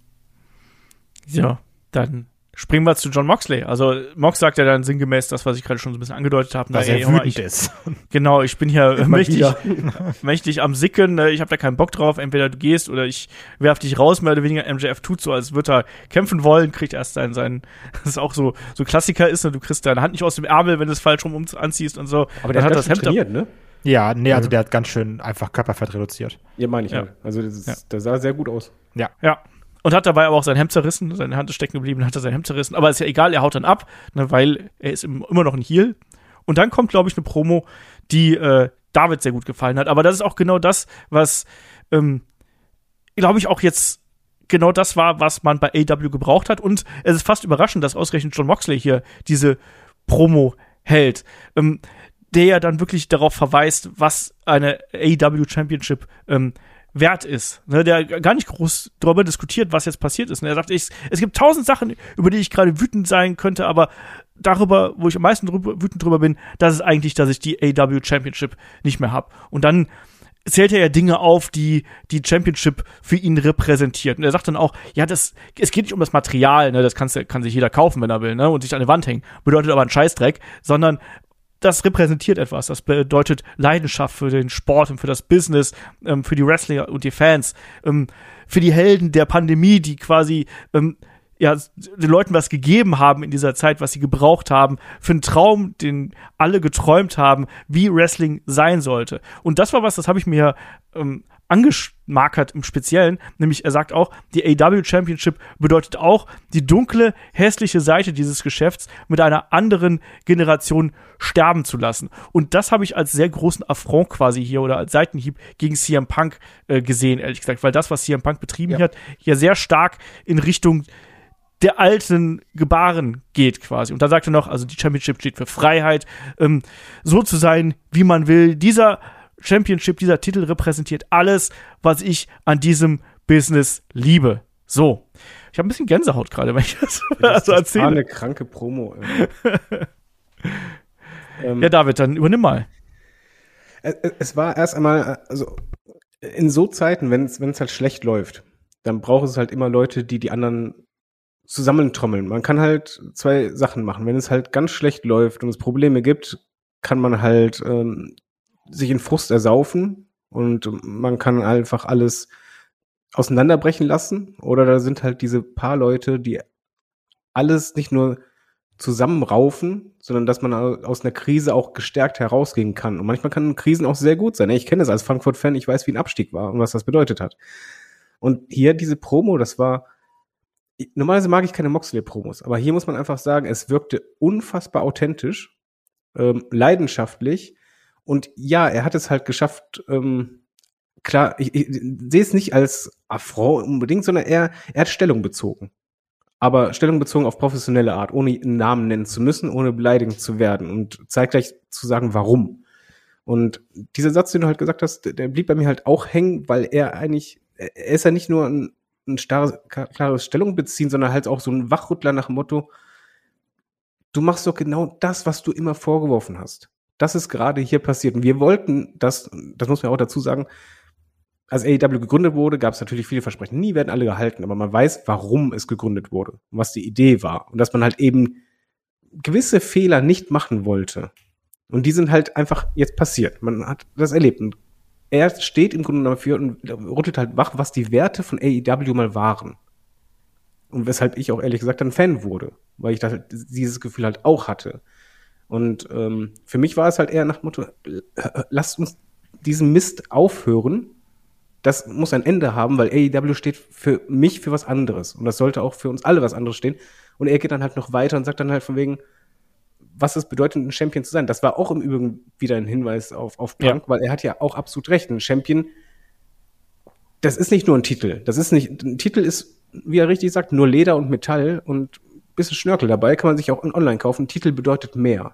Speaker 2: Ja, dann springen wir zu John Moxley. Also Mox sagt ja dann sinngemäß das, was ich gerade schon so ein bisschen angedeutet habe.
Speaker 4: Dass
Speaker 2: Na, ey,
Speaker 4: er wütend
Speaker 2: ich,
Speaker 4: ist.
Speaker 2: Genau, ich bin hier mächtig, mächtig am Sicken. äh, Ich habe da keinen Bock drauf. Entweder du gehst oder ich werf dich raus, mehr oder weniger. MJF tut so, als würde er kämpfen wollen, kriegt erst seinen, seinen, das ist auch so, so Klassiker ist, ne? du kriegst deine Hand nicht aus dem Ärmel, wenn du es falsch rum um- anziehst und so.
Speaker 3: Aber der hat, das
Speaker 2: Hemd ab-
Speaker 3: trainiert, ne?
Speaker 4: Ja, nee, also der hat ganz schön einfach Körperfett reduziert.
Speaker 3: Ja, meine ich
Speaker 2: Ja.
Speaker 3: halt. Also das, ist,
Speaker 2: Ja.
Speaker 3: das sah sehr gut aus.
Speaker 4: Ja.
Speaker 2: Ja. Und hat dabei aber auch sein Hemd zerrissen, seine Hand ist stecken geblieben, hat er sein Hemd zerrissen. Aber ist ja egal, er haut dann ab, ne, weil er ist im, immer noch ein Heel. Und dann kommt, glaube ich, eine Promo, die äh, David sehr gut gefallen hat. Aber das ist auch genau das, was, ähm, glaube ich, auch jetzt genau das war, was man bei AW gebraucht hat. Und es ist fast überraschend, dass ausgerechnet John Moxley hier diese Promo hält. Ähm, der ja dann wirklich darauf verweist, was eine AEW Championship ähm, wert ist. Ne, der gar nicht groß darüber diskutiert, was jetzt passiert ist. Und er sagt, ich, es gibt tausend Sachen, über die ich gerade wütend sein könnte, aber darüber, wo ich am meisten drüber, wütend drüber bin, das ist eigentlich, dass ich die AEW Championship nicht mehr habe. Und dann zählt er ja Dinge auf, die die Championship für ihn repräsentiert. Und er sagt dann auch, ja, das, es geht nicht um das Material, ne, das kannst, kann sich jeder kaufen, wenn er will, ne, und sich an die Wand hängen. Bedeutet aber ein Scheißdreck, sondern das repräsentiert etwas. Das bedeutet Leidenschaft für den Sport und für das Business, ähm, für die Wrestler und die Fans, ähm, für die Helden der Pandemie, die quasi ähm, ja, den Leuten was gegeben haben in dieser Zeit, was sie gebraucht haben, für einen Traum, den alle geträumt haben, wie Wrestling sein sollte. Und das war was, das habe ich mir ähm, angemarkert im Speziellen, nämlich er sagt auch, die AW Championship bedeutet auch die dunkle, hässliche Seite dieses Geschäfts mit einer anderen Generation sterben zu lassen. Und das habe ich als sehr großen Affront quasi hier oder als Seitenhieb gegen CM Punk äh, gesehen, ehrlich gesagt, weil das, was CM Punk betrieben
Speaker 3: Ja.
Speaker 2: hat, ja sehr stark in Richtung der alten Gebaren geht quasi. Und da sagt er noch, also die Championship steht für Freiheit, ähm, so zu sein, wie man will. Dieser Championship, dieser Titel repräsentiert alles, was ich an diesem Business liebe. So. Ich habe ein bisschen Gänsehaut gerade, wenn ich das,
Speaker 3: Das,
Speaker 2: so
Speaker 3: das war
Speaker 2: erzähle.
Speaker 3: eine kranke Promo. ähm,
Speaker 2: Ja, David, dann übernimm mal.
Speaker 3: es, war erst einmal, also in so Zeiten, wenn es wenn es halt schlecht läuft, dann braucht es halt immer Leute, die die anderen zusammentrommeln. Man kann halt zwei Sachen machen. Wenn es halt ganz schlecht läuft und es Probleme gibt, kann man halt ähm, sich in Frust ersaufen und man kann einfach alles auseinanderbrechen lassen. Oder da sind halt diese paar Leute, die alles nicht nur zusammenraufen, sondern dass man au- aus einer Krise auch gestärkt herausgehen kann. Und manchmal kann Krisen auch sehr gut sein. Ich kenne das als Frankfurt-Fan, ich weiß, wie ein Abstieg war und was das bedeutet hat. Und hier diese Promo, das war, normalerweise mag ich keine Moxley-Promos, aber hier muss man einfach sagen, es wirkte unfassbar authentisch, ähm, leidenschaftlich und ja, er hat es halt geschafft, ähm, klar, ich, ich sehe es nicht als Affront unbedingt, sondern er, er hat Stellung bezogen. Aber Stellung bezogen auf professionelle Art, ohne einen Namen nennen zu müssen, ohne beleidigend zu werden und zeitgleich zu sagen, warum. Und dieser Satz, den du halt gesagt hast, der- der blieb bei mir halt auch hängen, weil er eigentlich, er ist ja nicht nur ein, ein starres, klares Stellung beziehen, sondern halt auch so ein Wachrüttler nach dem Motto, du machst doch genau das, was du immer vorgeworfen hast. Das ist gerade hier passiert. Und wir wollten das, das muss man auch dazu sagen, als AEW gegründet wurde, gab es natürlich viele Versprechen. Nie werden alle gehalten, aber man weiß, warum es gegründet wurde und was die Idee war. Und dass man halt eben gewisse Fehler nicht machen wollte. Und die sind halt einfach jetzt passiert. Man hat das erlebt. Und er steht im Grunde dafür und rüttelt halt wach, was die Werte von AEW mal waren. Und weshalb ich auch ehrlich gesagt ein Fan wurde, weil ich da halt dieses Gefühl halt auch hatte. Und ähm, für mich war es halt eher nach Motto, lasst uns diesen Mist aufhören. Das muss ein Ende haben, weil AEW steht für mich für was anderes. Und das sollte auch für uns alle was anderes stehen. Und er geht dann halt noch weiter und sagt dann halt von wegen, was es bedeutet, ein Champion zu sein. Das war auch im Übrigen wieder ein Hinweis auf, auf Punk, weil er hat ja auch absolut recht. Ein Champion, das ist nicht nur ein Titel. Das ist nicht, ein Titel ist, wie er richtig sagt, nur Leder und Metall und bisschen Schnörkel dabei, kann man sich auch online kaufen. Titel bedeutet mehr.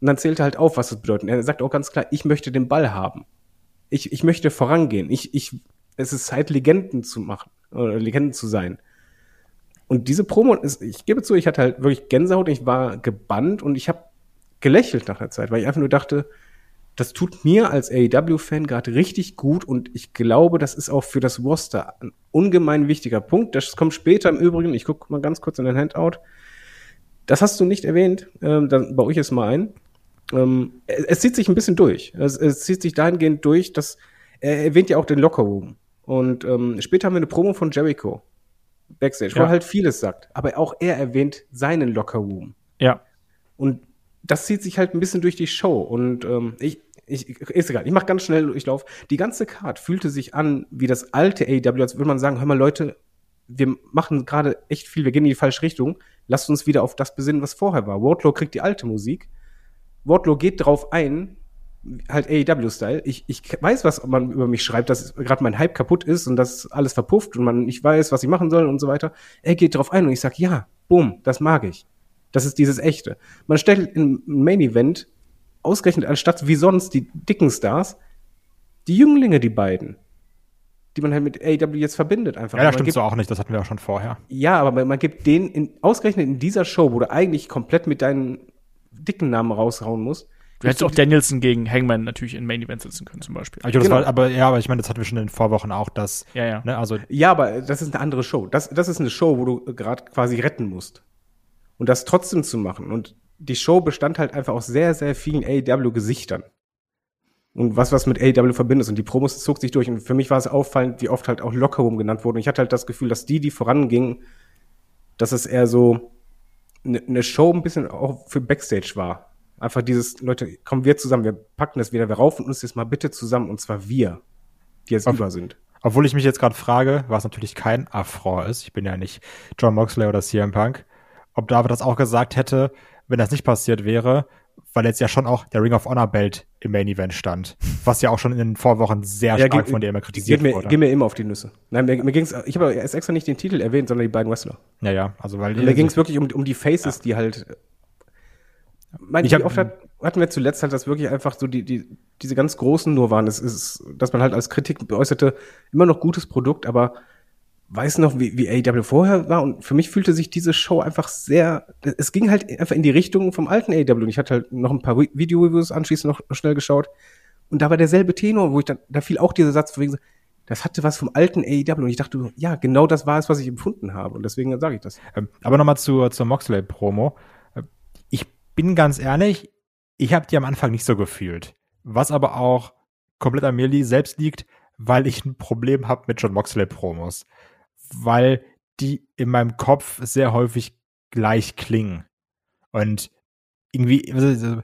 Speaker 3: Und dann zählt er halt auf, was es bedeutet. Er sagt auch ganz klar, ich möchte den Ball haben. Ich, ich möchte vorangehen. Ich, ich, es ist Zeit, Legenden zu machen, oder Legenden zu sein. Und diese Promo ist, ich gebe zu, ich hatte halt wirklich Gänsehaut, ich war gebannt und ich habe gelächelt nach der Zeit, weil ich einfach nur dachte, das tut mir als AEW-Fan gerade richtig gut und ich glaube, das ist auch für das Roster ein ungemein wichtiger Punkt. Das kommt später im Übrigen, ich gucke mal ganz kurz in den Handout. Das hast du nicht erwähnt, ähm, dann baue ich es mal ein. Ähm, es, es zieht sich ein bisschen durch. Es, es zieht sich dahingehend durch, dass er erwähnt ja auch den Locker Room. Und ähm, später haben wir eine Promo von Jericho Backstage, wo
Speaker 2: Ja.
Speaker 3: er halt vieles sagt. Aber auch er erwähnt seinen Locker Room.
Speaker 2: Ja.
Speaker 3: Und das zieht sich halt ein bisschen durch die Show. Und ähm, ich, ich, ist egal, ich mache ganz schnell Durchlauf. Die ganze Card fühlte sich an wie das alte AEW, als würde man sagen, hör mal Leute, wir machen gerade echt viel, wir gehen in die falsche Richtung. Lasst uns wieder auf das besinnen, was vorher war. Wardlow kriegt die alte Musik. Wardlow geht drauf ein, halt AEW-Style. Ich, ich weiß, was man über mich schreibt, dass gerade mein Hype kaputt ist und dass alles verpufft und man nicht weiß, was ich machen soll und so weiter. Er geht drauf ein und ich sag, ja, boom, das mag ich. Das ist dieses Echte. Man stellt im Main Event ausgerechnet anstatt wie sonst die dicken Stars die Jünglinge, die beiden, die man halt mit AEW jetzt verbindet einfach.
Speaker 4: Ja, das stimmt so auch nicht, das hatten wir auch schon vorher.
Speaker 3: ja, aber man, man gibt den in, ausgerechnet in dieser Show, wo du eigentlich komplett mit deinen dicken Namen raushauen musst.
Speaker 2: Du hättest auch Danielson gegen Hangman natürlich in Main Event setzen können, zum Beispiel.
Speaker 4: Aber,
Speaker 3: Genau.
Speaker 4: war, aber ja, aber ich meine, das hatten wir schon in den Vorwochen auch, dass,
Speaker 2: Ja, ja.
Speaker 4: ne, also
Speaker 3: Ja, aber das ist eine andere Show. Das, das ist eine Show, wo du gerade quasi retten musst. Und das trotzdem zu machen. Und die Show bestand halt einfach aus sehr, sehr vielen AEW-Gesichtern. Und was, was mit AEW verbindest. Und die Promos zog sich durch. Und für mich war es auffallend, wie oft halt auch Lockerroom genannt wurde. Und ich hatte halt das Gefühl, dass die, die vorangingen, dass es eher so eine eine Show ein bisschen auch für Backstage war. Einfach dieses, Leute, kommen wir zusammen, wir packen das wieder, wir raufen uns jetzt mal bitte zusammen. Und zwar wir, die jetzt
Speaker 4: Auf-
Speaker 3: über sind.
Speaker 4: Obwohl ich mich jetzt gerade frage, was natürlich kein Affront ist, ich bin ja nicht John Moxley oder CM Punk, ob David das auch gesagt hätte, wenn das nicht passiert wäre, weil jetzt ja schon auch der Ring of Honor Belt im Main Event stand, was ja auch schon in den Vorwochen sehr
Speaker 3: Ja,
Speaker 4: stark
Speaker 3: ging-
Speaker 4: von dir immer kritisiert
Speaker 3: Geht mir,
Speaker 4: wurde.
Speaker 3: geht mir immer auf die Nüsse. Nein, mir, mir ging's, ich habe erst extra nicht den Titel erwähnt, sondern die beiden Wrestler.
Speaker 4: Ja, ja, also weil
Speaker 3: Mir ging's wirklich um, um die Faces, die halt. Mein,
Speaker 4: Ich hab-
Speaker 3: oft hat, hatten wir zuletzt halt, dass wirklich einfach so die, die, diese ganz großen nur waren. Es ist, dass man halt als Kritik äußerte, immer noch gutes Produkt, aber weiß noch, wie, wie AEW vorher war. Und für mich fühlte sich diese Show einfach sehr, es ging halt einfach in die Richtung vom alten AEW. Und ich hatte halt noch ein paar Vi- Video-Reviews anschließend noch schnell geschaut. Und da war derselbe Tenor, wo ich dann, da fiel auch dieser Satz wegen das hatte was vom alten AEW. Und ich dachte, ja, genau das war es, was ich empfunden habe. Und deswegen sage ich das.
Speaker 4: Ähm, Aber nochmal zur, zur Moxley-Promo. Äh, Ich bin ganz ehrlich, ich habe die am Anfang nicht so gefühlt. Was aber auch komplett an mir selbst liegt, weil ich ein Problem habe mit John Moxley-Promos. Weil die in meinem Kopf sehr häufig gleich klingen. Und irgendwie, also,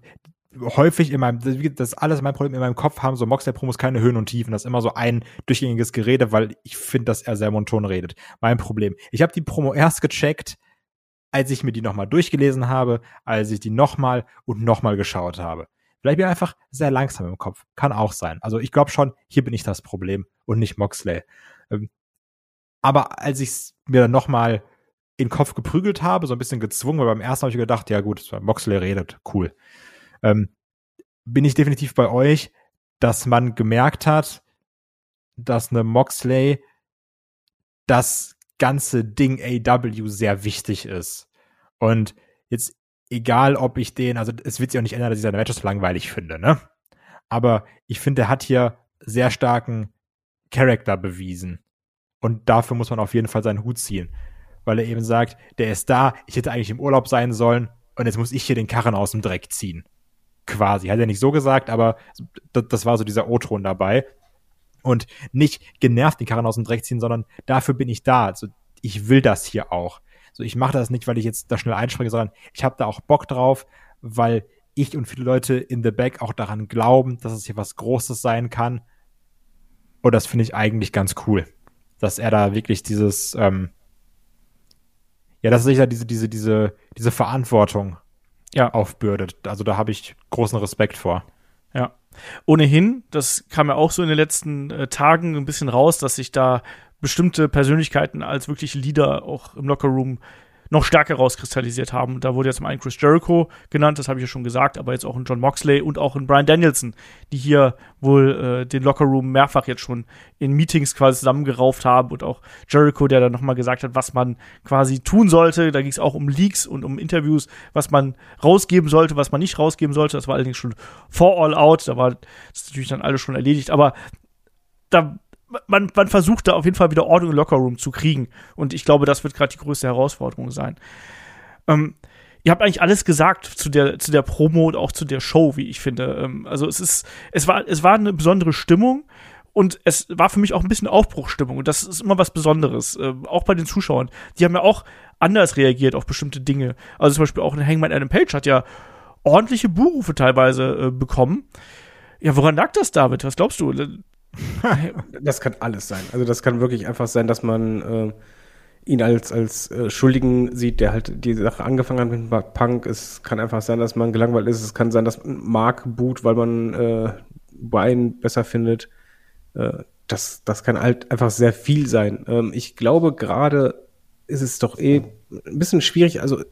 Speaker 4: häufig in meinem, das ist alles mein Problem, in meinem Kopf haben so Moxley-Promos keine Höhen und Tiefen. Das ist immer so ein durchgängiges Gerede, weil ich finde, dass er sehr monoton redet. Mein Problem. Ich habe die Promo erst gecheckt, als ich mir die nochmal durchgelesen habe, als ich die nochmal und nochmal geschaut habe. Vielleicht bin ich einfach sehr langsam im Kopf. Kann auch sein. Also ich glaube schon, hier bin ich das Problem und nicht Moxley. Aber als ich es mir dann nochmal in den Kopf geprügelt habe, so ein bisschen gezwungen, weil beim ersten habe ich gedacht, ja gut, Moxley redet, cool. Ähm, bin ich definitiv bei euch, dass man gemerkt hat, dass eine Moxley das ganze Ding AW sehr wichtig ist. Und jetzt, egal ob ich den, also es wird sich auch nicht ändern, dass ich seine Matches langweilig finde, ne? Aber ich finde, er hat hier sehr starken Charakter bewiesen. Und dafür muss man auf jeden Fall seinen Hut ziehen. Weil er eben sagt, der ist da, ich hätte eigentlich im Urlaub sein sollen und jetzt muss ich hier den Karren aus dem Dreck ziehen. Quasi. Hat er nicht so gesagt, aber das, war so dieser O-Ton dabei. Und nicht genervt den Karren aus dem Dreck ziehen, sondern dafür bin ich da. Also ich will das hier auch. So, ich mache das nicht, weil ich jetzt da schnell einspringe, sondern ich habe da auch Bock drauf, weil ich und viele Leute in the back auch daran glauben, dass es hier was Großes sein kann. Und das finde ich eigentlich ganz cool, dass er da wirklich dieses, ähm, ja, dass er sich da diese, diese, diese, diese Verantwortung
Speaker 2: Ja.
Speaker 4: aufbürdet. Also da habe ich großen Respekt vor.
Speaker 2: Ja. Ohnehin, das kam ja auch so in den letzten äh, Tagen ein bisschen raus, dass sich da bestimmte Persönlichkeiten als wirklich Leader auch im Lockerroom noch stärker rauskristallisiert haben. Da wurde ja zum einen Chris Jericho genannt, das habe ich ja schon gesagt, aber jetzt auch ein John Moxley und auch ein Brian Danielson, die hier wohl äh, den Lockerroom mehrfach jetzt schon in Meetings quasi zusammengerauft haben und auch Jericho, der dann nochmal gesagt hat, was man quasi tun sollte. Da ging es auch um Leaks und um Interviews, was man rausgeben sollte, was man nicht rausgeben sollte. Das war allerdings schon vor All Out, da war das natürlich dann alles schon erledigt, aber da man, man versucht da auf jeden Fall wieder Ordnung im Lockerroom zu kriegen. Und ich glaube, das wird gerade die größte Herausforderung sein. Ähm, ihr habt eigentlich alles gesagt zu der, zu der Promo und auch zu der Show, wie ich finde. Ähm, also es ist, es war, es war eine besondere Stimmung und es war für mich auch ein bisschen Aufbruchstimmung. Und das ist immer was Besonderes. Äh, auch bei den Zuschauern. Die haben ja auch anders reagiert auf bestimmte Dinge. Also zum Beispiel auch ein Hangman Adam Page hat ja ordentliche Buhrufe teilweise äh, bekommen. Ja, woran lag das, David? Was glaubst du?
Speaker 3: Das kann alles sein. Also das kann wirklich einfach sein, dass man äh, ihn als, als äh, Schuldigen sieht, der halt die Sache angefangen hat mit Punk. Es kann einfach sein, dass man gelangweilt ist. Es kann sein, dass man Mark boot, weil man äh, Brian besser findet. Äh, das, das kann halt einfach sehr viel sein. Ähm, ich glaube, gerade ist es doch eh ein bisschen schwierig. Also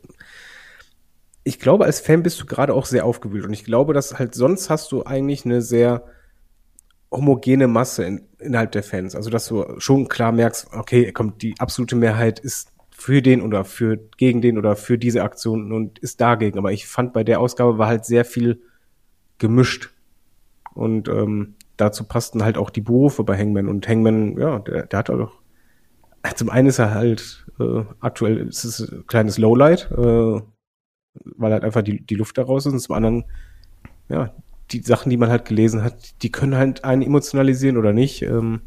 Speaker 3: ich glaube, als Fan bist du gerade auch sehr aufgewühlt. Und ich glaube, dass halt sonst hast du eigentlich eine sehr homogene Masse in, innerhalb der Fans. Also, dass du schon klar merkst, okay, kommt, die absolute Mehrheit ist für den oder für gegen den oder für diese Aktion und ist dagegen. Aber ich fand bei der Ausgabe war halt sehr viel gemischt. Und ähm, dazu passten halt auch die Berufe bei Hangman. Und Hangman, ja, der, der hat auch. Zum einen ist er halt äh, aktuell ist es ein kleines Lowlight, äh, weil halt einfach die, die Luft da raus ist. Und zum anderen, ja, die Sachen, die man halt gelesen hat, die können halt einen emotionalisieren oder nicht. Ähm,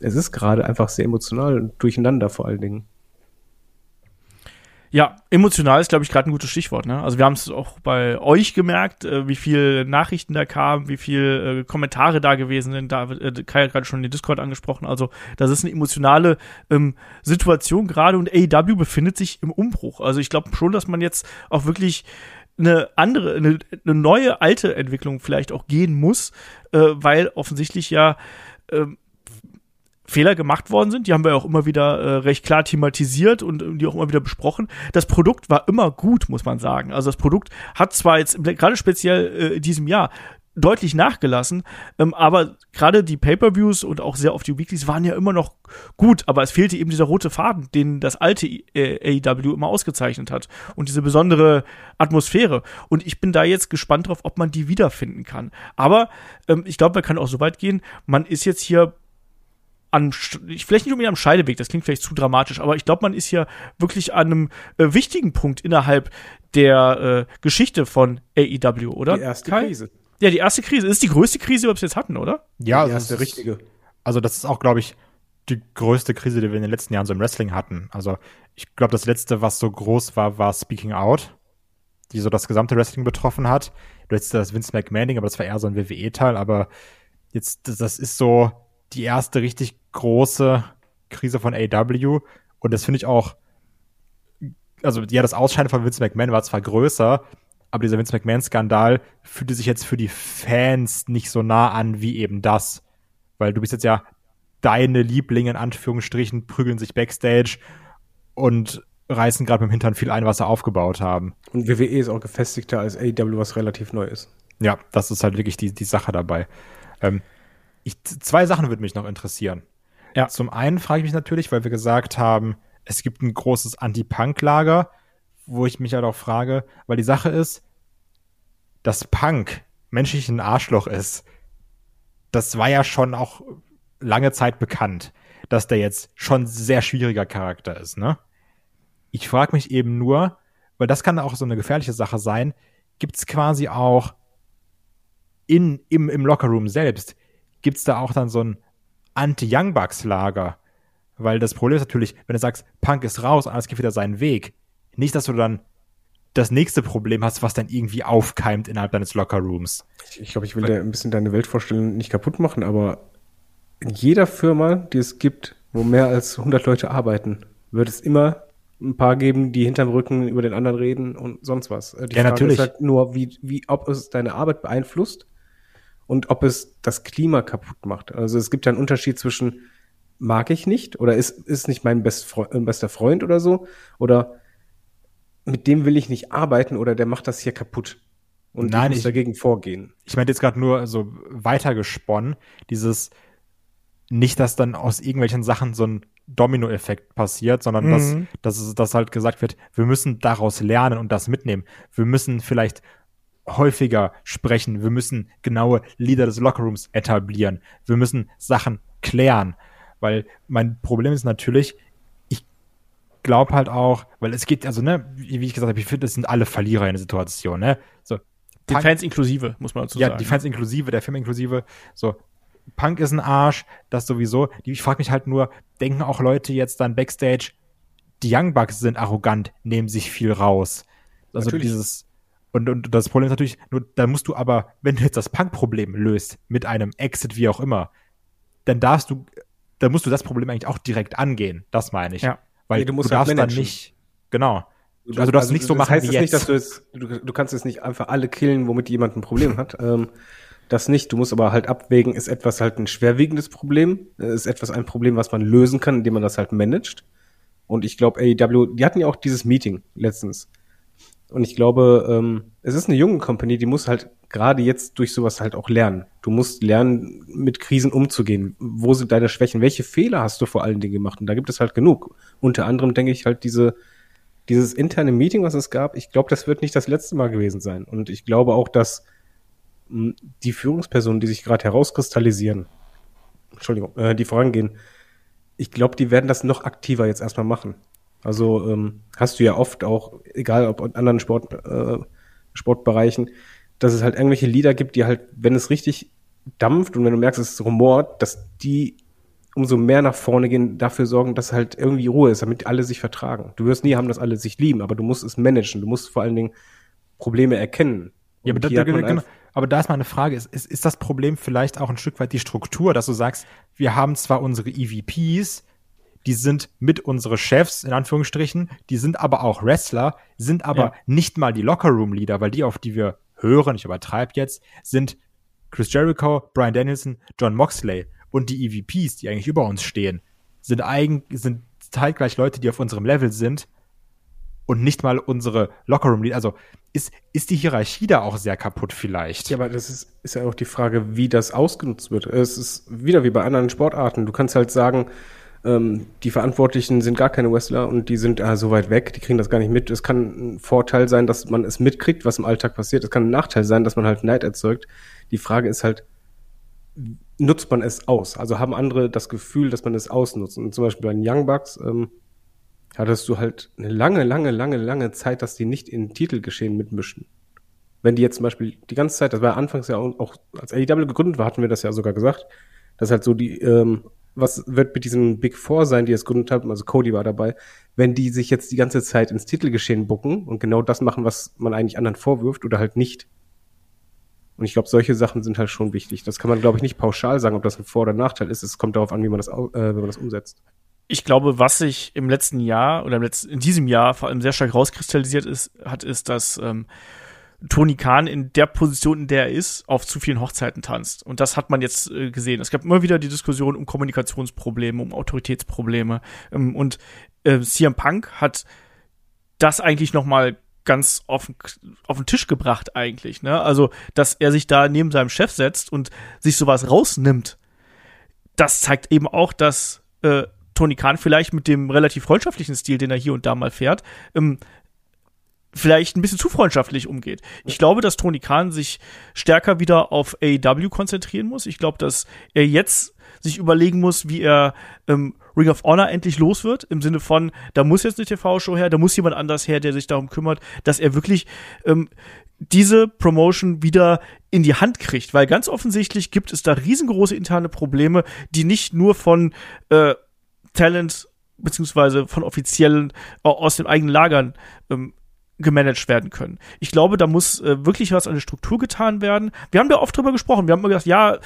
Speaker 3: es ist gerade einfach sehr emotional und durcheinander vor allen Dingen.
Speaker 2: Ja, emotional ist, glaube ich, gerade ein gutes Stichwort. Ne? Also wir haben es auch bei euch gemerkt, äh, wie viel Nachrichten da kamen, wie viel äh, Kommentare da gewesen sind. Da äh, Kai hat gerade schon den Discord angesprochen. Also das ist eine emotionale ähm, Situation gerade und AEW befindet sich im Umbruch. Also ich glaube schon, dass man jetzt auch wirklich eine andere, eine, eine neue alte Entwicklung vielleicht auch gehen muss, äh, weil offensichtlich ja ähm, Fehler gemacht worden sind. Die haben wir auch immer wieder äh, recht klar thematisiert und äh, die auch immer wieder besprochen. Das Produkt war immer gut, muss man sagen. Also das Produkt hat zwar jetzt gerade speziell äh, in diesem Jahr deutlich nachgelassen, ähm, aber gerade die Pay-per-Views und auch sehr oft die Weeklies waren ja immer noch gut, aber es fehlte eben dieser rote Faden, den das alte äh, AEW immer ausgezeichnet hat und diese besondere Atmosphäre. Und ich bin da jetzt gespannt drauf, ob man die wiederfinden kann. Aber ähm, ich glaube, man kann auch so weit gehen, man ist jetzt hier an, vielleicht nicht unbedingt am Scheideweg, das klingt vielleicht zu dramatisch, aber ich glaube, man ist hier wirklich an einem äh, wichtigen Punkt innerhalb der äh, Geschichte von AEW, oder?
Speaker 3: Die erste
Speaker 2: Kai?
Speaker 3: Krise.
Speaker 2: Ja, die erste Krise. Das ist die größte Krise, die wir bis jetzt hatten, oder?
Speaker 4: Ja,
Speaker 3: die
Speaker 4: das
Speaker 3: erste richtige.
Speaker 4: Also das ist auch, glaube ich, die größte Krise, die wir in den letzten Jahren so im Wrestling hatten. Also ich glaube, das letzte, was so groß war, war Speaking Out, die so das gesamte Wrestling betroffen hat. Du hättest das Vince McMahon, aber das war eher so ein WWE-Teil. Aber jetzt, das- das ist so die erste richtig große Krise von AW. Und das finde ich auch, also ja, das Ausscheiden von Vince McMahon war zwar größer, aber dieser Vince McMahon-Skandal fühlte sich jetzt für die Fans nicht so nah an wie eben das. Weil du bist jetzt ja deine Lieblinge in Anführungsstrichen prügeln sich backstage und reißen gerade mit dem Hintern viel ein, was sie aufgebaut haben.
Speaker 3: Und WWE ist auch gefestigter als AEW, was relativ neu ist.
Speaker 4: Ja, das ist halt wirklich die, die Sache dabei. Ähm, ich, zwei Sachen würde mich noch interessieren.
Speaker 2: Ja.
Speaker 4: Zum einen frage ich mich natürlich, weil wir gesagt haben, es gibt ein großes Anti-Punk-Lager, wo ich mich halt auch frage, weil die Sache ist, dass Punk menschlich ein Arschloch ist, das war ja schon auch lange Zeit bekannt, dass der jetzt schon sehr schwieriger Charakter ist, ne? Ich frage mich eben nur, weil das kann auch so eine gefährliche Sache sein, gibt's quasi auch in, im, im Lockerroom selbst, gibt's da auch dann so ein Anti-Young Bucks-Lager. Weil das Problem ist natürlich, wenn du sagst, Punk ist raus, alles geht wieder seinen Weg. Nicht, dass du dann das nächste Problem hast, was dann irgendwie aufkeimt innerhalb deines Lockerrooms.
Speaker 3: Ich, ich glaube, ich will dir ein bisschen deine Weltvorstellung nicht kaputt machen, aber in jeder Firma, die es gibt, wo mehr als 100 Leute arbeiten, wird es immer ein paar geben, die hinterm Rücken über den anderen reden und sonst was. Äh, Die
Speaker 4: Ja, natürlich.
Speaker 3: ist halt nur, wie, wie, ob es deine Arbeit beeinflusst und ob es das Klima kaputt macht. Also es gibt ja einen Unterschied zwischen mag ich nicht oder ist, ist nicht mein best äh, bester Freund oder so oder mit dem will ich nicht arbeiten oder der macht das hier kaputt. Und
Speaker 4: Nein,
Speaker 3: ich muss
Speaker 4: ich-
Speaker 3: dagegen vorgehen.
Speaker 4: Ich meine jetzt gerade nur so weitergesponnen, dieses nicht, dass dann aus irgendwelchen Sachen so ein Dominoeffekt passiert, sondern
Speaker 2: Mhm.
Speaker 4: dass, dass, es, dass halt gesagt wird, wir müssen daraus lernen und das mitnehmen. Wir müssen vielleicht häufiger sprechen. Wir müssen genaue Leader des Lockerrooms etablieren. Wir müssen Sachen klären. Weil mein Problem ist natürlich, ich glaube halt auch, weil es geht, also, ne, wie ich gesagt habe, ich finde, es sind alle Verlierer in der Situation, ne? So,
Speaker 2: Die
Speaker 4: Punk-
Speaker 2: Fans inklusive, muss man dazu
Speaker 4: ja,
Speaker 2: sagen.
Speaker 4: die Fans inklusive, der Film inklusive. So, Punk ist ein Arsch, das sowieso. Die, ich frage mich halt nur, denken auch Leute jetzt dann Backstage, die Young Bucks sind arrogant, nehmen sich viel raus. Also
Speaker 3: Natürlich.
Speaker 4: dieses, und, und das Problem ist natürlich, nur, da musst du aber, wenn du jetzt das Punk-Problem löst, mit einem Exit, wie auch immer, dann darfst du, dann musst du das Problem eigentlich auch direkt angehen. Das meine ich.
Speaker 2: Ja.
Speaker 4: Weil
Speaker 3: Nee, du
Speaker 4: du,
Speaker 3: musst halt
Speaker 4: darfst dann
Speaker 3: managen.
Speaker 4: nicht, genau. Also du darfst nicht so machen
Speaker 3: heißt
Speaker 4: wie
Speaker 3: jetzt nicht, dass du jetzt, du, du kannst jetzt nicht einfach alle killen, womit jemand ein Problem hat. Ähm, das nicht. Du musst aber halt abwägen, ist etwas halt ein schwerwiegendes Problem, Äh, ist etwas ein Problem, was man lösen kann, indem man das halt managt. Und ich glaube, AEW, die hatten ja auch dieses Meeting letztens. Und ich glaube, ähm, es ist eine junge Company, die muss halt gerade jetzt durch sowas halt auch lernen. Du musst lernen, mit Krisen umzugehen. Wo sind deine Schwächen? Welche Fehler hast du vor allen Dingen gemacht? Und da gibt es halt genug. Unter anderem denke ich halt diese, dieses interne Meeting, was es gab, ich glaube, das wird nicht das letzte Mal gewesen sein. Und ich glaube auch, dass mh, die Führungspersonen, die sich gerade herauskristallisieren, Entschuldigung, äh, die vorangehen, ich glaube, die werden das noch aktiver jetzt erstmal machen. Also ähm, hast du ja oft auch, egal ob in anderen Sport, äh, Sportbereichen, dass es halt irgendwelche Lieder gibt, die halt, wenn es richtig dampft und wenn du merkst, es ist rumort, dass die umso mehr nach vorne gehen, dafür sorgen, dass halt irgendwie Ruhe ist, damit alle sich vertragen. Du wirst nie haben, dass alle sich lieben, aber du musst es managen. Du musst vor allen Dingen Probleme erkennen.
Speaker 4: Ja, aber da, da, genau, aber da ist meine Frage, ist, ist, ist das Problem vielleicht auch ein Stück weit die Struktur, dass du sagst, wir haben zwar unsere EVPs, die sind mit unsere Chefs, in Anführungsstrichen, die sind aber auch Wrestler, sind aber
Speaker 2: Ja.
Speaker 4: nicht mal die Lockerroom-Leader, weil die, auf die wir hören, ich übertreibe jetzt, sind Chris Jericho, Brian Danielson, John Moxley und die EVPs, die eigentlich über uns stehen, sind eigentlich, sind zeitgleich Leute, die auf unserem Level sind und nicht mal unsere Lockerroom-Leader. Also ist, ist die Hierarchie da auch sehr kaputt vielleicht.
Speaker 3: Ja, aber das ist, ist ja auch die Frage, wie das ausgenutzt wird. Es ist wieder wie bei anderen Sportarten. Du kannst halt sagen, ähm, die Verantwortlichen sind gar keine Wrestler und die sind äh, so weit weg, die kriegen das gar nicht mit. Es kann ein Vorteil sein, dass man es mitkriegt, was im Alltag passiert. Es kann ein Nachteil sein, dass man halt Neid erzeugt. Die Frage ist halt, nutzt man es aus? Also haben andere das Gefühl, dass man es ausnutzt? Und zum Beispiel bei den Young Bucks ähm, hattest du halt eine lange, lange, lange, lange Zeit, dass die nicht in Titelgeschehen mitmischen wenn die jetzt zum Beispiel die ganze Zeit, das war anfangs ja auch, auch als AEW gegründet war, hatten wir das ja sogar gesagt, dass halt so die, ähm, was wird mit diesen Big Four sein, die es gegründet haben, also Cody war dabei, wenn die sich jetzt die ganze Zeit ins Titelgeschehen bucken und genau das machen, was man eigentlich anderen vorwirft oder halt nicht. Und ich glaube, solche Sachen sind halt schon wichtig. Das kann man, glaube ich, nicht pauschal sagen, ob das ein Vor- oder Nachteil ist. Es kommt darauf an, wie man das, äh, wie man das umsetzt.
Speaker 2: ich glaube, was sich im letzten Jahr oder im letzten, in diesem Jahr vor allem sehr stark rauskristallisiert ist, hat, ist, dass ähm, Tony Khan in der Position, in der er ist, auf zu vielen Hochzeiten tanzt. Und das hat man jetzt äh, gesehen. Es gab immer wieder die Diskussion um Kommunikationsprobleme, um Autoritätsprobleme. Ähm, und äh, CM Punk hat das eigentlich noch mal ganz auf, den- auf den Tisch gebracht eigentlich. Ne? Also, dass er sich da neben seinem Chef setzt und sich sowas rausnimmt, das zeigt eben auch, dass äh, Tony Khan vielleicht mit dem relativ freundschaftlichen Stil, den er hier und da mal fährt, ähm, vielleicht ein bisschen zu freundschaftlich umgeht. Ich glaube, dass Tony Khan sich stärker wieder auf AEW konzentrieren muss. Ich glaube, dass er jetzt sich überlegen muss, wie er ähm, Ring of Honor endlich los wird, im Sinne von, da muss jetzt eine TV-Show her, da muss jemand anders her, der sich darum kümmert, dass er wirklich ähm, diese Promotion wieder in die Hand kriegt, weil ganz offensichtlich gibt es da riesengroße interne Probleme, die nicht nur von äh, Talent beziehungsweise von offiziellen äh, aus den eigenen Lagern ähm, gemanagt werden können. Ich glaube, da muss äh, wirklich was an der Struktur getan werden. Wir haben da oft drüber gesprochen. Wir haben immer gesagt, ja,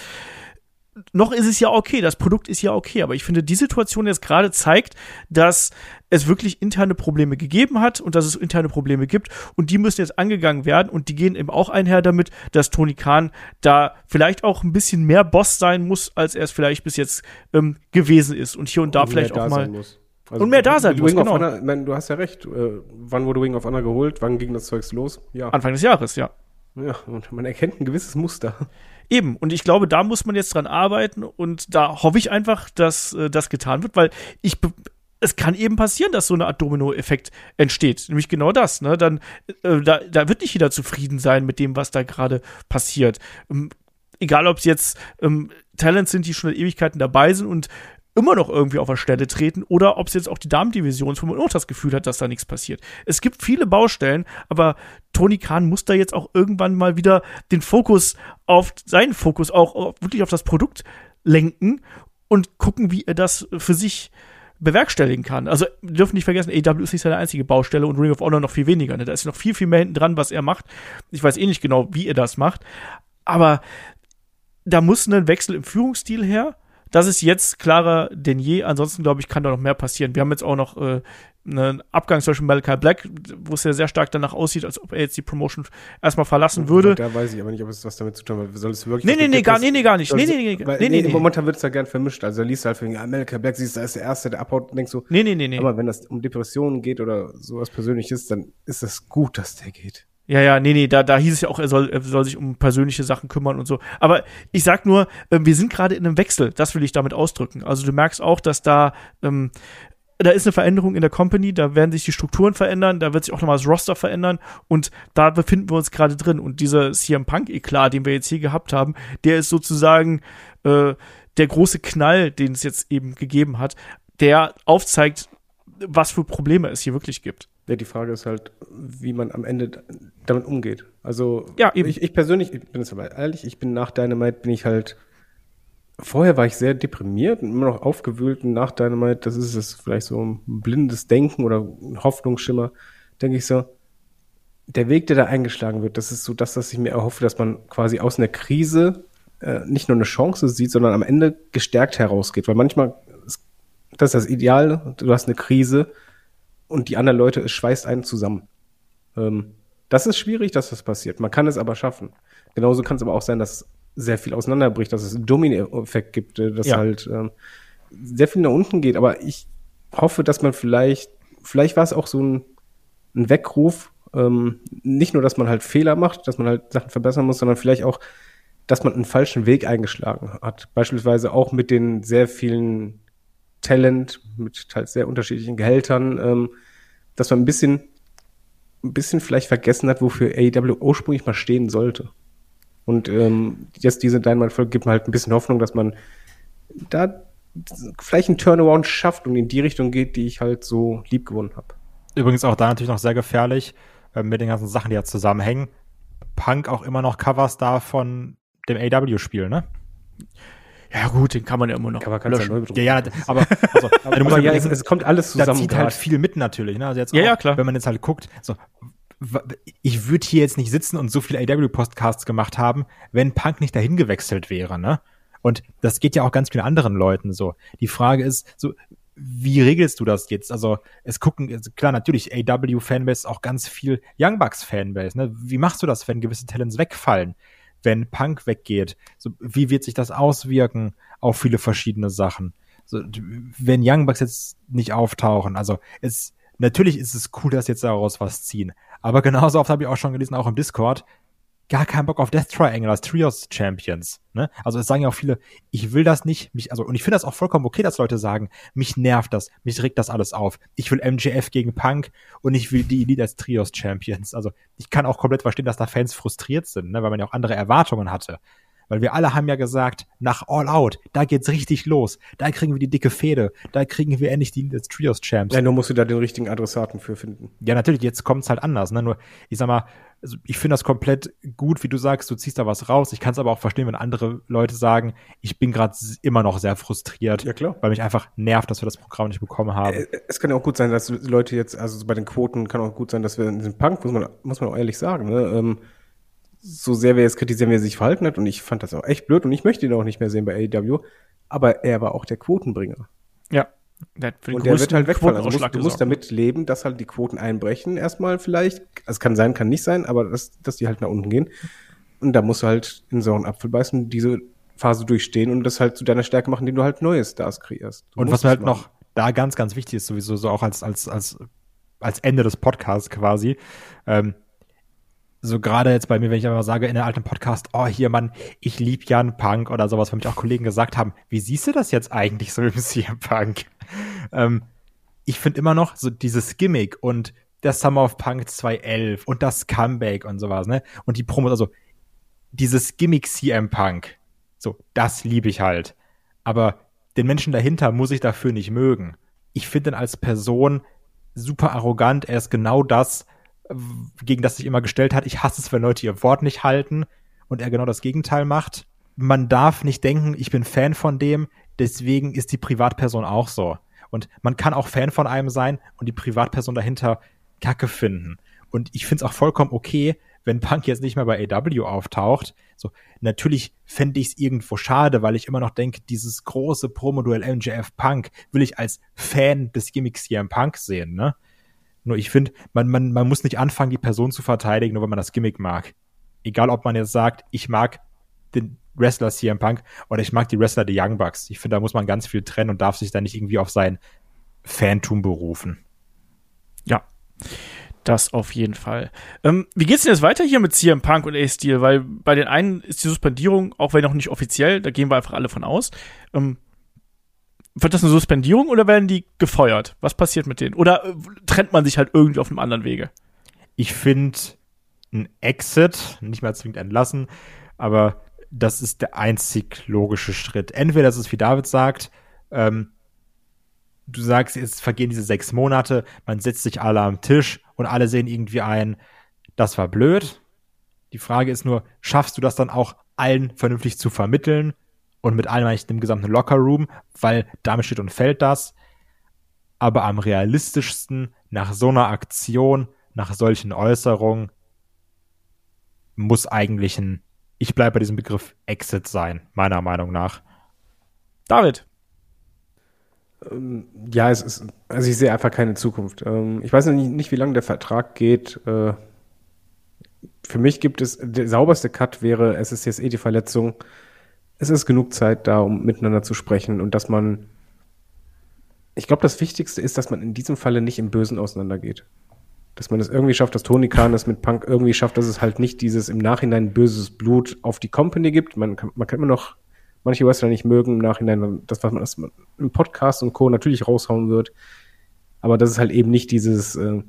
Speaker 2: noch ist es ja okay, das Produkt ist ja okay, aber ich finde, die Situation jetzt gerade zeigt, dass es wirklich interne Probleme gegeben hat und dass es interne Probleme gibt und die müssen jetzt angegangen werden und die gehen eben auch einher damit, dass Tony Khan da vielleicht auch ein bisschen mehr Boss sein muss, als er es vielleicht bis jetzt ähm, gewesen ist und hier und da
Speaker 3: Und
Speaker 2: vielleicht auch mal
Speaker 3: muss. Also
Speaker 2: Und mehr da sein
Speaker 3: Wing
Speaker 2: muss,
Speaker 3: of
Speaker 2: genau.
Speaker 3: Honor, mein, du hast ja recht. Äh, wann wurde Wing of Honor geholt? Wann ging das Zeugs los? Ja.
Speaker 2: Anfang des Jahres, ja.
Speaker 3: ja. Und man erkennt ein gewisses Muster.
Speaker 2: Eben, und ich glaube, da muss man jetzt dran arbeiten und da hoffe ich einfach, dass äh, das getan wird, weil ich es kann eben passieren, dass so eine Art Domino-Effekt entsteht. Nämlich genau das, ne? Dann, äh, da, da wird nicht jeder zufrieden sein mit dem, was da gerade passiert. Ähm, egal, ob es jetzt ähm, Talents sind, die schon in Ewigkeiten dabei sind und immer noch irgendwie auf der Stelle treten oder ob es jetzt auch die Damendivision ist, wo man auch das Gefühl hat, dass da nichts passiert. Es gibt viele Baustellen, aber Tony Khan muss da jetzt auch irgendwann mal wieder den Fokus auf seinen Fokus auch auf, wirklich auf das Produkt lenken und gucken, wie er das für sich bewerkstelligen kann. Also wir dürfen nicht vergessen, AW ist nicht seine einzige Baustelle und Ring of Honor noch viel weniger. Ne? Da ist noch viel, viel mehr hinten dran, was er macht. Ich weiß eh nicht genau, wie er das macht, aber da muss ein Wechsel im Führungsstil her. Das ist jetzt klarer denn je. Ansonsten, glaube ich, kann da noch mehr passieren. Wir haben jetzt auch noch äh, einen Abgang zum Beispiel Malachi Black, wo es ja sehr stark danach aussieht, als ob er jetzt die Promotion erstmal verlassen würde.
Speaker 3: Da weiß ich aber nicht, ob es was damit zu tun hat. Soll es wirklich
Speaker 2: Nee, nee, nee, gar, nee, nee, gar nicht. Nee, nee, nee,
Speaker 3: weil-
Speaker 2: nee, nee, nee.
Speaker 3: Momentan wird es ja gern vermischt. Also da liest du halt von America Black, siehst, da ist der Erste, der abhaut und denkst so,
Speaker 2: Nee, nee, nee, nee.
Speaker 3: aber wenn das um Depressionen geht oder sowas Persönliches, dann ist es gut, dass der geht.
Speaker 2: Ja, ja, nee, nee, da, da hieß es ja auch, er soll, er soll sich um persönliche Sachen kümmern und so. Aber ich sag nur, äh, wir sind gerade in einem Wechsel, das will ich damit ausdrücken. Also du merkst auch, dass da, ähm, da ist eine Veränderung in der Company, da werden sich die Strukturen verändern, da wird sich auch nochmal das Roster verändern und da befinden wir uns gerade drin. Und dieser CM Punk-Eklat, den wir jetzt hier gehabt haben, der ist sozusagen äh, der große Knall, den es jetzt eben gegeben hat, der aufzeigt, was für Probleme es hier wirklich gibt.
Speaker 3: Ja, die Frage ist halt, wie man am Ende damit umgeht. Also,
Speaker 2: Ja, eben.
Speaker 3: Ich, ich persönlich, ich bin jetzt aber ehrlich, ich bin nach Dynamite, bin ich halt, vorher war ich sehr deprimiert und immer noch aufgewühlt und nach Dynamite, das ist es vielleicht so ein blindes Denken oder ein Hoffnungsschimmer, denke ich so, der Weg, der da eingeschlagen wird, das ist so das, was ich mir erhoffe, dass man quasi aus einer Krise äh, nicht nur eine Chance sieht, sondern am Ende gestärkt herausgeht. Weil manchmal, Das ist das Ideal. Du hast eine Krise und die anderen Leute, es schweißt einen zusammen. Ähm, das ist schwierig, dass das passiert. Man kann es aber schaffen. Genauso kann es aber auch sein, dass sehr viel auseinanderbricht, dass es einen Domino-Effekt gibt, äh, dass
Speaker 2: Ja.
Speaker 3: halt ähm, sehr viel nach unten geht. Aber ich hoffe, dass man vielleicht, vielleicht war es auch so ein, ein Weckruf, ähm, nicht nur, dass man halt Fehler macht, dass man halt Sachen verbessern muss, sondern vielleicht auch, dass man einen falschen Weg eingeschlagen hat. Beispielsweise auch mit den sehr vielen Talent, mit teils sehr unterschiedlichen Gehältern, ähm, dass man ein bisschen, ein bisschen vielleicht vergessen hat, wofür AEW ursprünglich mal stehen sollte. Und ähm, jetzt diese Dynamite-Folge gibt mir halt ein bisschen Hoffnung, dass man da vielleicht einen Turnaround schafft und in die Richtung geht, die ich halt so lieb gewonnen habe.
Speaker 4: Übrigens auch da natürlich noch sehr gefährlich äh, mit den ganzen Sachen, die jetzt zusammenhängen. Punk auch immer noch Covers da von dem AW-Spiel, ne?
Speaker 2: Ja, gut, den kann man ja immer noch
Speaker 3: Kann man ganz
Speaker 2: löschen.
Speaker 3: neu bedrucken.
Speaker 4: Ja, ja, aber, also,
Speaker 3: Aber,
Speaker 4: du musst
Speaker 3: aber
Speaker 4: ja
Speaker 3: es, es kommt alles
Speaker 4: da
Speaker 3: zusammen.
Speaker 4: zieht halt viel mit natürlich, ne? Also jetzt
Speaker 2: Ja,
Speaker 4: auch,
Speaker 2: ja, klar.
Speaker 4: wenn man jetzt halt guckt, so, ich würde hier jetzt nicht sitzen und so viele AW-Podcasts gemacht haben, wenn Punk nicht dahin gewechselt wäre, ne? Und das geht ja auch ganz vielen anderen Leuten so. Die Frage ist, so, wie regelst du das jetzt? Also, es gucken, also klar, natürlich, AW-Fanbase auch ganz viel Young Bucks-Fanbase, ne? Wie machst du das, wenn gewisse Talents wegfallen? Wenn Punk weggeht? So, wie wird sich das auswirken auf viele verschiedene Sachen? So, wenn Young Bucks jetzt nicht auftauchen, also es, natürlich ist es cool, dass jetzt daraus was ziehen. Aber genauso oft habe ich auch schon gelesen, auch im Discord, gar keinen Bock auf Death Triangle als Trios Champions. Ne? Also es sagen ja auch viele, ich will das nicht, mich, also, und ich finde das auch vollkommen okay, dass Leute sagen, mich nervt das, mich regt das alles auf. Ich will MJF gegen Punk und ich will die Elite als Trios Champions. Also ich kann auch komplett verstehen, dass da Fans frustriert sind, ne? weil man ja auch andere Erwartungen hatte. Weil wir alle haben ja gesagt, nach All Out, da geht's richtig los. Da kriegen wir die dicke Fehde. Da kriegen wir endlich die Trios Champs.
Speaker 3: Ja, nur musst du da den richtigen Adressaten für finden.
Speaker 4: Ja, natürlich, jetzt kommt's halt anders. Ne? Nur, ich sag mal, also ich finde das komplett gut, wie du sagst, du ziehst da was raus. Ich kann es aber auch verstehen, wenn andere Leute sagen, ich bin gerade immer noch sehr frustriert,
Speaker 3: Ja, klar.
Speaker 4: weil mich einfach nervt, dass wir das Programm nicht bekommen haben.
Speaker 3: Es kann ja auch gut sein, dass Leute jetzt, also so bei den Quoten kann auch gut sein, dass wir in diesem Punk, muss man, muss man auch ehrlich sagen, ne, ähm, so sehr wir jetzt kritisieren, wie er sich verhalten hat, und ich fand das auch echt blöd und ich möchte ihn auch nicht mehr sehen bei AEW, aber er war auch der Quotenbringer.
Speaker 2: Ja. Der hat für den
Speaker 3: Und der wird halt wegfallen. Also musst, du musst damit leben, dass halt die Quoten einbrechen erstmal vielleicht. Also es kann sein, kann nicht sein, aber dass, dass die halt nach unten gehen. Und da musst du halt in sauren Apfel beißen, diese Phase durchstehen und das halt zu deiner Stärke machen, indem du halt neue Stars kreierst. Du
Speaker 4: Und was halt
Speaker 3: machen.
Speaker 4: noch da ganz, ganz wichtig ist, sowieso so auch als, als, als, als Ende des Podcasts quasi, ähm, so gerade jetzt bei mir, wenn ich einfach sage in der alten Podcast, oh hier Mann, ich lieb Jan Punk oder sowas, weil mich auch Kollegen gesagt haben, wie siehst du das jetzt eigentlich so im CM Punk? ähm, ich finde immer noch so dieses Gimmick und der Summer of Punk 211 und das Comeback und sowas, ne? Und die Promos, also dieses Gimmick CM Punk, so, das liebe ich halt. Aber den Menschen dahinter muss ich dafür nicht mögen. Ich finde ihn als Person super arrogant. Er ist genau das, gegen das sich immer gestellt hat. Ich hasse es, wenn Leute ihr Wort nicht halten und er genau das Gegenteil macht. Man darf nicht denken, ich bin Fan von dem, deswegen ist die Privatperson auch so. Und man kann auch Fan von einem sein und die Privatperson dahinter Kacke finden. Und ich finde es auch vollkommen okay, wenn Punk jetzt nicht mehr bei AW auftaucht. So, natürlich fände ich es irgendwo schade, weil ich immer noch denke, dieses große Promoduell MJF Punk will ich als Fan des Gimmicks CM Punk sehen, ne? Nur ich finde, man, man, man muss nicht anfangen, die Person zu verteidigen, nur weil man das Gimmick mag. Egal, ob man jetzt sagt, ich mag den Wrestler CM Punk oder ich mag die Wrestler der Young Bucks. Ich finde, da muss man ganz viel trennen und darf sich da nicht irgendwie auf sein Fantum berufen.
Speaker 2: Ja. Das auf jeden Fall. Ähm, wie geht's denn jetzt weiter hier mit CM Punk und A-Steel? Weil bei den einen ist die Suspendierung, auch wenn noch nicht offiziell, da gehen wir einfach alle von aus. Ähm, wird das eine Suspendierung oder werden die gefeuert? Was passiert mit denen? Oder äh, trennt man sich halt irgendwie auf einem anderen Wege?
Speaker 4: Ich finde ein Exit, nicht mal zwingend entlassen, aber das ist der einzig logische Schritt. Entweder das ist, wie David sagt, ähm, du sagst, es vergehen diese sechs Monate, man setzt sich alle am Tisch und alle sehen irgendwie ein, das war blöd. Die Frage ist nur, schaffst du das dann auch allen vernünftig zu vermitteln? Und mit allem eigentlich dem gesamten Lockerroom, weil damit steht und fällt das. Aber am realistischsten nach so einer Aktion, nach solchen Äußerungen, muss eigentlich ein, ich bleibe bei diesem Begriff Exit sein, meiner Meinung nach.
Speaker 2: David.
Speaker 3: Ähm, ja, es ist, also ich sehe einfach keine Zukunft. Ähm, ich weiß nicht, nicht wie lange der Vertrag geht. Äh, für mich gibt es, der sauberste Cut wäre, es ist jetzt eh die Verletzung. Es ist genug Zeit da, um miteinander zu sprechen und dass man, ich glaube, das Wichtigste ist, dass man in diesem Falle nicht im Bösen auseinandergeht. Dass man es irgendwie schafft, dass Tony Khan es mit Punk irgendwie schafft, dass es halt nicht dieses im Nachhinein böses Blut auf die Company gibt. Man kann, man kann immer noch manche Wrestler nicht mögen im Nachhinein, das, was man das im Podcast und Co. natürlich raushauen wird. Aber dass es halt eben nicht dieses, äh,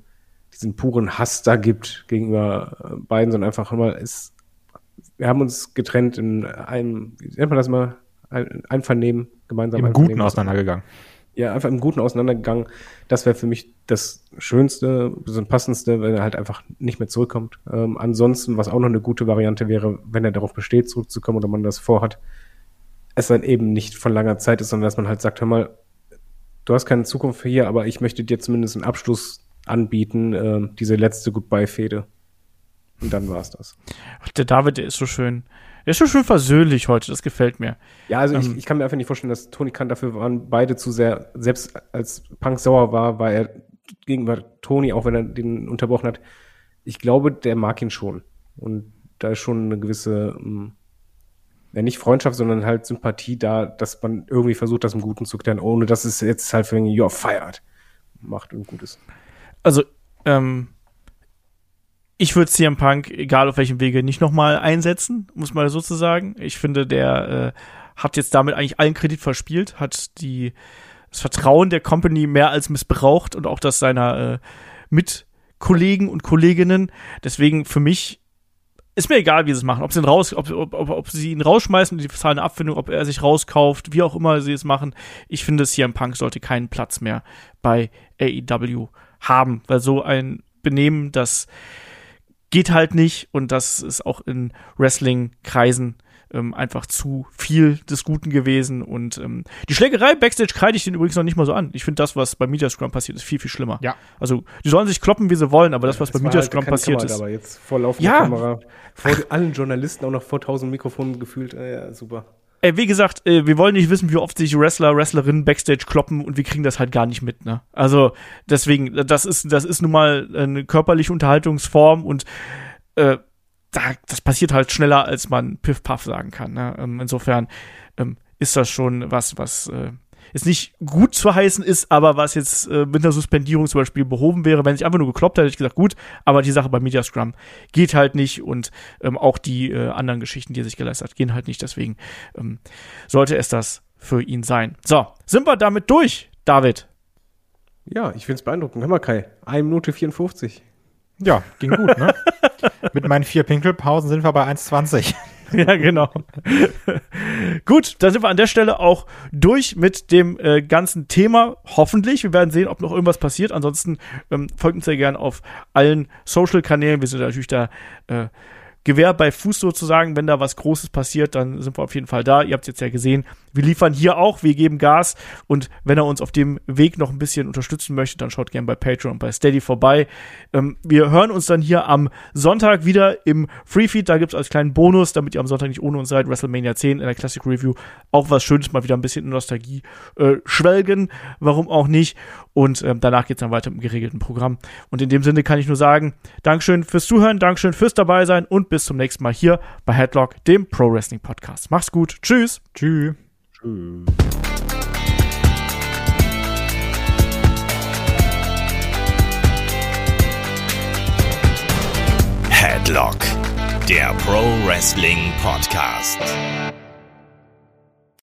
Speaker 3: diesen puren Hass da gibt gegenüber äh, beiden, sondern einfach immer ist, wir haben uns getrennt in einem, wie nennt man das mal, ein, Einvernehmen, gemeinsam.
Speaker 4: Im Guten auseinandergegangen.
Speaker 3: Ja, einfach im Guten auseinandergegangen. Das wäre für mich das Schönste, das Passendste, wenn er halt einfach nicht mehr zurückkommt. Ähm, ansonsten, was auch noch eine gute Variante wäre, wenn er darauf besteht, zurückzukommen oder man das vorhat, es dann eben nicht von langer Zeit ist, sondern dass man halt sagt, hör mal, du hast keine Zukunft hier, aber ich möchte dir zumindest einen Abschluss anbieten, äh, diese letzte Goodbye-Fehde. Und dann war's das.
Speaker 2: Ach, der David, der ist so schön. Der ist so schön versöhnlich heute, das gefällt mir.
Speaker 3: Ja, also ähm, ich, ich kann mir einfach nicht vorstellen, dass Tony Khan dafür waren beide zu sehr, selbst als Punk sauer war, war er gegenüber Tony, auch wenn er den unterbrochen hat, ich glaube, der mag ihn schon. Und da ist schon eine gewisse ähm, ja, nicht Freundschaft, sondern halt Sympathie da, dass man irgendwie versucht, das im Guten zu klären, ohne dass es jetzt halt für you're fired macht und gut ist.
Speaker 2: Also, ähm, ich würde CM Punk, egal auf welchem Wege, nicht nochmal einsetzen, muss man so zu sagen. Ich finde, der äh, hat jetzt damit eigentlich allen Kredit verspielt, hat die, das Vertrauen der Company mehr als missbraucht und auch das seiner äh, Mitkollegen und Kolleginnen. Deswegen für mich ist mir egal, wie sie es machen. Ob sie ihn raus, ob, ob, ob, ob sie ihn rausschmeißen, die zahlen eine Abfindung, ob er sich rauskauft, wie auch immer sie es machen. Ich finde, CM Punk sollte keinen Platz mehr bei AEW haben, weil so ein Benehmen, das geht halt nicht und das ist auch in Wrestling-Kreisen ähm, einfach zu viel des Guten gewesen. Und ähm, die Schlägerei Backstage kreide ich den übrigens noch nicht mal so an. Ich finde das, was bei Media Scrum passiert, ist viel, viel schlimmer.
Speaker 4: Ja.
Speaker 2: Also, die sollen sich kloppen, wie sie wollen, aber das, was bei Media halt Scrum passiert
Speaker 3: Kamera,
Speaker 2: ist.
Speaker 3: Aber jetzt vor laufender
Speaker 2: ja.
Speaker 3: Kamera, vor allen Journalisten auch noch vor tausend Mikrofonen gefühlt. Äh, ja, super.
Speaker 2: Ey, wie gesagt, äh, wir wollen nicht wissen, wie oft sich Wrestler, Wrestlerinnen Backstage kloppen und wir kriegen das halt gar nicht mit, ne? Also, deswegen, das ist, das ist nun mal eine körperliche Unterhaltungsform und äh, da, das passiert halt schneller, als man Piff Puff sagen kann. Ne? Ähm, insofern ähm, ist das schon was, was äh, jetzt nicht gut zu heißen ist, aber was jetzt äh, mit einer Suspendierung zum Beispiel behoben wäre, wenn ich einfach nur gekloppt hätte, hätte ich gesagt, gut, aber die Sache bei Media Scrum geht halt nicht und ähm, auch die äh, anderen Geschichten, die er sich geleistet hat, gehen halt nicht. Deswegen ähm, sollte es das für ihn sein. So, sind wir damit durch, David?
Speaker 3: Ja, ich finde es beeindruckend. Hör mal, Kai, 1 Minute 54.
Speaker 4: Ja, ging gut, ne? Mit meinen vier Pinkelpausen sind wir bei 1,20.
Speaker 2: ja, genau. Gut, dann sind wir an der Stelle auch durch mit dem äh, ganzen Thema. Hoffentlich. Wir werden sehen, ob noch irgendwas passiert. Ansonsten ähm, folgt uns sehr gerne auf allen Social-Kanälen. Wir sind natürlich da äh, Gewehr bei Fuß sozusagen. Wenn da was Großes passiert, dann sind wir auf jeden Fall da. Ihr habt es jetzt ja gesehen. Wir liefern hier auch, wir geben Gas. Und wenn er uns auf dem Weg noch ein bisschen unterstützen möchte, dann schaut gerne bei Patreon und bei Steady vorbei. Ähm, wir hören uns dann hier am Sonntag wieder im Freefeed. Da gibt es als kleinen Bonus, damit ihr am Sonntag nicht ohne uns seid, WrestleMania 10 in der Classic Review. Auch was Schönes, mal wieder ein bisschen in Nostalgie äh, schwelgen. Warum auch nicht? Und ähm, danach geht es dann weiter im geregelten Programm. Und in dem Sinne kann ich nur sagen, Dankeschön fürs Zuhören, Dankeschön fürs dabei sein und bis zum nächsten Mal hier bei Headlock, dem Pro Wrestling Podcast. Mach's gut. Tschüss.
Speaker 4: Tschüss.
Speaker 3: Tschüss.
Speaker 1: Headlock, der Pro Wrestling Podcast.